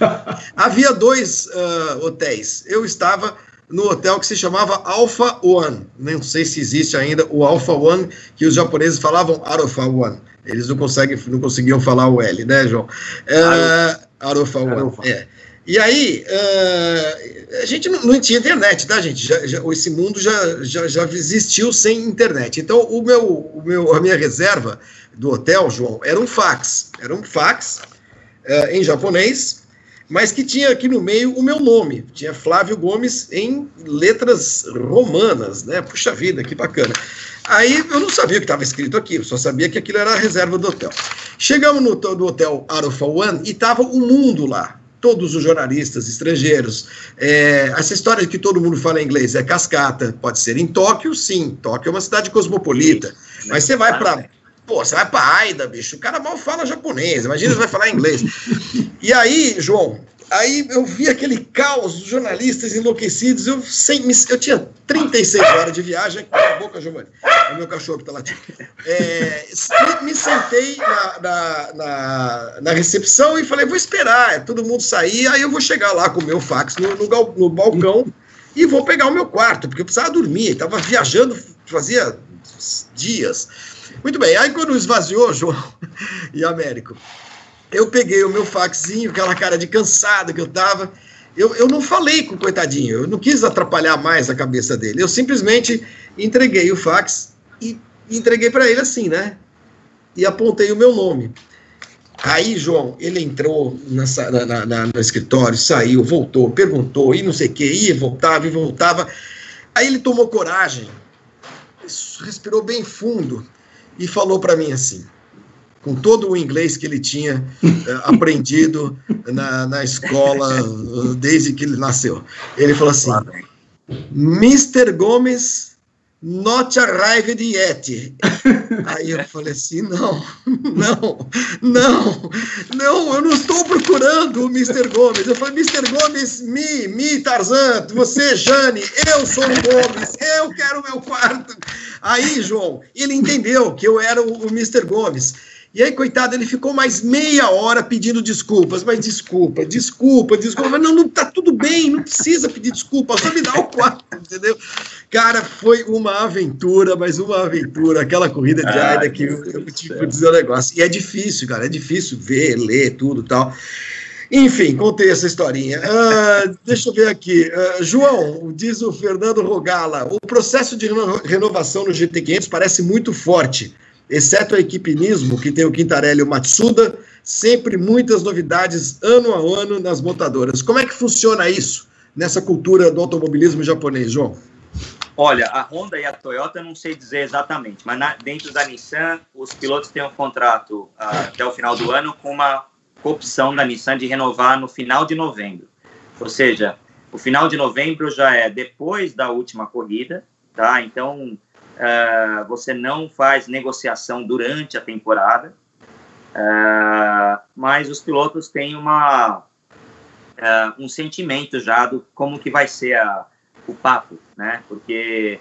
Speaker 1: Havia dois uh, hotéis Eu estava no hotel que se chamava Alpha One. Não sei se existe ainda o Alpha One, que os japoneses falavam Alpha One. Eles não, conseguem, não conseguiam falar o L, né, João? É, Alpha One. É. E aí, uh, a gente não, não, tinha internet, tá, gente? Já, já, esse mundo já, já, já existiu sem internet. Então, o meu, o meu, a minha reserva do hotel, João, era um fax. Era um fax uh, em japonês, mas que tinha aqui no meio o meu nome. Tinha Flávio Gomes em letras romanas, né? Puxa vida, que bacana. Aí eu não sabia o que estava escrito aqui, eu só sabia que aquilo era a reserva do hotel. Chegamos no, no hotel Arufa One e estava o mundo lá. Todos os jornalistas estrangeiros. É, essa história de que todo mundo fala inglês é cascata. Pode ser em Tóquio, sim. Tóquio é uma cidade cosmopolita. Mas você vai para Pô, você vai pra Aida, bicho. O cara mal fala japonês. Imagina você vai falar inglês. E aí, João, aí eu vi aquele caos dos jornalistas enlouquecidos. Eu, sem, eu tinha 36 horas de viagem. Cala a boca, Giovanni. É o meu cachorro que tá latindo. É, me, me, sentei na, na, na, na, recepção e falei: vou esperar é todo mundo sair. Aí eu vou chegar lá com o meu fax no, no, no balcão e vou pegar o meu quarto, porque eu precisava dormir. Estava viajando fazia dias. Muito bem, aí quando esvaziou, João e Américo, eu peguei o meu faxinho, aquela cara de cansado que eu tava, eu, eu não falei com o coitadinho, eu não quis atrapalhar mais a cabeça dele, eu simplesmente entreguei o fax e entreguei para ele assim, né? E apontei o meu nome. Aí, João, ele entrou nessa, na, na, no escritório, saiu, voltou, perguntou, e não sei o que, ia, voltava e voltava. Aí ele tomou coragem, respirou bem fundo e falou para mim assim, com todo o inglês que ele tinha uh, aprendido na, na escola uh, desde que ele nasceu. Ele falou assim: Mr. Gomes not arrived yet. Aí eu falei assim: não, não, não, não, eu não estou procurando o Mr. Gomes. Eu falei: Mr. Gomes, me, me, Tarzan, você, Jane, eu sou o Gomes, eu quero meu quarto. Aí, João, ele entendeu que eu era o, o Mr. Gomes. E aí, coitado, ele ficou mais meia hora pedindo desculpas, mas desculpa, desculpa, desculpa. Mas não, não tá tudo bem, não precisa pedir desculpa, só me dá o quarto, entendeu? Cara, foi uma aventura, mas uma aventura, aquela corrida de ah, Aida que eu, eu tive que dizer o um negócio. E é difícil, cara, é difícil ver, ler tudo tal. Enfim, contei essa historinha. Uh, deixa eu ver aqui. Uh, João, diz o Fernando Rogala, o processo de renovação no GT500 parece muito forte exceto a equipe Nismo, que tem o Quintarelli e o Matsuda, sempre muitas novidades ano a ano nas montadoras. Como é que funciona isso nessa cultura do automobilismo japonês, João?
Speaker 3: Olha, a Honda e a Toyota não sei dizer exatamente, mas na, dentro da Nissan, os pilotos têm um contrato uh, até o final do ano com uma opção da Nissan de renovar no final de novembro. Ou seja, o final de novembro já é depois da última corrida, tá? Então, uh, você não faz negociação durante a temporada, uh, mas os pilotos têm uma, uh, um sentimento já do como que vai ser a, o papo, né? Porque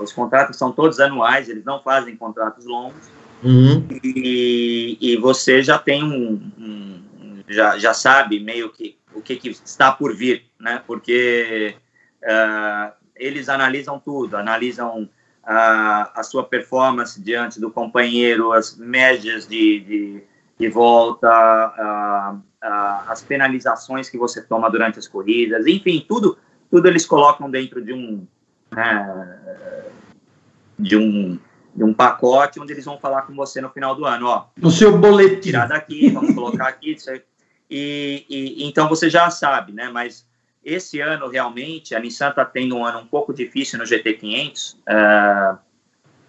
Speaker 3: os contratos são todos anuais, eles não fazem contratos longos, uhum. e, e, você já tem um, um, já, já sabe meio que o que, que está por vir, né? Porque eles analisam tudo, analisam a, a sua performance diante do companheiro, as médias de, de de volta, uh, uh, as penalizações que você toma durante as corridas, enfim, tudo, tudo eles colocam dentro de um, né, de um de um pacote onde eles vão falar com você no final do ano, ó.
Speaker 2: No seu boletim.
Speaker 3: Tirar daqui, vamos colocar aqui, e, e, então você já sabe, né? Mas esse ano realmente a Nissan está tendo um ano um pouco difícil no GT500. Uh,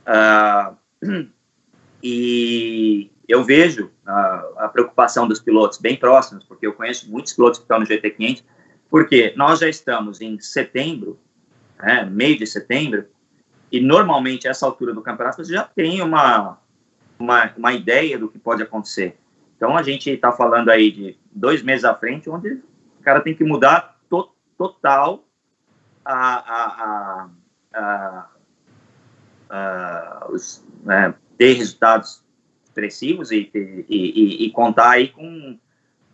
Speaker 3: uh, e eu vejo a, a, preocupação dos pilotos bem próximos, porque eu conheço muitos pilotos que estão no GT500, porque nós já estamos em setembro, né, meio de setembro, e normalmente essa altura do campeonato você já tem uma, uma, uma ideia do que pode acontecer. Então a gente está falando aí de dois meses à frente, onde o cara tem que mudar to, total a, a, a, a os, né, ter resultados expressivos e, e, e, e, contar aí com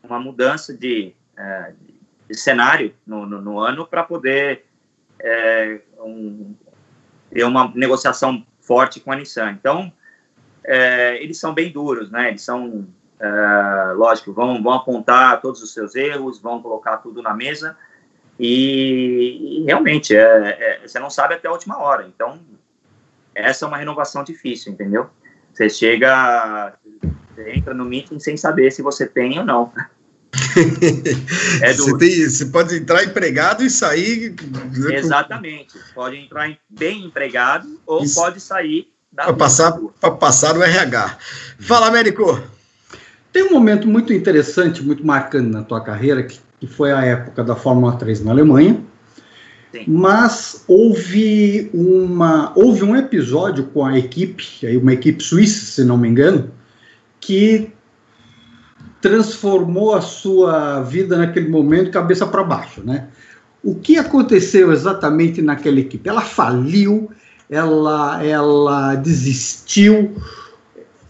Speaker 3: uma mudança de, é, de cenário no, no, no ano para poder é, um, ter uma negociação forte com a Nissan. Então, é, eles são bem duros, né? Eles são, é, lógico, vão, vão apontar todos os seus erros, vão colocar tudo na mesa e, e realmente, é, é, você não sabe até a última hora. Então, essa é uma renovação difícil, entendeu? Você chega, você entra no meeting sem saber se você tem ou não.
Speaker 1: É você, tem, você, pode entrar empregado e sair.
Speaker 3: Exatamente. Pode entrar bem empregado ou Isso. pode sair
Speaker 1: para passar, passar o RH. Fala, Américo.
Speaker 2: Tem um momento muito interessante, muito marcante na tua carreira, que, que foi a época da Fórmula 3 na Alemanha. Sim. Mas houve, uma, houve um episódio com a equipe, aí uma equipe suíça, se não me engano, que transformou a sua vida naquele momento cabeça para baixo, né? O que aconteceu exatamente naquela equipe? Ela faliu, ela, ela desistiu,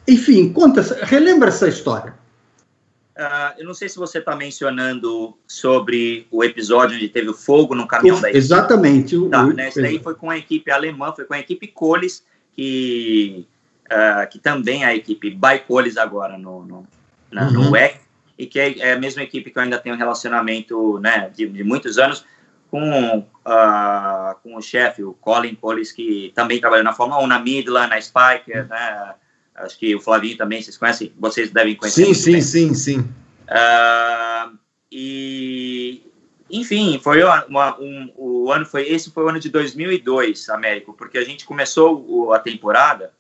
Speaker 2: enfim, conta, relembra essa história.
Speaker 3: Uh, eu não sei se você está mencionando sobre o episódio onde teve o fogo no caminhão o, da
Speaker 2: equipe. Exatamente.
Speaker 3: O, tá, né, esse daí foi com a equipe alemã, foi com a equipe Coles, que, uh, que também é a equipe by Coles agora no, no, na, uhum. no WEC, e que é, é, a mesma equipe que eu ainda tenho um relacionamento né, de, de muitos anos com, uh, com o chefe, o Colin Polis, que também trabalhou na Fórmula 1, na Midland, na Spiker, uhum. né? Acho que o Flavinho também, vocês conhecem, vocês devem conhecer.
Speaker 1: Sim, sim, bem. sim, sim.
Speaker 3: Uh, e, enfim, foi uma, um, o ano foi esse foi o ano de 2002, Américo, porque a gente começou a temporada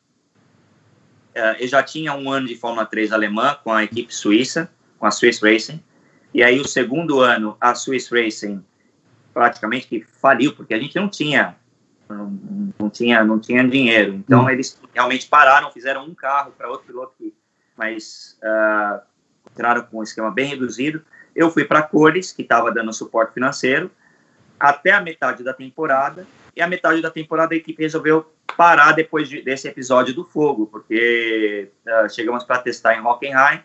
Speaker 3: eu já tinha um ano de Fórmula 3 alemã com a equipe suíça, com a Swiss Racing, e aí o segundo ano a Swiss Racing praticamente que faliu, porque a gente não tinha não, não tinha não tinha dinheiro, então hum. eles realmente pararam, fizeram um carro para outro piloto que, mas uh, entraram com um esquema bem reduzido. Eu fui para Cores, que estava dando suporte financeiro, até a metade da temporada, e a metade da temporada a equipe resolveu parar depois de, desse episódio do fogo, porque uh, chegamos para testar em Hockenheim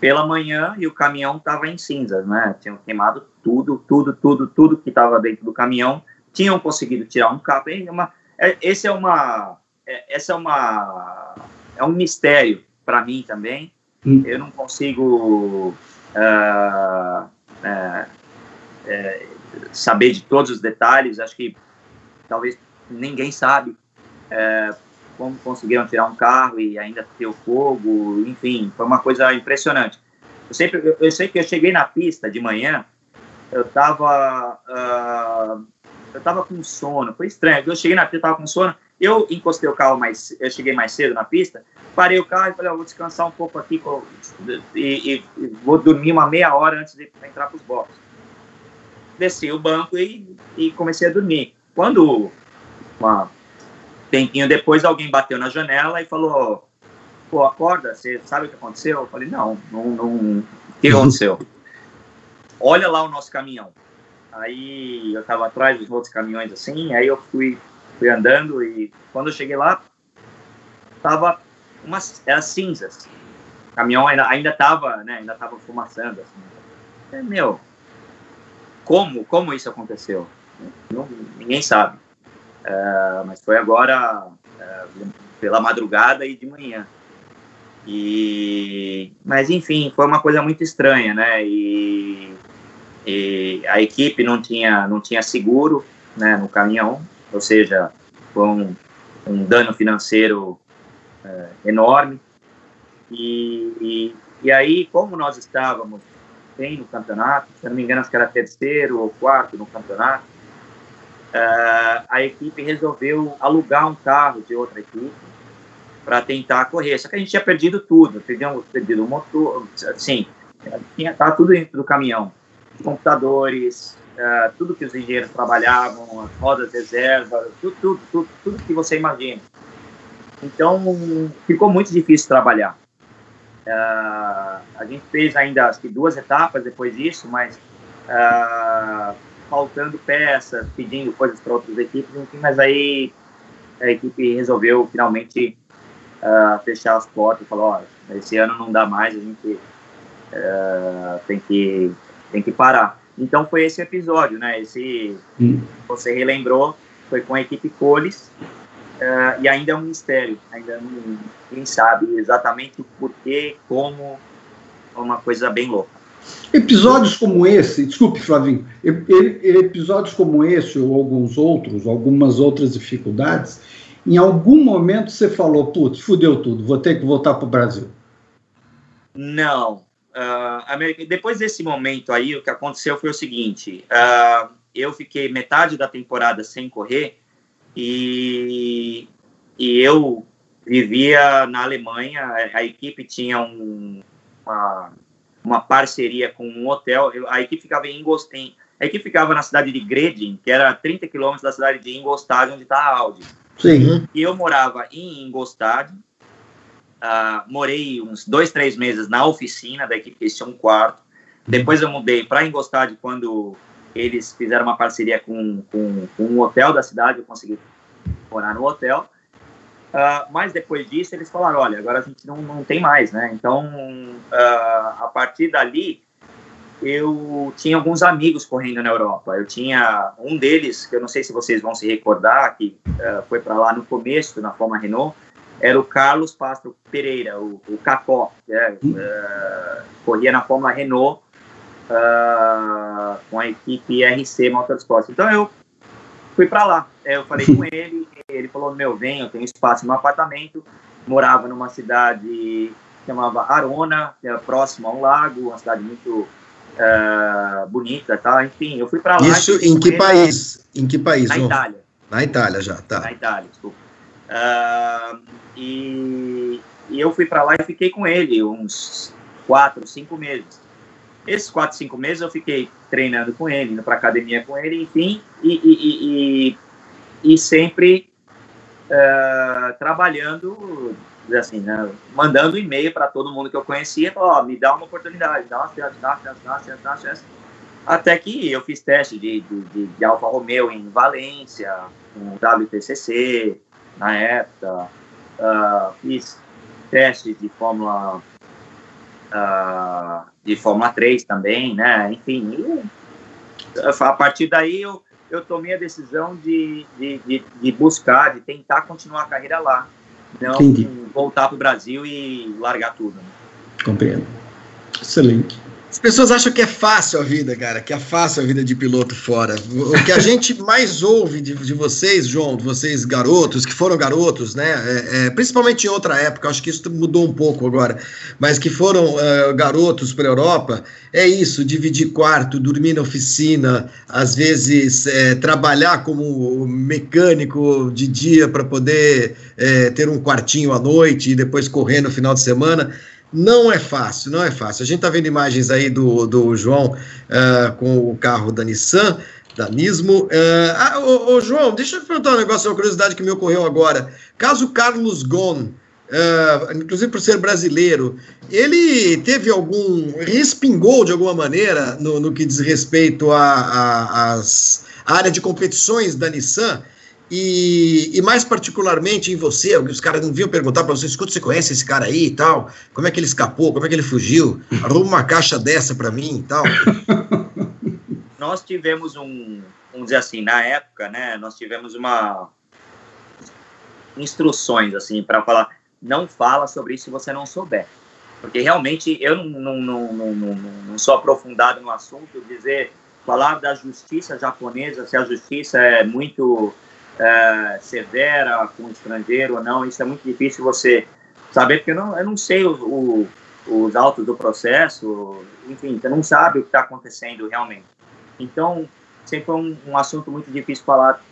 Speaker 3: pela manhã e o caminhão estava em cinzas, né? Tinham queimado tudo, tudo, tudo, tudo que estava dentro do caminhão. Tinham conseguido tirar um carro. É uma, é, esse é uma, é, essa é uma, é um mistério para mim também. Hum. Eu não consigo uh, saber de todos os detalhes. Acho que talvez ninguém sabe é, como conseguiram tirar um carro e ainda ter o fogo, enfim, foi uma coisa impressionante. Eu, sempre, eu, sei que eu cheguei na pista de manhã, eu tava, uh, eu tava com sono, foi estranho, eu cheguei na pista, tava com sono, eu encostei o carro mais, eu cheguei mais cedo na pista, parei o carro e falei, vou descansar um pouco aqui e, e, vou dormir uma meia hora antes de entrar para os boxes. Desci o banco e, e comecei a dormir. Quando uma tempinho depois, alguém bateu na janela e falou: Pô, acorda, você sabe o que aconteceu? Eu falei: Não, não, não. O que aconteceu? Olha lá o nosso caminhão. Aí eu estava atrás dos outros caminhões assim, aí eu fui, fui andando e quando eu cheguei lá, tava umas eram cinzas. O caminhão ainda ainda tava, né, ainda tava fumaçando assim. É, meu, como como isso aconteceu? Não, ninguém sabe. Uh, mas foi agora uh, pela madrugada e de manhã. E, mas enfim, foi uma coisa muito estranha, né? E, e a equipe não tinha não tinha seguro, né, no caminhão, ou seja, foi um, um dano financeiro é, enorme. E, e, e, aí, como nós estávamos bem no campeonato, se não me engano, acho que era terceiro ou quarto no campeonato, uh, a equipe resolveu alugar um carro de outra equipe para tentar correr. Só que a gente tinha perdido tudo, perdemos perdido o motor, assim, tinha tá tudo dentro do caminhão, computadores, uh, tudo que os engenheiros trabalhavam, as rodas reserva, tudo, tudo, tudo, tudo que você imagina. Então, ficou muito difícil trabalhar. Uh, a gente fez ainda acho que duas etapas depois disso, mas faltando peças, pedindo coisas para outras equipes, enfim, mas aí a equipe resolveu finalmente uh, fechar as portas e falou, esse ano não dá mais, a gente tem que tem que parar. Então foi esse episódio, né? Esse hum. você relembrou, foi com a equipe Coles uh, e ainda é um mistério, ainda não, ninguém sabe exatamente o porquê, como, é uma coisa bem louca.
Speaker 2: Episódios como esse, desculpe, Flavinho, episódios como esse ou alguns outros, algumas outras dificuldades, em algum momento você falou, putz, fudeu tudo, vou ter que voltar para o Brasil.
Speaker 3: Não, Uh, depois desse momento aí, o que aconteceu foi o seguinte: uh, eu fiquei metade da temporada sem correr e, e eu vivia na Alemanha. A, a equipe tinha um, uma, uma, parceria com um hotel. Eu, a equipe ficava em Ingolstadt. A equipe ficava na cidade de Gredin, que era 30 quilômetros da cidade de Ingolstadt, onde está a Audi.
Speaker 2: Sim.
Speaker 3: E eu morava em Ingolstadt Uh, morei uns dois, três meses na oficina da equipe, eles tinham um quarto. Depois eu mudei para Ingolstadt quando eles fizeram uma parceria com, com, com, um hotel da cidade, eu consegui morar no hotel. Uh, mas depois disso eles falaram, olha, agora a gente não, não tem mais, né? Então, uh, a partir dali, eu tinha alguns amigos correndo na Europa. Eu tinha um deles, que eu não sei se vocês vão se recordar, que uh, foi para lá no começo, na Fórmula Renault, era o Carlos Pastro Pereira, o, o Cacó, que é, uh, corria na Fórmula Renault uh, com a equipe RC Motorsport. Então eu fui para lá, eu falei com ele, ele falou, meu, vem, eu tenho espaço no apartamento, morava numa cidade que chamava Arona, que é próximo a um lago, uma cidade muito uh, bonita, tá? Enfim, eu fui para lá.
Speaker 1: Isso em que país? Em que país?
Speaker 3: Na Itália.
Speaker 1: Na Itália já, tá.
Speaker 3: Na Itália, desculpa. Uh, e, e, eu fui para lá e fiquei com ele uns quatro, cinco meses. Esses quatro, cinco meses eu fiquei treinando com ele, indo para academia com ele, enfim, e, e, e sempre uh, trabalhando, assim, né, mandando e-mail para todo mundo que eu conhecia, ó, oh, me dá uma oportunidade, dá uma chance, dá uma chance, dá uma chance, dá uma chance. Até que eu fiz teste de, de, de, Alfa Romeo em Valência, com WTCC, na época, uh, fiz testes de Fórmula uh, de Fórmula 3 também, né? Enfim, a partir daí eu, eu tomei a decisão de, de, de, de buscar, de tentar continuar a carreira lá, não Entendi. voltar para o Brasil e largar tudo. Né?
Speaker 2: Compreendo. Excelente.
Speaker 1: As pessoas acham que é fácil a vida, cara, que é fácil a vida de piloto fora. O que a gente mais ouve de, de vocês, João, de vocês garotos, que foram garotos, né? É, é, principalmente em outra época, acho que isso mudou um pouco agora, mas que foram é, garotos para a Europa, é isso: dividir quarto, dormir na oficina, às vezes é, trabalhar como mecânico de dia para poder é, ter um quartinho à noite e depois correr no final de semana. Não é fácil, não é fácil. A gente está vendo imagens aí do, do João uh, com o carro da Nissan, da Nismo. Uh, ah, ô, ô, João, deixa eu perguntar um negócio, uma curiosidade que me ocorreu agora. Caso Carlos Gon, uh, inclusive por ser brasileiro, ele teve algum. respingou de alguma maneira no, no que diz respeito à área de competições da Nissan? E, e, mais particularmente em você, os caras não vinham perguntar para você, escuta, você conhece esse cara aí e tal? Como é que ele escapou? Como é que ele fugiu? Arruma uma caixa dessa para mim e tal.
Speaker 3: Nós tivemos um, vamos dizer assim, na época, né, nós tivemos uma instruções assim para falar, não fala sobre isso se você não souber. Porque realmente eu não, não, não, não, não, não sou aprofundado no assunto, dizer, falar da justiça japonesa, se a justiça é muito é, severa com o estrangeiro ou não, isso é muito difícil você saber, porque eu não, eu não sei o, o, os autos do processo, enfim, você não sabe o que está acontecendo realmente. Então, sempre foi um, um assunto muito difícil falar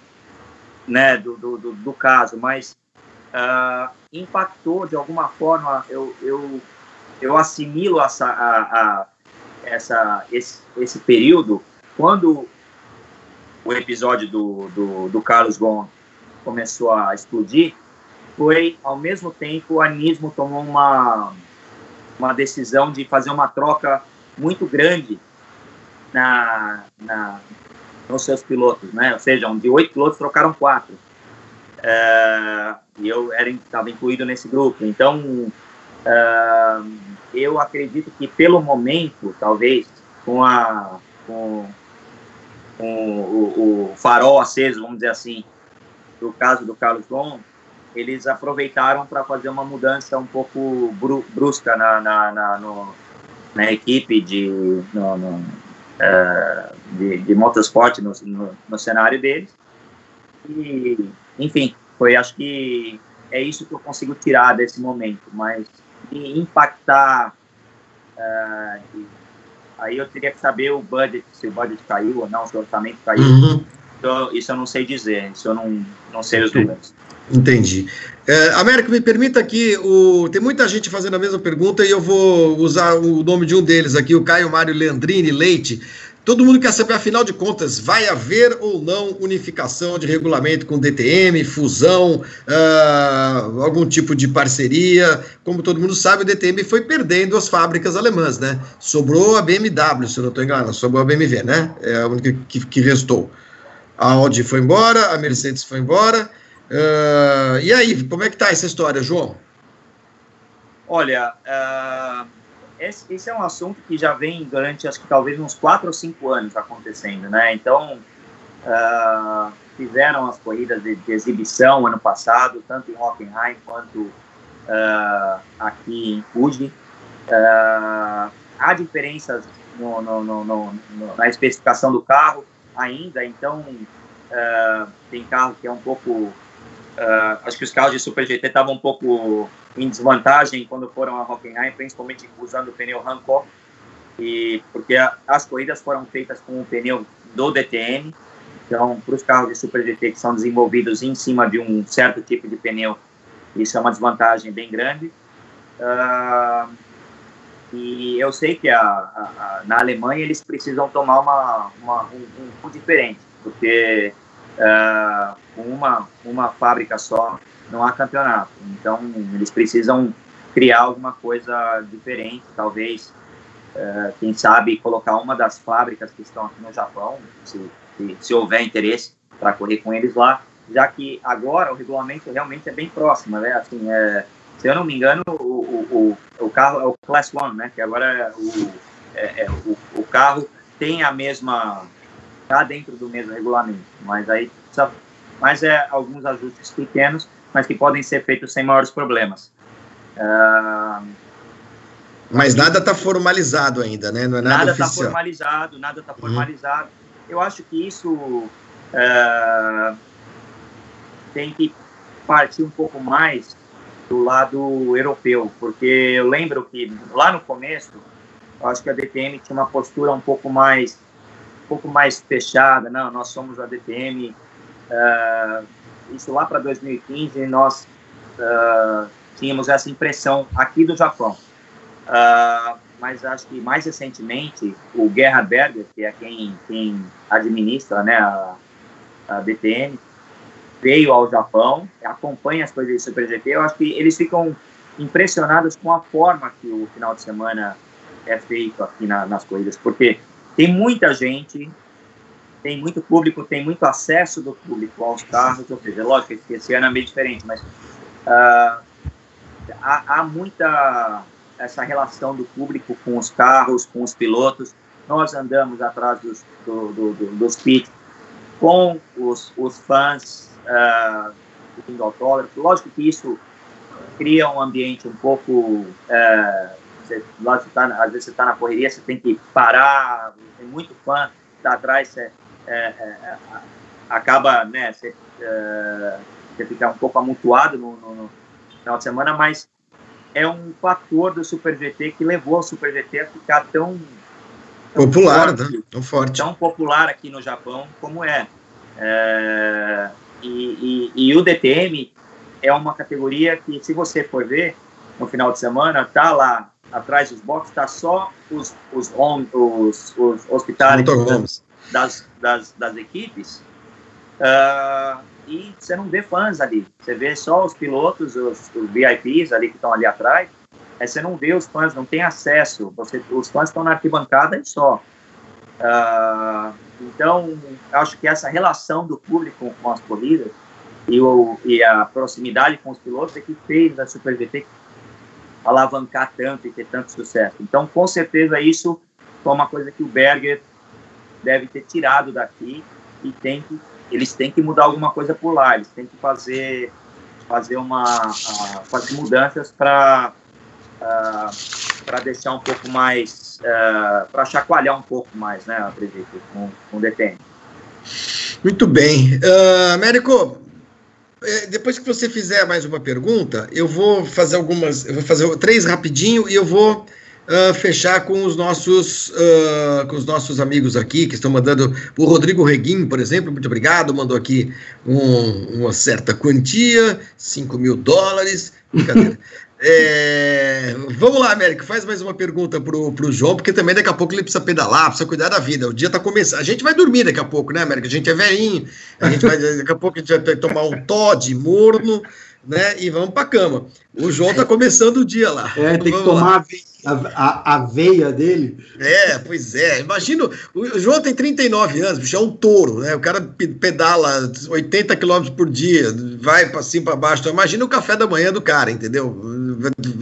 Speaker 3: né, do, do, do, do caso, mas uh, impactou de alguma forma, eu, eu, eu assimilo essa, a, a, essa, esse, esse período quando o episódio do, do, do Carlos Gon começou a explodir, foi ao mesmo tempo o Anismo tomou uma, uma decisão de fazer uma troca muito grande na, na, nos seus pilotos, né? Ou seja, de oito pilotos trocaram quatro. É, e eu estava incluído nesse grupo. Então, é, eu acredito que pelo momento, talvez, com a com, com o, o, farol aceso, vamos dizer assim, no caso do Carlos Gon, eles aproveitaram para fazer uma mudança um pouco brusca na, na, na, no, na equipe de, no, no, uh, de, de motorsport no, no, no, cenário deles. E, enfim, foi acho que é isso que eu consigo tirar desse momento, mas impactar. Uh, aí eu teria que saber o budget, se o budget caiu ou não, se o orçamento caiu. Uhum. Então, isso eu não sei dizer, isso eu não, não sei os números.
Speaker 1: Entendi. É, Américo, me permita aqui, o, tem muita gente fazendo a mesma pergunta e eu vou usar o nome de um deles aqui, o Caio Mário Leandrini Leite. Todo mundo quer saber, afinal de contas, vai haver ou não unificação de regulamento com DTM, fusão, uh, algum tipo de parceria? Como todo mundo sabe, o DTM foi perdendo as fábricas alemãs, né? Sobrou a BMW, se eu não estou enganado, sobrou a BMW, né? É a única que, que restou. A Audi foi embora, a Mercedes foi embora. Uh, e aí, como é que tá essa história, João?
Speaker 3: Olha, uh, esse, esse, é um assunto que já vem durante, acho que talvez uns quatro ou cinco anos acontecendo, né? Então, uh, fizeram as corridas de, de, exibição ano passado, tanto em Hockenheim quanto aqui em Fuji. há diferenças no, no, no, na especificação do carro ainda, então tem carro que é um pouco Uh, acho que os carros de Super GT estavam um pouco em desvantagem quando foram a Hockenheim, principalmente usando o pneu Hankook, e porque a, as corridas foram feitas com o pneu do DTM. Então, para os carros de Super GT que são desenvolvidos em cima de um certo tipo de pneu, isso é uma desvantagem bem grande. Uh, e eu sei que a, a, na Alemanha eles precisam tomar uma, uma um, um, diferente, porque uh, uma, uma fábrica só não há campeonato. Então, eles precisam criar alguma coisa diferente, talvez, uh, quem sabe, colocar uma das fábricas que estão aqui no Japão, se, se, se houver interesse para correr com eles lá, já que agora o regulamento realmente é bem próximo, né? Assim, é, se eu não me engano, o, o, o, carro é o Class 1, né? Que agora é o, é, é, o, o carro tem a mesma está dentro do mesmo regulamento, mas aí precisa mais é alguns ajustes pequenos, mas que podem ser feitos sem maiores problemas. Uh,
Speaker 1: mas nada está formalizado ainda, né? Não é nada, nada
Speaker 3: está formalizado, nada está uhum. formalizado. Uhum. Eu acho que isso uh, tem que partir um pouco mais do lado europeu, porque eu lembro que lá no começo, eu acho que a DTM tinha uma postura um pouco mais pouco mais fechada, não, nós somos a DTM, uh, ah, isso lá para 2015, nós uh, tínhamos essa impressão aqui do Japão. Uh, mas acho que mais recentemente, o Gerhard Berger, que é quem, quem administra né, a, a DTM, veio ao Japão, acompanha as coisas do Super GT, eu acho que eles ficam impressionados com a forma que o final de semana é feito aqui na, nas corridas, porque tem muita gente, tem muito público, tem muito acesso do público aos carros, ou seja, lógico que esse ano é meio diferente, mas uh, há, há, muita essa relação do público com os carros, com os pilotos. Nós andamos atrás dos, do, do, do, dos pits com os, os fãs uh, do autógrafo. Lógico que isso cria um ambiente um pouco. É, você, você tá, às vezes você está na correria, você tem que parar, tem muito fã, está atrás, você é, é, acaba, né, você, é, você fica um pouco amontoado no, no, no, final de semana, mas é um fator do Super GT que levou o Super GT a ficar tão,
Speaker 1: tão popular, forte, né? tão forte,
Speaker 3: tão popular aqui no Japão como é. é e, e, e o DTM é uma categoria que, se você for ver no final de semana, tá lá atrás dos boxes, tá só os, os, os, os hospitais das, das, das, equipes. Uh, e você não vê fãs ali. Você vê só os pilotos, os, os VIPs ali que estão ali atrás. Aí você não vê os fãs, não tem acesso. Você, os fãs estão na arquibancada e só. Uh, então, acho que essa relação do público com as corridas e, o, e a proximidade com os pilotos é que fez a Super GT alavancar tanto e ter tanto sucesso. Então, com certeza, isso foi uma coisa que o Berger deve ter tirado daqui e tem que, eles têm que mudar alguma coisa por lá, eles têm que fazer, fazer, uma, uh, fazer mudanças para uh, para deixar um pouco mais, uh, para chacoalhar um pouco mais, né, acredito, com, com o DTM.
Speaker 1: Muito bem. Uh, Américo, é, depois que você fizer mais uma pergunta, eu vou fazer algumas, eu vou fazer três rapidinho e eu vou uh, fechar com os nossos uh, com os nossos amigos aqui que estão mandando. O Rodrigo Reguim, por exemplo, muito obrigado, mandou aqui um, uma certa quantia, 5 mil dólares. Brincadeira. É, vamos lá, Américo, faz mais uma pergunta pro, pro João, porque também daqui a pouco ele precisa pedalar, precisa cuidar da vida. O dia tá começando. A gente vai dormir daqui a pouco, né, Américo? A gente é velhinho, a gente vai, daqui a pouco a gente vai tomar um Todd morno, né? E vamos pra cama. O João tá começando o dia lá.
Speaker 2: É, tem que tomar a, a, a, veia dele.
Speaker 1: É, pois é. Imagina, o João tem 39 anos, bicho, é um touro, né? O cara pedala 80 km por dia, vai para cima, para baixo. Então, imagina o café da manhã do cara, entendeu?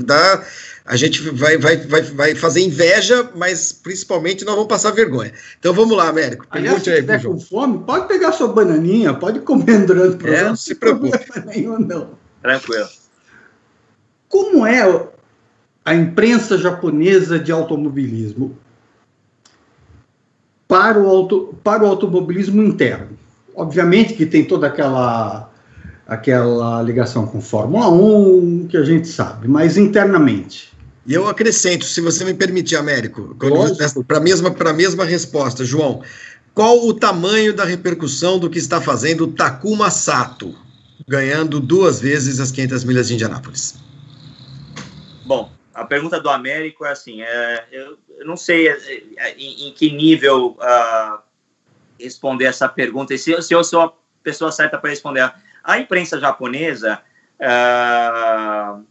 Speaker 1: Dá, a gente vai, vai, vai, vai fazer inveja, mas principalmente nós vamos passar vergonha. Então vamos lá, Américo.
Speaker 2: Aliás, se tiver com fome, pode pegar sua bananinha, pode comer durante o programa.
Speaker 1: É, não se preocupe.
Speaker 3: Nenhum, não. Tranquilo.
Speaker 2: Como é a imprensa japonesa de automobilismo para o, auto, para o automobilismo interno. Obviamente que tem toda aquela, aquela ligação com Fórmula 1, que a gente sabe, mas internamente.
Speaker 1: E eu acrescento, se você me permitir, Américo, para a mesma, mesma resposta, João, qual o tamanho da repercussão do que está fazendo o Takuma Sato, ganhando duas vezes as 500 milhas de Indianápolis?
Speaker 3: Bom, a pergunta do Américo é assim, é, eu, eu, não sei é, é, em, em, que nível uh, responder essa pergunta, e se, se, eu sou a pessoa certa para responder. A imprensa japonesa, uh,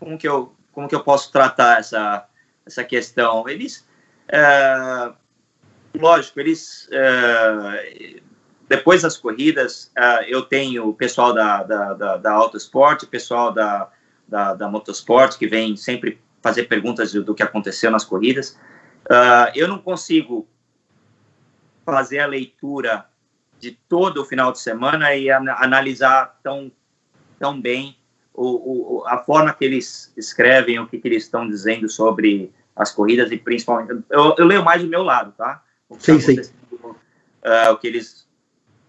Speaker 3: como, que eu, como que eu posso tratar essa, essa questão? Eles, uh, lógico, eles, depois das corridas, eu tenho o pessoal da, da, da, da Autosport, o pessoal da da, da Motorsport, que vem sempre fazer perguntas do, do que aconteceu nas corridas. Uh, eu não consigo fazer a leitura de todo o final de semana e an analisar tão, tão bem o, o, a forma que eles escrevem, o que, que eles estão dizendo sobre as corridas e principalmente. Eu, eu leio mais do meu lado, tá?
Speaker 2: O que, sim, sim.
Speaker 3: Uh, o que eles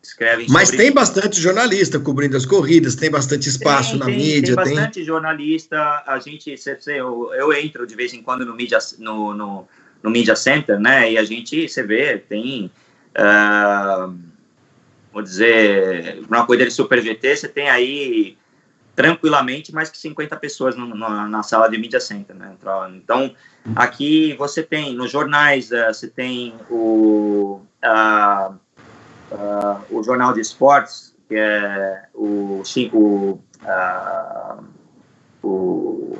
Speaker 3: escrevem.
Speaker 1: Mas tem bastante jornalista cobrindo as corridas, tem bastante espaço tem, na
Speaker 3: tem,
Speaker 1: mídia.
Speaker 3: Tem bastante tem... jornalista. A gente, eu, eu entro de vez em quando no media, no, no, no media center, né? E a gente, você vê, tem, uh, vou dizer, uma coisa de Super GT, você tem aí tranquilamente mais que 50 pessoas no, no, na sala de media center, né? Então, aqui você tem, nos jornais, uh, você tem o... Uh, uh, o jornal de esportes, que é o, o, uh, o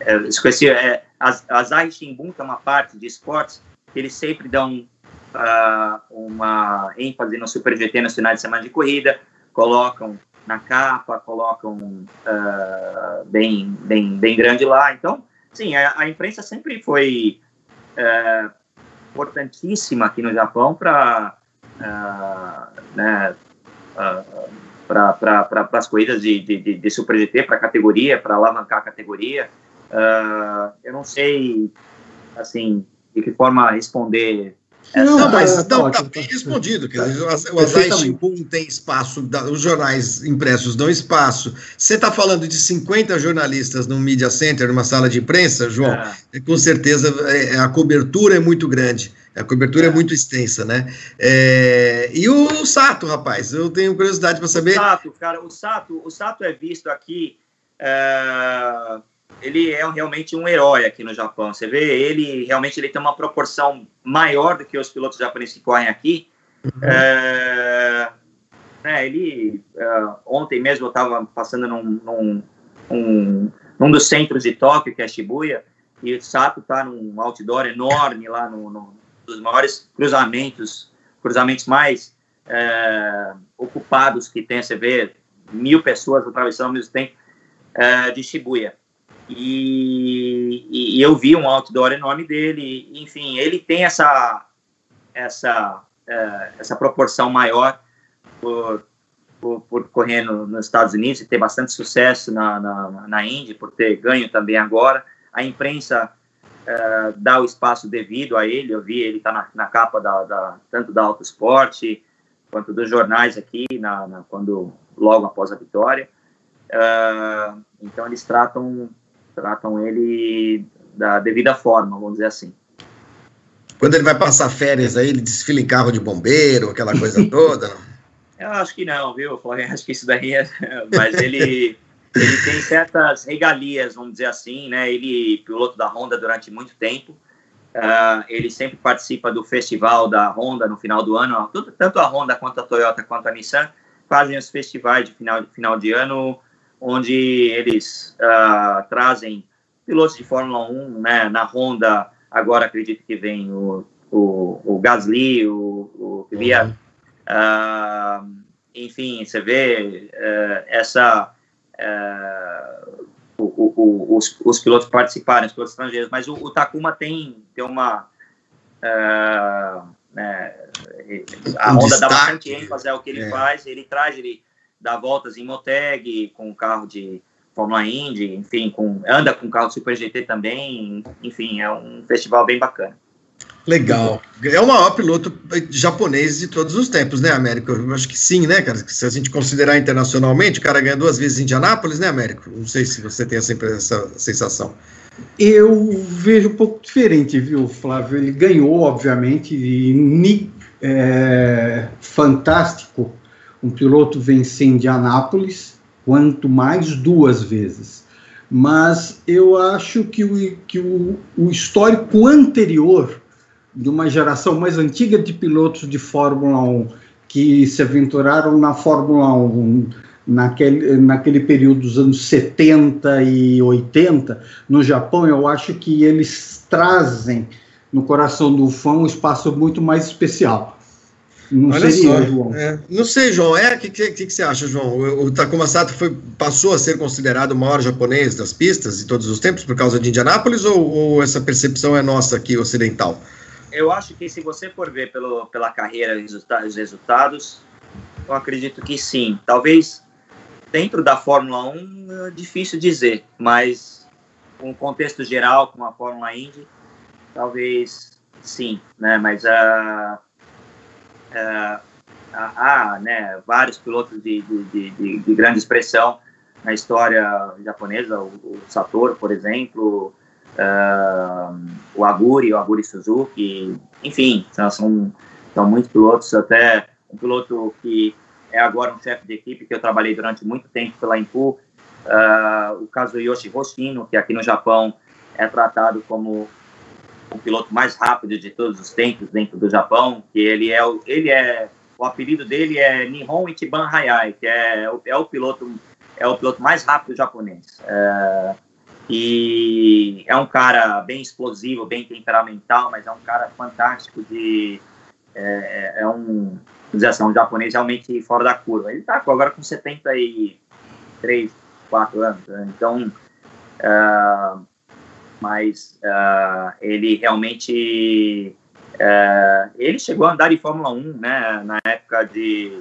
Speaker 3: é, esqueci, é, Asahi Shimbun, que é uma parte de esportes, eles sempre dão uh, uma ênfase no Super GT nos finais de semana de corrida, colocam na capa, colocam uh, bem, bem, bem grande lá. Então, sim, a, a imprensa sempre foi uh, importantíssima aqui no Japão para uh, né, uh, para as corridas de, de, de, de Super GT, para a categoria, para alavancar a categoria. Uh, eu não sei, assim, de que forma responder
Speaker 1: não, não, mas tá, não, tá, tá, bem respondido. Quer dizer, o Azai Shimbun tem espaço, os jornais impressos dão espaço. Você está falando de 50 jornalistas no Media Center, numa sala de imprensa, João? É. Com certeza é, a cobertura é muito grande. A cobertura é, é muito extensa, né? É, e o Sato, rapaz, eu tenho curiosidade para saber.
Speaker 3: O Sato, cara, o Sato, o Sato é visto aqui. É, ele é realmente um herói aqui no Japão. Você vê, ele realmente ele tem uma proporção maior do que os pilotos japoneses que correm aqui. Uhum. É, né, ele uh, ontem mesmo eu estava passando num, num, um, num dos centros de Tóquio, que é Shibuya, e o Sato está num outdoor enorme lá no, no dos maiores cruzamentos, cruzamentos mais é, ocupados que tem, você vê mil pessoas atravessando ao mesmo tempo, é, de Shibuya. E, e, eu vi um outdoor enorme dele, enfim, ele tem essa, essa, é, essa proporção maior por, por, por correr no, nos Estados Unidos e ter bastante sucesso na, na, na Indy, por ter ganho também agora. A imprensa uh, dá o espaço devido a ele. Eu vi ele tá na, na capa da, da, tanto da Auto Esporte quanto dos jornais aqui, na, na quando logo após a vitória. Uh, então eles tratam tratam ele da devida forma, vamos dizer assim.
Speaker 1: Quando ele vai passar férias aí, ele desfila em carro de bombeiro, aquela coisa toda?
Speaker 3: Eu acho que não, viu, Florian? Acho que isso daí é. Mas ele, ele tem certas regalias, vamos dizer assim, né? Ele piloto da Honda durante muito tempo. Uh, ele sempre participa do festival da Honda no final do ano. Tanto a Honda quanto a Toyota quanto a Nissan fazem os festivais de final, final de ano, onde eles uh, trazem pilotos de Fórmula 1, né? Na Honda, agora acredito que vem o, o, o Gasly, o, o Uhum. Uh, enfim, você vê uh, essa uh, o, o, os, os, pilotos participarem, os pilotos estrangeiros, mas o, o Takuma tem, tem uma. Uh, né, a um Honda destaque, dá bastante ênfase ao que ele é. faz, ele traz, ele dá voltas em Moteg, com carro de Fórmula Indy, enfim, com, anda com carro Super GT também, enfim, é um festival bem bacana.
Speaker 1: Legal. É o maior piloto japonês de todos os tempos, né, Américo? Eu acho que sim, né, cara? Se a gente considerar internacionalmente, o cara ganha duas vezes em Indianápolis, né, Américo? Não sei se você tem essa, essa sensação.
Speaker 2: Eu vejo um pouco diferente, viu, Flávio? Ele ganhou, obviamente, e é, fantástico um piloto vencer Indianápolis, quanto mais duas vezes. Mas eu acho que o, que o, o histórico anterior de uma geração mais antiga de pilotos de Fórmula 1 que se aventuraram na Fórmula 1 naquele, naquele período dos anos 70 e 80 no Japão, eu acho que eles trazem no coração do fã um espaço muito mais especial.
Speaker 1: Não Olha seria, só, João. É, não sei, João. É, o que, que, que, você acha, João? O, o Takuma Sato foi, passou a ser considerado o maior japonês das pistas de todos os tempos por causa de Indianápolis ou, ou essa percepção é nossa aqui ocidental?
Speaker 3: Eu acho que se você for ver pelo, pela carreira os resultados, eu acredito que sim. Talvez dentro da Fórmula 1 é difícil dizer, mas com o contexto geral, com a Fórmula Indy, talvez sim, né? Mas uh, uh, há né, vários pilotos de, de, de, de, grande expressão na história japonesa, o, o Satoru, por exemplo, uh, o Aguri, o Aguri Suzuki, enfim, são, são, são muitos pilotos, até um piloto que é agora um chefe de equipe que eu trabalhei durante muito tempo pela Impu, uh, o Kazuyoshi Hoshino, que aqui no Japão é tratado como o piloto mais rápido de todos os tempos dentro do Japão, que ele é o, ele é o apelido dele é Nihon Ichiban Hayai, que é, é o piloto é o piloto mais rápido japonês. E é um cara bem explosivo, bem temperamental, mas é um cara fantástico de. É, é, é um, dizer assim, um japonês realmente fora da curva. Ele está agora com 73, 4 anos, né? então. Uh, mas uh, ele realmente. Uh, ele chegou a andar em Fórmula 1, né, na época de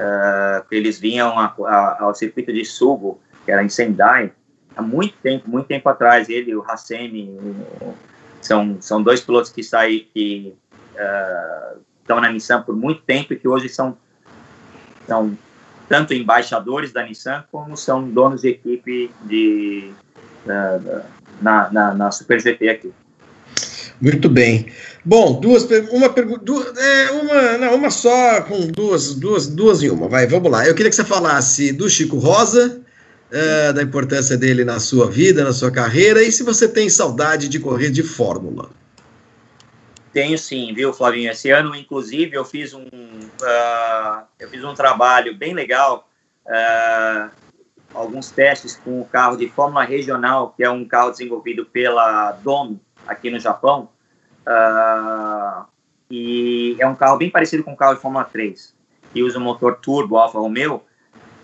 Speaker 3: uh, eles vinham a, a, ao circuito de Sugo, que era em Sendai, há muito tempo, muito tempo atrás. Ele, o Hassemi, são, são dois pilotos que saem, que uh, estão na Nissan por muito tempo e que hoje são, são tanto embaixadores da Nissan como são donos de equipe de, uh, na, na, na Super GT aqui.
Speaker 1: Muito bem. Bom, duas uma pergunta, é, uma, não, uma só com duas, duas, duas em uma. Vai, vamos lá. Eu queria que você falasse do Chico Rosa, é, da importância dele na sua vida, na sua carreira, e se você tem saudade de correr de Fórmula.
Speaker 3: Tenho sim, viu, Flavinho? Esse ano, inclusive, eu fiz um, uh, eu fiz um trabalho bem legal, uh, alguns testes com o carro de Fórmula Regional, que é um carro desenvolvido pela Dome, aqui no Japão. Uh, e é um carro bem parecido com o carro de Fórmula 3, que usa o motor turbo Alfa Romeo,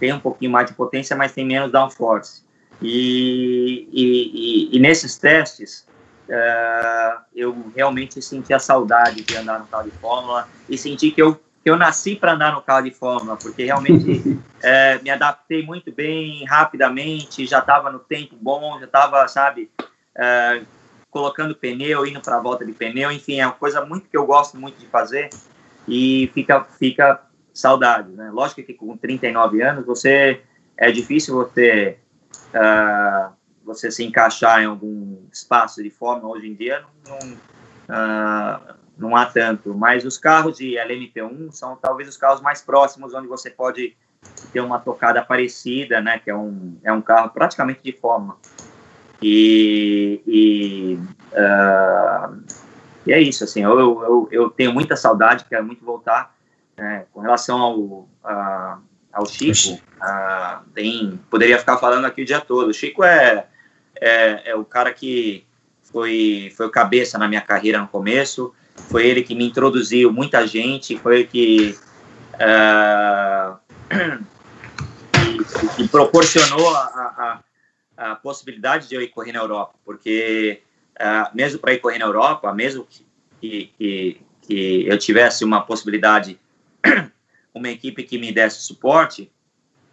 Speaker 3: tem um pouquinho mais de potência, mas tem menos downforce. E, e, e, e nesses testes, uh, eu realmente senti a saudade de andar no carro de Fórmula e senti que eu, que eu nasci para andar no carro de Fórmula, porque realmente uh, me adaptei muito bem, rapidamente, já estava no tempo bom, já estava, sabe, uh, colocando pneu, indo para a volta de pneu, enfim, é uma coisa muito que eu gosto muito de fazer e fica, fica saudade, né? Lógico que com 39 anos você é difícil você uh, você se encaixar em algum espaço de fórmula hoje em dia não, uh, não há tanto, mas os carros de LMP1 são talvez os carros mais próximos onde você pode ter uma tocada parecida, né? Que é um é um carro praticamente de fórmula. E, e, uh, e, é isso, assim, eu, eu, eu, tenho muita saudade, quero muito voltar. Né, com relação ao, uh, ao Chico, uh, tem, poderia ficar falando aqui o dia todo. O Chico é, é, é, o cara que foi, foi o cabeça na minha carreira no começo, foi ele que me introduziu muita gente, foi ele que, uh, que, que proporcionou a, a a possibilidade de eu ir correr na Europa, porque uh, mesmo para ir correr na Europa, mesmo que, que, que eu tivesse uma possibilidade, uma equipe que me desse suporte,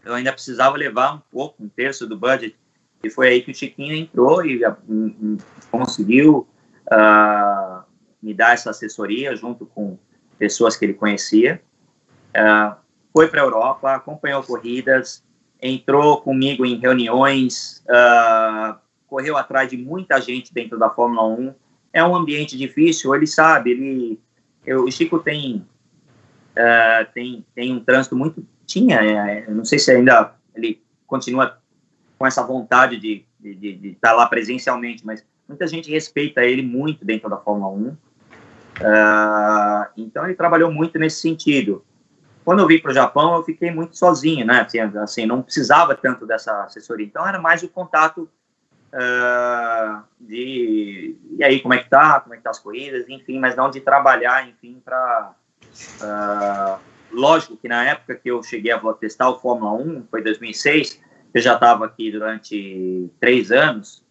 Speaker 3: eu ainda precisava levar um pouco, um terço do budget, e foi aí que o Chiquinho entrou e uh, conseguiu uh, me dar essa assessoria junto com pessoas que ele conhecia. Uh, foi para a Europa, acompanhou corridas, entrou comigo em reuniões, uh, correu atrás de muita gente dentro da Fórmula 1. É um ambiente difícil, ele sabe, ele, eu, o Chico tem, uh, tem, tem um trânsito muito, tinha, é, não sei se ainda ele continua com essa vontade de estar de, de, de tá lá presencialmente, mas muita gente respeita ele muito dentro da Fórmula 1. Uh, ah, então ele trabalhou muito nesse sentido quando eu vim para o Japão, eu fiquei muito sozinho, né? Assim, assim, não precisava tanto dessa assessoria. Então, era mais o contato uh, de... E aí, como é que tá? Como é que tá as corridas? Enfim, mas não de trabalhar, enfim, para... Uh, lógico que na época que eu cheguei a testar o Fórmula 1, foi 2006, eu já estava aqui durante três anos,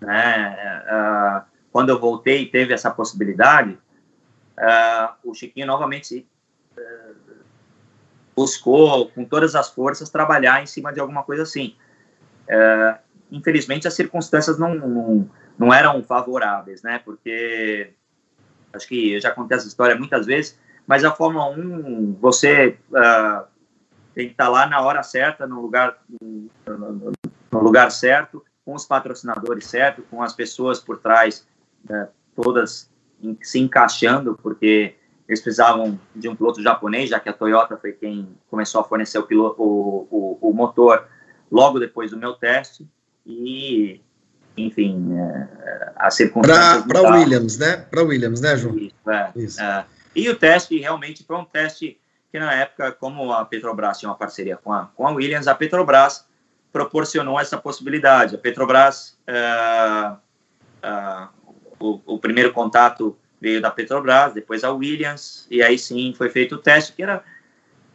Speaker 3: né? Uh, quando eu voltei e teve essa possibilidade, o Chiquinho novamente buscou, com todas as forças, trabalhar em cima de alguma coisa assim. Infelizmente, as circunstâncias não, não, não, eram favoráveis, né? Porque acho que eu já contei essa história muitas vezes, mas a Fórmula 1, você uh, tem que estar lá na hora certa, no lugar, no, lugar certo, com os patrocinadores certos, com as pessoas por trás, né, todas se encaixando, porque eles precisavam de um piloto japonês, já que a Toyota foi quem começou a fornecer o, piloto, o, o, o motor logo depois do meu teste. E, enfim, é, a circunstância.
Speaker 1: Para Williams, né? Para Williams, né, João?
Speaker 3: Isso, é, Isso. É. E o teste realmente foi um teste que, na época, como a Petrobras tinha uma parceria com a, com a Williams, a Petrobras proporcionou essa possibilidade. A Petrobras, é, é, o, o primeiro contato veio da Petrobras, depois a Williams, e aí sim foi feito o teste, que era,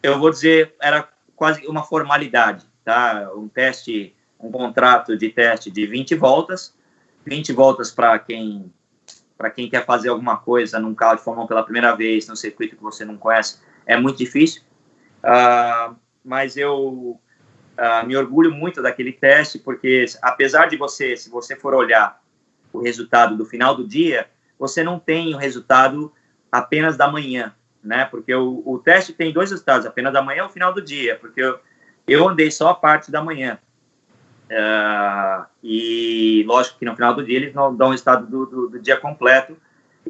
Speaker 3: eu vou dizer, era quase uma formalidade, tá? Um teste, um contrato de teste de 20 voltas, 20 voltas para quem para quem quer fazer alguma coisa num carro de Fórmula 1 pela primeira vez, num circuito que você não conhece, é muito difícil. Uh, mas eu uh, me orgulho muito daquele teste, porque apesar de você, se você for olhar o resultado do final do dia, você não tem o resultado apenas da manhã, né? Porque o, o teste tem dois resultados, apenas da manhã e o final do dia, porque eu, eu andei só a parte da manhã. Uh, e lógico que no final do dia eles não dão o resultado do, do, do dia completo,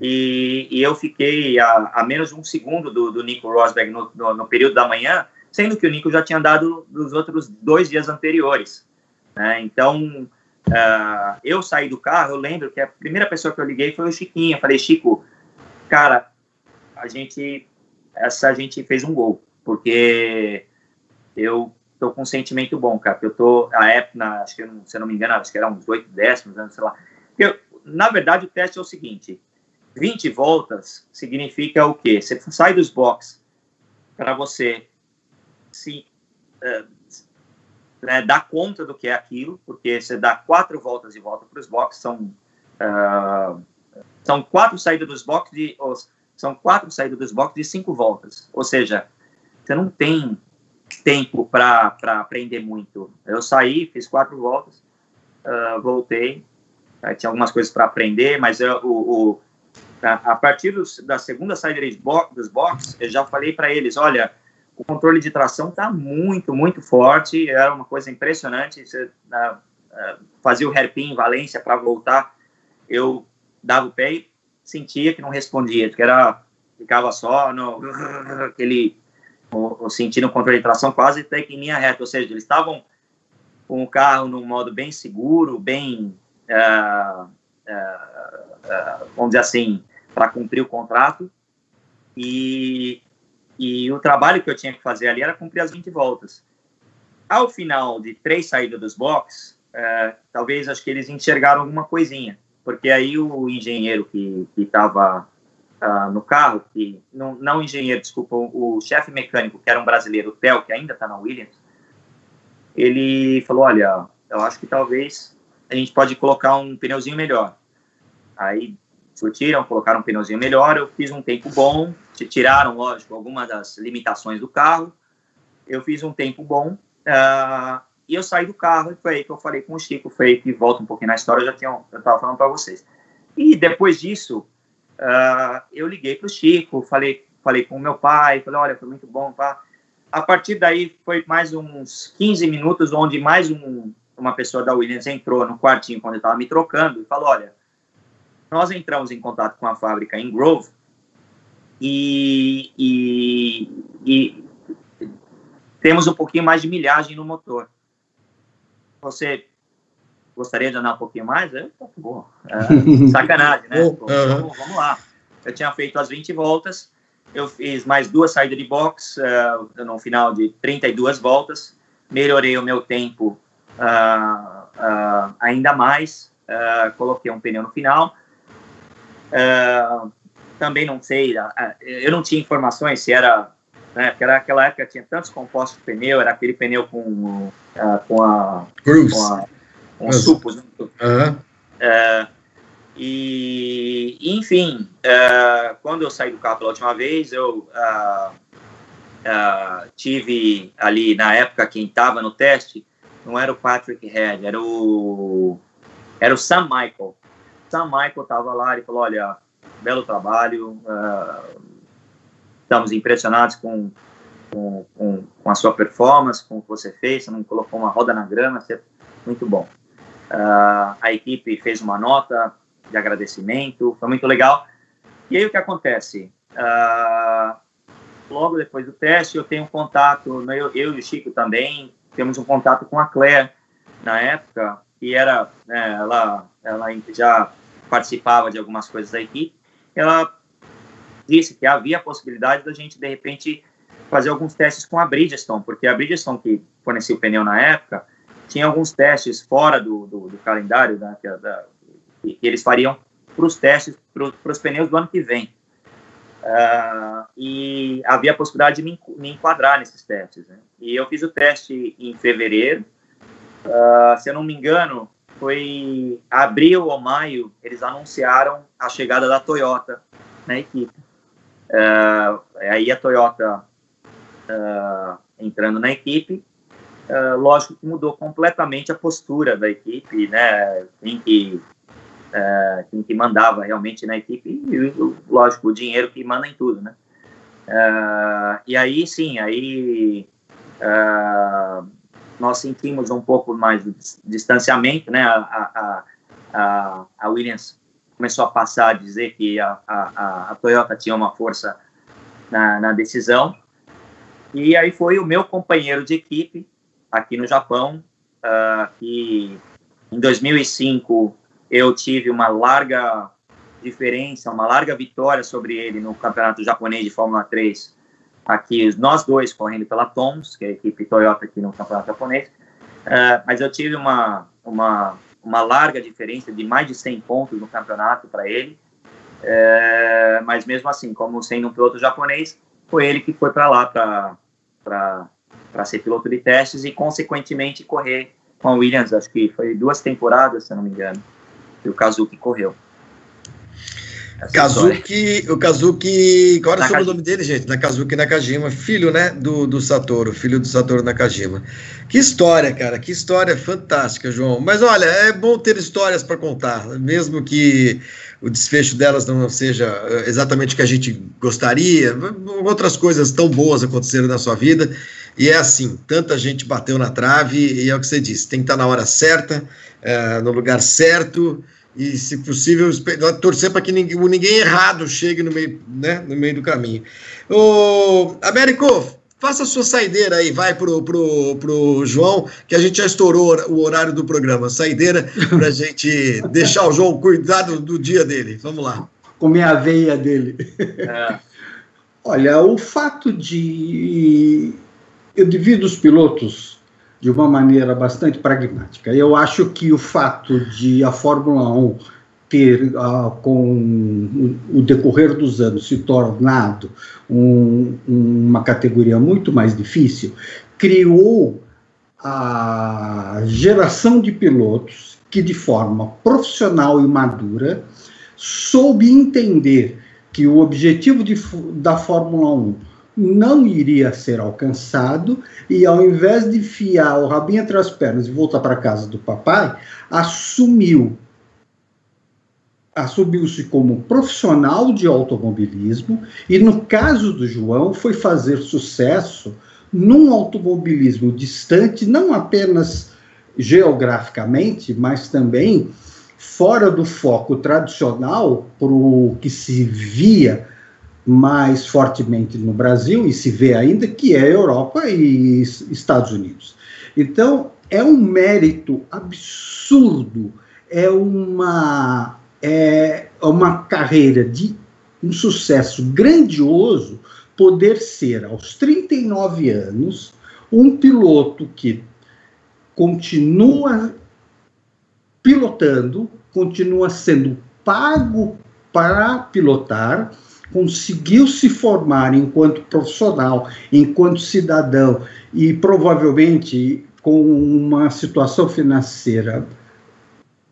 Speaker 3: e, e, eu fiquei a, a, menos de um segundo do, do Nico Rosberg no, no, no, período da manhã, sendo que o Nico já tinha dado nos outros dois dias anteriores. Né? Então, uh, eu saí do carro, eu lembro que a primeira pessoa que eu liguei foi o Chiquinho. Eu falei, Chico, cara, a gente, essa a gente fez um gol, porque eu tô com um sentimento bom, cara, eu tô, a época, acho que, se eu não me engano, acho que era uns oito décimos, sei lá. Eu, na verdade, o teste é o seguinte, 20 voltas significa o quê? Você sai dos boxes para você se uh, né, dar conta do que é aquilo, porque você dá quatro voltas e volta para os boxes, são, uh, são quatro saídas dos boxes de, são quatro saídas dos boxes de cinco voltas, ou seja, você não tem tempo para aprender muito. Eu saí, fiz quatro voltas, uh, voltei, tinha algumas coisas para aprender, mas eu, o, o a partir dos, da segunda saída dos boxes, eu já falei para eles, olha, o controle de tração está muito, muito forte, era uma coisa impressionante, você uh, fazia o hairpin em Valência para voltar, eu dava o pé e sentia que não respondia, que era, ficava só no, aquele, o controle de tração quase até que em linha reta, ou seja, eles estavam com o carro num modo bem seguro, bem, uh, vamos dizer assim, para cumprir o contrato. E, e o trabalho que eu tinha que fazer ali era cumprir as 20 voltas. Ao final de três saídas dos boxes, é, talvez acho que eles enxergaram alguma coisinha, porque aí o engenheiro que estava uh, no carro, que não, não engenheiro, desculpa, o, o chefe mecânico, que era um brasileiro, o Theo, que ainda está na Williams, ele falou, olha, eu acho que talvez a gente pode colocar um pneuzinho melhor. Aí discutiram, colocaram um pneuzinho melhor, eu fiz um tempo bom, tiraram, lógico, algumas das limitações do carro, eu fiz um tempo bom, uh, e eu saí do carro, e foi aí que eu falei com o Chico, foi aí que volta um pouquinho na história, eu já tinha, eu estava falando para vocês. E depois disso, uh, eu liguei para o Chico, falei, falei com o meu pai, falei, olha, foi muito bom, pá. A partir daí, foi mais uns 15 minutos, onde mais um, uma pessoa da Williams entrou no quartinho, quando eu estava me trocando, e falou, olha, nós entramos em contato com a fábrica em Grove e, e, e temos um pouquinho mais de milhagem no motor. Você gostaria de andar um pouquinho mais? Eu, tá bom. É, sacanagem, né? Pô, vamos, vamos, lá. Eu tinha feito as 20 voltas, eu fiz mais duas saídas de box uh, no final de 32 voltas, melhorei o meu tempo uh, uh, ainda mais, coloquei um pneu no final também não sei, eu não tinha informações se era, né, porque naquela época tinha tantos compostos de pneu, era aquele pneu com, uh, com a...
Speaker 1: Grooves. Com, a,
Speaker 3: com os supos. Né? e, enfim, quando eu saí do carro pela última vez, eu tive ali, na época, quem estava no teste, não era o Patrick Head, era o, era o Sam Michael, Sam Michael estava lá e falou, olha, belo trabalho, uh, estamos impressionados com, com, com, com, a sua performance, com o que você fez, você não colocou uma roda na grama, você, muito bom. Uh, a equipe fez uma nota de agradecimento, foi muito legal. E aí o que acontece? Uh, logo depois do teste, eu tenho um contato, né, eu, eu e o Chico também, temos um contato com a Claire, na época, que era, né, ela, ela já participava de algumas coisas da equipe, ela disse que havia a possibilidade da gente, de repente, fazer alguns testes com a Bridgestone, porque a Bridgestone, que fornecia o pneu na época, tinha alguns testes fora do, do, do calendário né, que, da, que, eles fariam para os testes, para os pneus do ano que vem. Uh, e havia a possibilidade de me, me enquadrar nesses testes. Né? E eu fiz o teste em fevereiro. Uh, se eu não me engano, foi abril ou maio, eles anunciaram a chegada da Toyota na equipe. Uh, aí a Toyota entrando na equipe, uh, lógico que mudou completamente a postura da equipe, né? Quem que, uh, quem que mandava realmente na equipe, e, lógico, o dinheiro que manda em tudo, né? e aí, sim, aí nós sentimos um pouco mais de distanciamento, né? A, a, a, a Williams começou a passar a dizer que a, a, a Toyota tinha uma força na, na decisão, e aí foi o meu companheiro de equipe aqui no Japão, uh, que em 2005 eu tive uma larga diferença, uma larga vitória sobre ele no campeonato japonês de Fórmula 3. Aqui, nós dois correndo pela Toms, que é a equipe Toyota aqui no campeonato japonês. Uh, mas eu tive uma, uma, uma larga diferença de mais de 100 pontos no campeonato para ele. Uh, mas mesmo assim, como sendo um piloto japonês, foi ele que foi para lá para ser piloto de testes e, consequentemente, correr com a Williams. Acho que foi duas temporadas, se não me engano, que o Kazuki correu.
Speaker 1: Kazuki, o Kazuki, qual era o nome dele, gente? Nakazuki Nakajima, filho, né, do, do Satoru, filho do Satoru Nakajima. Que história, cara, que história fantástica, João. Mas olha, é bom ter histórias para contar, mesmo que o desfecho delas não seja eh, exatamente o que a gente gostaria, outras coisas tão boas aconteceram na sua vida, e é assim, tanta gente bateu na trave, e é o que você disse, tem que estar na hora certa, é, no lugar certo, e, se possível, torcer para que ninguém, ninguém, errado chegue no meio, né, no meio do caminho. Ô, Américo, faça a sua saideira aí, vai pro, pro, pro João, que a gente já estourou o horário do programa. Saideira para a gente deixar o João cuidar do, do, dia dele. Vamos lá.
Speaker 2: Comer a veia dele. É. Olha, o fato de. Eu divido os pilotos de uma maneira bastante pragmática. Eu acho que o fato de a Fórmula 1 ter, uh, com o decorrer dos anos, se tornado um, uma categoria muito mais difícil, criou a geração de pilotos que, de forma profissional e madura, soube entender que o objetivo de, da Fórmula 1 não iria ser alcançado e ao invés de fiar o rabinho entre as pernas e voltar para casa do papai, assumiu. Assumiu-se como profissional de automobilismo e no caso do João foi fazer sucesso num automobilismo distante, não apenas geograficamente, mas também fora do foco tradicional para o que se via mais fortemente no Brasil e se vê ainda que é Europa e Estados Unidos. Então, é um mérito absurdo, é uma é uma carreira de um sucesso grandioso poder ser aos 39 anos um piloto que continua pilotando, continua sendo pago para pilotar conseguiu se formar enquanto profissional, enquanto cidadão e provavelmente com uma situação financeira,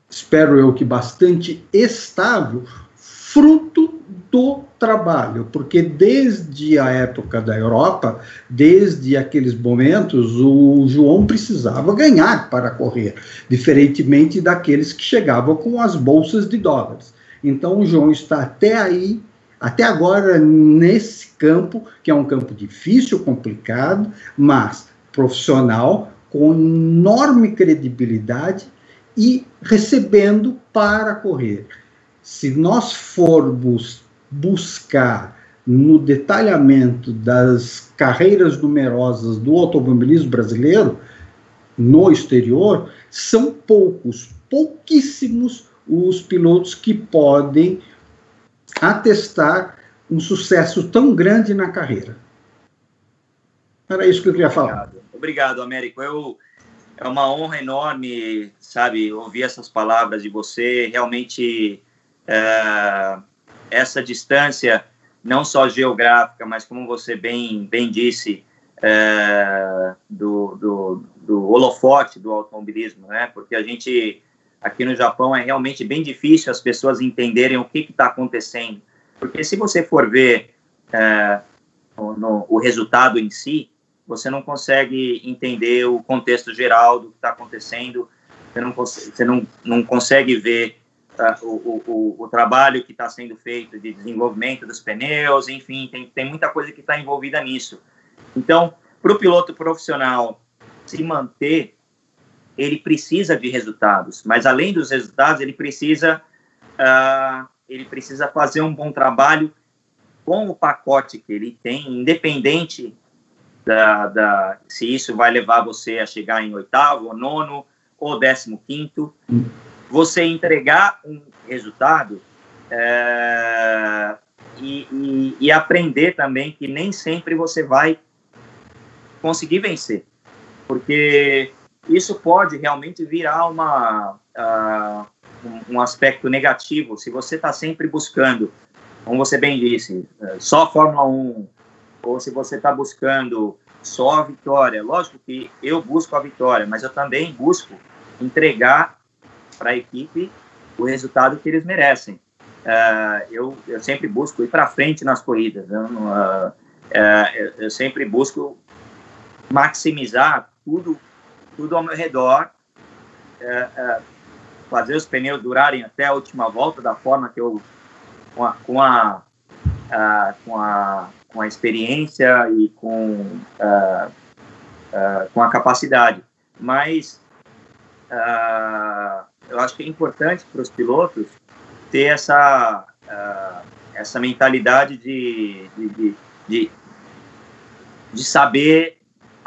Speaker 2: espero eu que bastante estável, fruto do trabalho, porque desde a época da Europa, desde aqueles momentos, o João precisava ganhar para correr, diferentemente daqueles que chegavam com as bolsas de dólares. Então o João está até aí até agora nesse campo, que é um campo difícil, complicado, mas profissional, com enorme credibilidade e recebendo para correr. Se nós formos buscar no detalhamento das carreiras numerosas do automobilismo brasileiro no exterior, são poucos, pouquíssimos os pilotos que podem atestar um sucesso tão grande na carreira. Era isso que eu queria falar.
Speaker 3: Obrigado, Obrigado Américo. Eu, é uma honra enorme, sabe, ouvir essas palavras de você. Realmente, é, essa distância, não só geográfica, mas como você bem, bem disse, é, do, do, do holofote do automobilismo, né? Porque a gente aqui no Japão é realmente bem difícil as pessoas entenderem o que está acontecendo. Porque se você for ver é, no, o resultado em si, você não consegue entender o contexto geral do que está acontecendo, você não, você não, não consegue ver uh, o, o, o, trabalho que está sendo feito de desenvolvimento dos pneus, enfim, tem, tem muita coisa que está envolvida nisso. Então, para o piloto profissional se manter, ele precisa de resultados, mas além dos resultados, ele precisa, uh, ele precisa fazer um bom trabalho com o pacote que ele tem, independente da, da, se isso vai levar você a chegar em oitavo, ou nono, ou décimo quinto, você entregar um resultado é, e, e, e, aprender também que nem sempre você vai conseguir vencer, porque isso pode realmente virar uma, uh, um, aspecto negativo se você está sempre buscando, como você bem disse, é, só Fórmula 1, ou se você está buscando só a vitória. Lógico que eu busco a vitória, mas eu também busco entregar para a equipe o resultado que eles merecem. Uh, eu, eu sempre busco ir para frente nas corridas. Uh, uh, eu, eu, sempre busco maximizar tudo, tudo ao meu redor, fazer os pneus durarem até a última volta da forma que eu, com a, com a, com a, com a experiência e com, com a capacidade. Mas eu acho que é importante para os pilotos ter essa, essa mentalidade de, de, de, de, de saber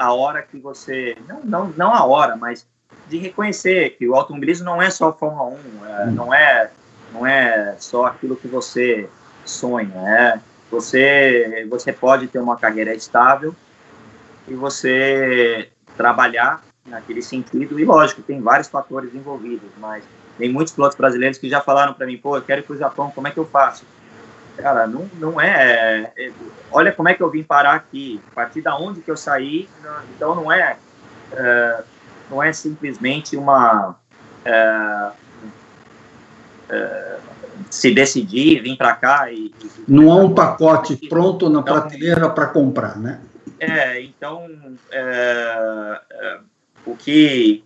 Speaker 3: a hora que você. Não, não, não a hora, mas de reconhecer que o automobilismo não é só Fórmula 1, é, hum. não, é, não é só aquilo que você sonha. É, você, você pode ter uma carreira estável e você trabalhar naquele sentido. E lógico, tem vários fatores envolvidos, mas tem muitos pilotos brasileiros que já falaram para mim, pô, eu quero ir para o Japão, como é que eu faço? Cara, não, não é, é, Olha como é que eu vim parar aqui, a partir da onde que eu saí. Então não é, é não é simplesmente uma é, é, se decidir, vir para cá e, e,
Speaker 2: Não há um pacote pronto na então, prateleira para comprar, né?
Speaker 3: É, então é, é o que,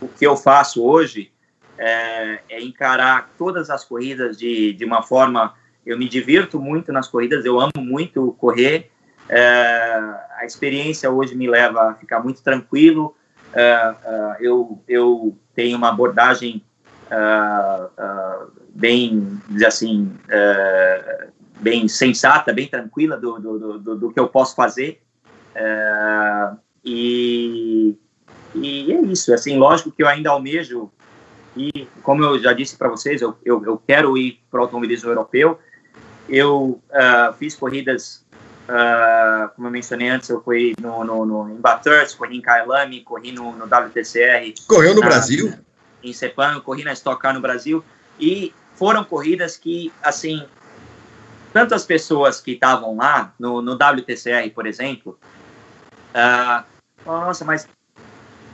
Speaker 3: o que eu faço hoje é, é, encarar todas as corridas de, de uma forma. Eu me divirto muito nas corridas, eu amo muito correr. É, a experiência hoje me leva a ficar muito tranquilo. É, é eu, eu tenho uma abordagem é, é, bem, dizer assim, bem sensata, bem tranquila do, do, do, do, que eu posso fazer. e e é isso, assim, lógico que eu ainda almejo, e como eu já disse para vocês, eu, eu, eu, quero ir para o automobilismo europeu. Eu uh, fiz corridas, uh, como eu mencionei antes, eu fui no, no, no, em Bathurst, corri em Kyalami, corri no, no WTCR.
Speaker 1: Correu no Brasil?
Speaker 3: Em Sepang, corri na Stock Car no Brasil. E foram corridas que, assim, tantas pessoas que estavam lá, no, no WTCR, por exemplo, uh, nossa, mas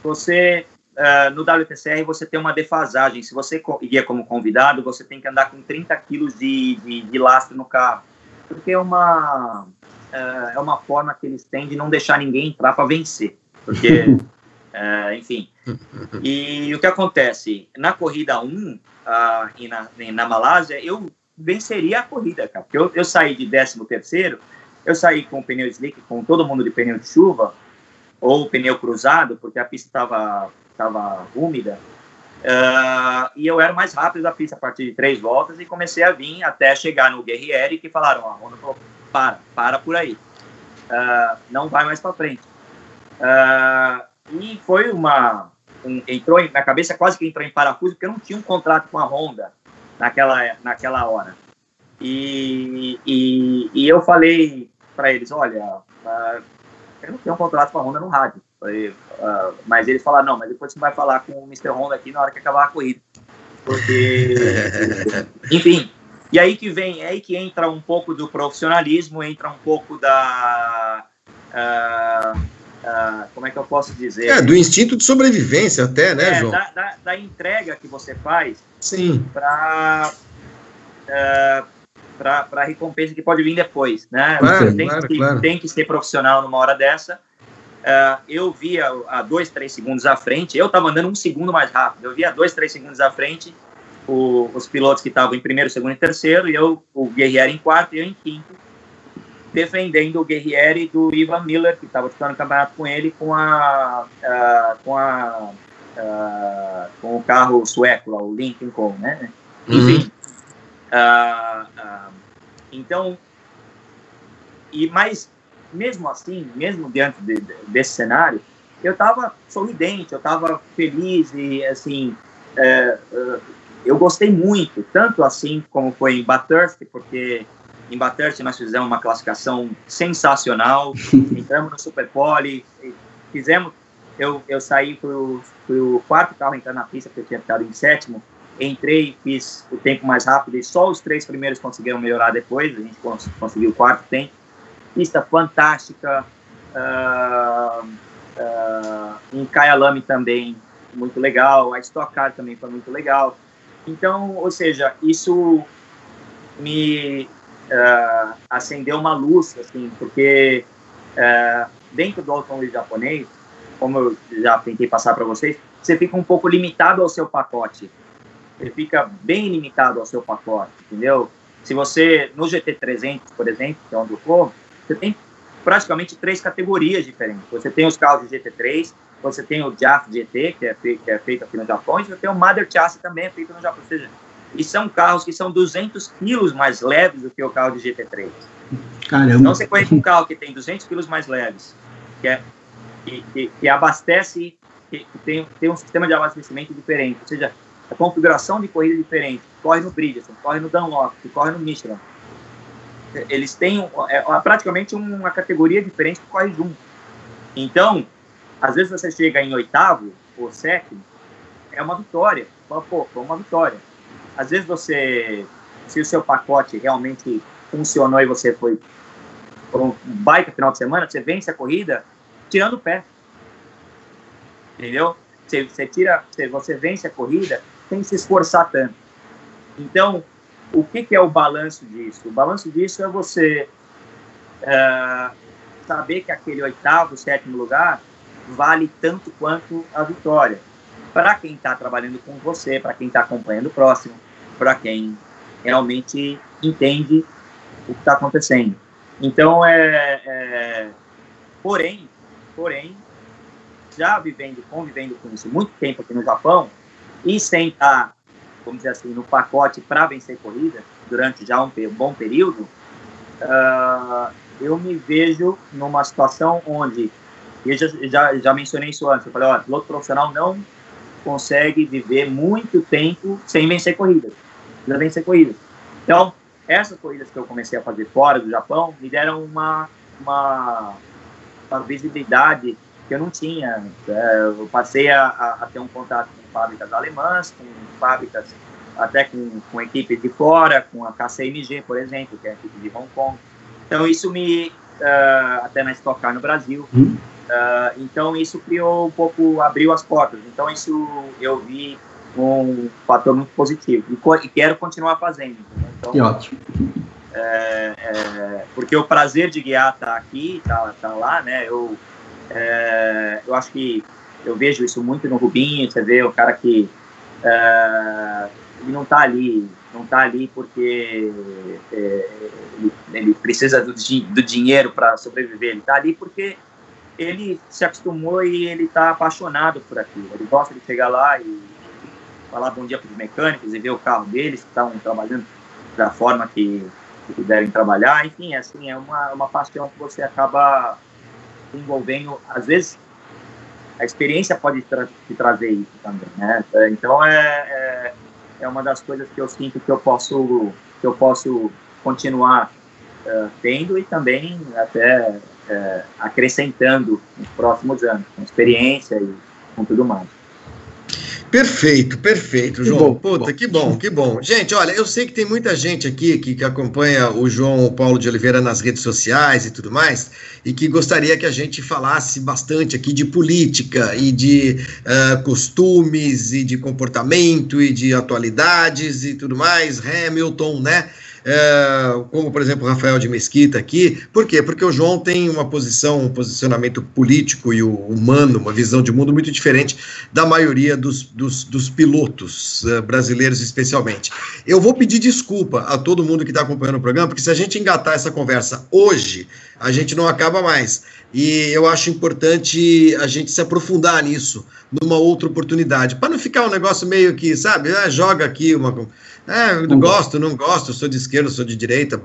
Speaker 3: você uh, no WTCR você tem uma defasagem. Se você ia como convidado, você tem que andar com 30 quilos de, de, de lastro no carro, porque é uma uh, é uma forma que eles têm de não deixar ninguém entrar para vencer, porque uh, enfim. E o que acontece na corrida 1 e na, na Malásia, eu venceria a corrida, cara, porque eu, eu saí de 13 terceiro, eu saí com o pneu slick, com todo mundo de pneu de chuva, ou pneu cruzado, porque a pista estava tava úmida. Uh, e eu era mais rápido da pista a partir de três voltas e comecei a vir até chegar no Guerrieri que falaram, a Honda falou, para, para por aí. Uh, não vai mais para frente. Uh, e foi uma... Um, entrou na cabeça, quase que entrou em parafuso, porque eu não tinha um contrato com a Honda naquela, naquela hora. E, e, e eu falei para eles, olha, eu não tenho um contrato com a Honda no rádio. Falei, uh, mas eles falaram, não, mas depois você vai falar com o Mr. Honda aqui na hora que acabar a corrida. Porque, enfim, e aí que vem, é aí que entra um pouco do profissionalismo, entra um pouco da. Uh, uh, como é que eu posso dizer?
Speaker 1: É, do instinto de sobrevivência, até, né, é, João?
Speaker 3: Da, da, da, entrega que você faz
Speaker 1: Sim.
Speaker 3: para para a recompensa que pode vir depois, né? Claro, tem, claro, que, claro. tem que ser profissional numa hora dessa. Uh, eu via a dois, três segundos à frente, eu estava andando um segundo mais rápido, eu via dois, três segundos à frente o, os pilotos que estavam em primeiro, segundo e terceiro, e eu, o Guerrieri em quarto e eu em quinto, defendendo o Guerrieri do Ivan Miller, que estava disputando o campeonato com ele, com a, uh, com a uh, com o carro sueco, lá, o Lincoln Co, né? Uhum. Enfim, Uh, uh, então, e mais, mesmo assim, mesmo diante de, de, desse cenário, eu estava sorridente, eu estava feliz e, assim, uh, eu gostei muito, tanto assim como foi em Bathurst, porque em Bathurst nós fizemos uma classificação sensacional, entramos no Superpole, fizemos, eu, eu saí, fui o, quarto carro entrar na pista, porque eu tinha ficado em sétimo, entrei, fiz o tempo mais rápido e só os três primeiros conseguiram melhorar depois, a gente cons conseguiu o quarto tempo. Pista fantástica, uh, uh, em Kyalami também, muito legal, a Stock Car também foi muito legal. Então, ou seja, isso me uh, acendeu uma luz, assim, porque dentro do automóvel japonês, como eu já tentei passar para vocês, você fica um pouco limitado ao seu pacote ele fica bem limitado ao seu pacote, entendeu? Se você, no GT300, por exemplo, que é onde eu corro, você tem praticamente três categorias diferentes. Você tem os carros de GT3, você tem o JAF GT, que é, feito, que é feito aqui no Japão, e você tem o Mother Chassis também, é feito no Japão. Ou seja, e são carros que são 200 quilos mais leves do que o carro de GT3. Caramba! Então você conhece um carro que tem 200 quilos mais leves, que, é, que, que, que abastece, que, tem, tem um sistema de abastecimento diferente. Ou seja, a configuração de corrida diferente. Corre no Bridgestone, corre no Dunlop, corre no Michelin. Eles têm é, praticamente uma categoria diferente que corre junto. Então, às vezes você chega em oitavo ou sétimo, é uma vitória. Pô, foi uma vitória. Às vezes você, se o seu pacote realmente funcionou e você foi por um baita final de semana, você vence a corrida tirando o pé. Entendeu? Você, você tira, você, você vence a corrida sem se esforçar tanto. Então, o que, que é o balanço disso? O balanço disso é você é, saber que aquele oitavo, sétimo lugar vale tanto quanto a vitória. Para quem está trabalhando com você, para quem está acompanhando o próximo, para quem realmente entende o que está acontecendo. Então, é, é, porém, porém, já vivendo, convivendo com isso muito tempo aqui no Japão, e sem estar, vamos dizer assim, no pacote para vencer corrida, durante já um bom período, uh, eu me vejo numa situação onde, eu já, já, já mencionei isso antes, eu falei, olha, piloto profissional não consegue viver muito tempo sem vencer corridas, já vencer corridas. Então, essas corridas que eu comecei a fazer fora do Japão me deram uma, uma, uma visibilidade que eu não tinha. É, eu passei a, a, ter um contato com fábricas alemãs, com fábricas até com, com equipes de fora, com a KCMG, por exemplo, que é a equipe de Hong Kong. Então, isso me. Uh, até na Stock Car no Brasil. Uh, então, isso criou um pouco. abriu as portas. Então, isso eu vi um fator muito positivo. E, e quero continuar fazendo. Então,
Speaker 2: que ótimo.
Speaker 3: É, é, porque o prazer de guiar tá aqui, tá, tá lá, né? Eu é, eu acho que eu vejo isso muito no Rubinho, você vê o cara que é, ele não está ali, não está ali porque é, ele, ele, precisa do, do dinheiro para sobreviver, ele está ali porque ele se acostumou e ele está apaixonado por aquilo. Ele gosta de chegar lá e falar bom dia para os mecânicos e ver o carro deles que estão trabalhando da forma que, que devem trabalhar. Enfim, assim, é uma, uma paixão que você acaba envolvendo, às vezes, a experiência pode tra te trazer isso também, né? Então é, é, é, uma das coisas que eu sinto que eu posso que eu posso continuar uh, tendo e também até uh, acrescentando nos próximos anos, com experiência e com tudo mais.
Speaker 1: Perfeito, perfeito, que João. Bom, Puta, bom. que bom, que bom. Gente, olha, eu sei que tem muita gente aqui que, que acompanha o João Paulo de Oliveira nas redes sociais e tudo mais, e que gostaria que a gente falasse bastante aqui de política e de uh, costumes e de comportamento e de atualidades e tudo mais. Hamilton, né? É, como por exemplo Rafael de Mesquita aqui. Por quê? Porque o João tem uma posição, um posicionamento político e humano, uma visão de mundo muito diferente da maioria dos, dos, dos pilotos uh, brasileiros, especialmente. Eu vou pedir desculpa a todo mundo que está acompanhando o programa, porque se a gente engatar essa conversa hoje, a gente não acaba mais. E eu acho importante a gente se aprofundar nisso numa outra oportunidade, para não ficar um negócio meio que, sabe, ah, joga aqui uma. É, não gosto, não gosto, sou de esquerda, sou de direita,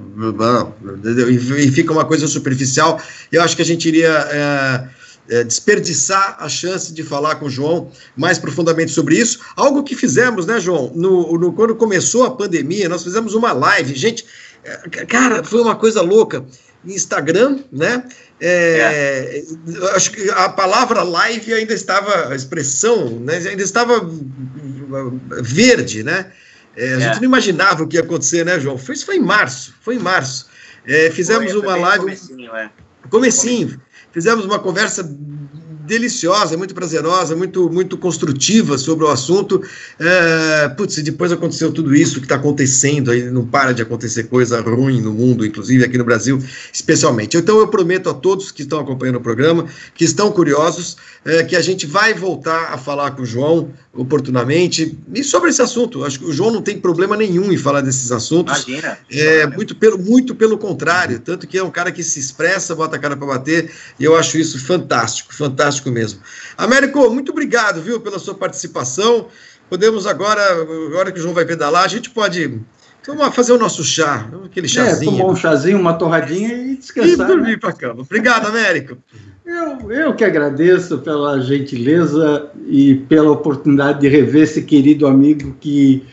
Speaker 1: e fica uma coisa superficial. Eu acho que a gente iria é, é, desperdiçar a chance de falar com o João mais profundamente sobre isso. Algo que fizemos, né, João? No, no, quando começou a pandemia, nós fizemos uma live. Gente, é, cara, foi uma coisa louca. Instagram, né? É, é. Acho que a palavra live ainda estava, a expressão, né, ainda estava verde, né? É, a é. gente não imaginava o que ia acontecer, né, João? Foi, isso foi em março, foi em março. É, fizemos foi, uma live. Comecinho, é. comecinho. Fizemos uma conversa deliciosa, muito prazerosa, muito, muito construtiva sobre o assunto. É, putz, depois aconteceu tudo isso que está acontecendo, aí não para de acontecer coisa ruim no mundo, inclusive aqui no Brasil, especialmente. Então eu prometo a todos que estão acompanhando o programa, que estão curiosos, é, que a gente vai voltar a falar com o João oportunamente e sobre esse assunto. Acho que o João não tem problema nenhum em falar desses assuntos. Imagina. É, muito, pelo, muito pelo contrário, tanto que é um cara que se expressa, bota a cara para bater, e eu acho isso fantástico, fantástico mesmo. Américo, muito obrigado, viu, pela sua participação. Podemos agora, agora que o João vai pedalar, a gente pode Vamos fazer o nosso chá, aquele é, chazinho.
Speaker 2: É, tomar um chazinho, uma torradinha e descansar.
Speaker 1: E dormir né? para cama. Obrigado, Américo.
Speaker 2: Eu, eu que agradeço pela gentileza e pela oportunidade de rever esse querido amigo que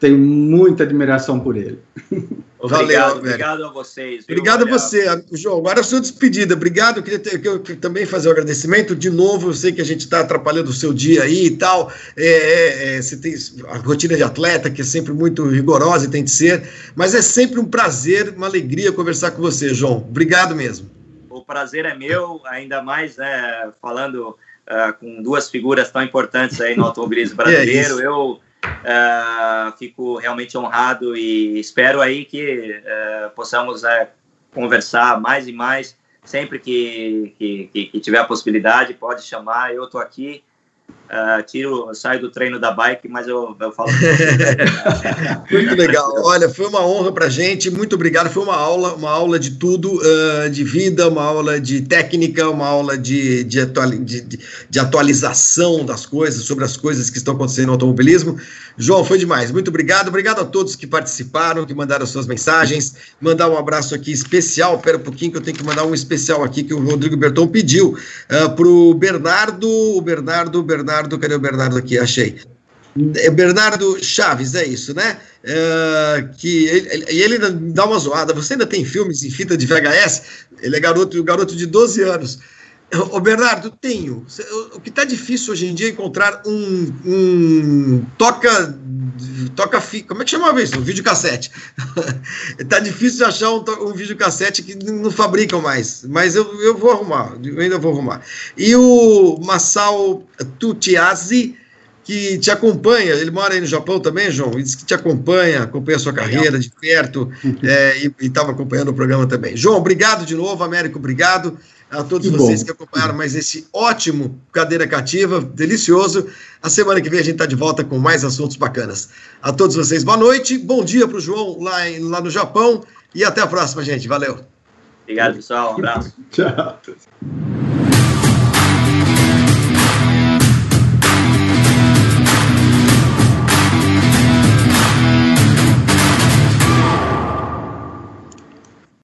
Speaker 2: tenho muita admiração por ele.
Speaker 3: Obrigado, Valeu, obrigado a vocês.
Speaker 1: Viu? Obrigado a você, João. Agora a sua despedida. Obrigado. Eu queria, ter, eu queria também fazer o um agradecimento. De novo, eu sei que a gente está atrapalhando o seu dia aí e tal. É, é, é, você tem a rotina de atleta, que é sempre muito rigorosa e tem de ser. Mas é sempre um prazer, uma alegria conversar com você, João. Obrigado mesmo
Speaker 3: prazer é meu, ainda mais né, falando uh, com duas figuras tão importantes aí no automobilismo brasileiro. É eu uh, fico realmente honrado e espero aí que uh, possamos conversar mais e mais. Sempre que, que, que, tiver a possibilidade, pode chamar, eu estou aqui. Uh, tiro, saio do treino da bike, mas eu, eu falo.
Speaker 1: muito legal. Olha, foi uma honra para gente. Muito obrigado. Foi uma aula, uma aula de tudo, uh, de vida, uma aula de técnica, uma aula de, de, atuali de, de, atualização das coisas, sobre as coisas que estão acontecendo no automobilismo. João, foi demais. Muito obrigado. Obrigado a todos que participaram, que mandaram suas mensagens. Mandar um abraço aqui especial. Pera um pouquinho que eu tenho que mandar um especial aqui que o Rodrigo Berton pediu uh, para o Bernardo, o Bernardo, Bernardo Bernardo, cadê o Bernardo aqui? Achei. É Bernardo Chaves, é isso, né? É, que ele, ele dá uma zoada. Você ainda tem filmes em fita de VHS? Ele é garoto, garoto de 12 anos. Ô Bernardo, tenho. O que está difícil hoje em dia é encontrar um, um toca toca como é que chamava isso? Um videocassete. tá difícil de achar um, um videocassete que não fabricam mais, mas eu, eu vou arrumar, eu ainda vou arrumar. E o Masao Tutiazi, que te acompanha, ele mora aí no Japão também, João, ele disse que te acompanha, acompanha a sua carreira de perto é, e estava acompanhando o programa também. João, obrigado de novo, Américo, obrigado a todos que vocês bom. que acompanharam mais esse ótimo Cadeira Cativa, delicioso. A semana que vem a gente está de volta com mais assuntos bacanas. A todos vocês, boa noite, bom dia para o João lá, em, lá no Japão e até a próxima, gente. Valeu.
Speaker 3: Obrigado, pessoal. Um abraço. Tchau.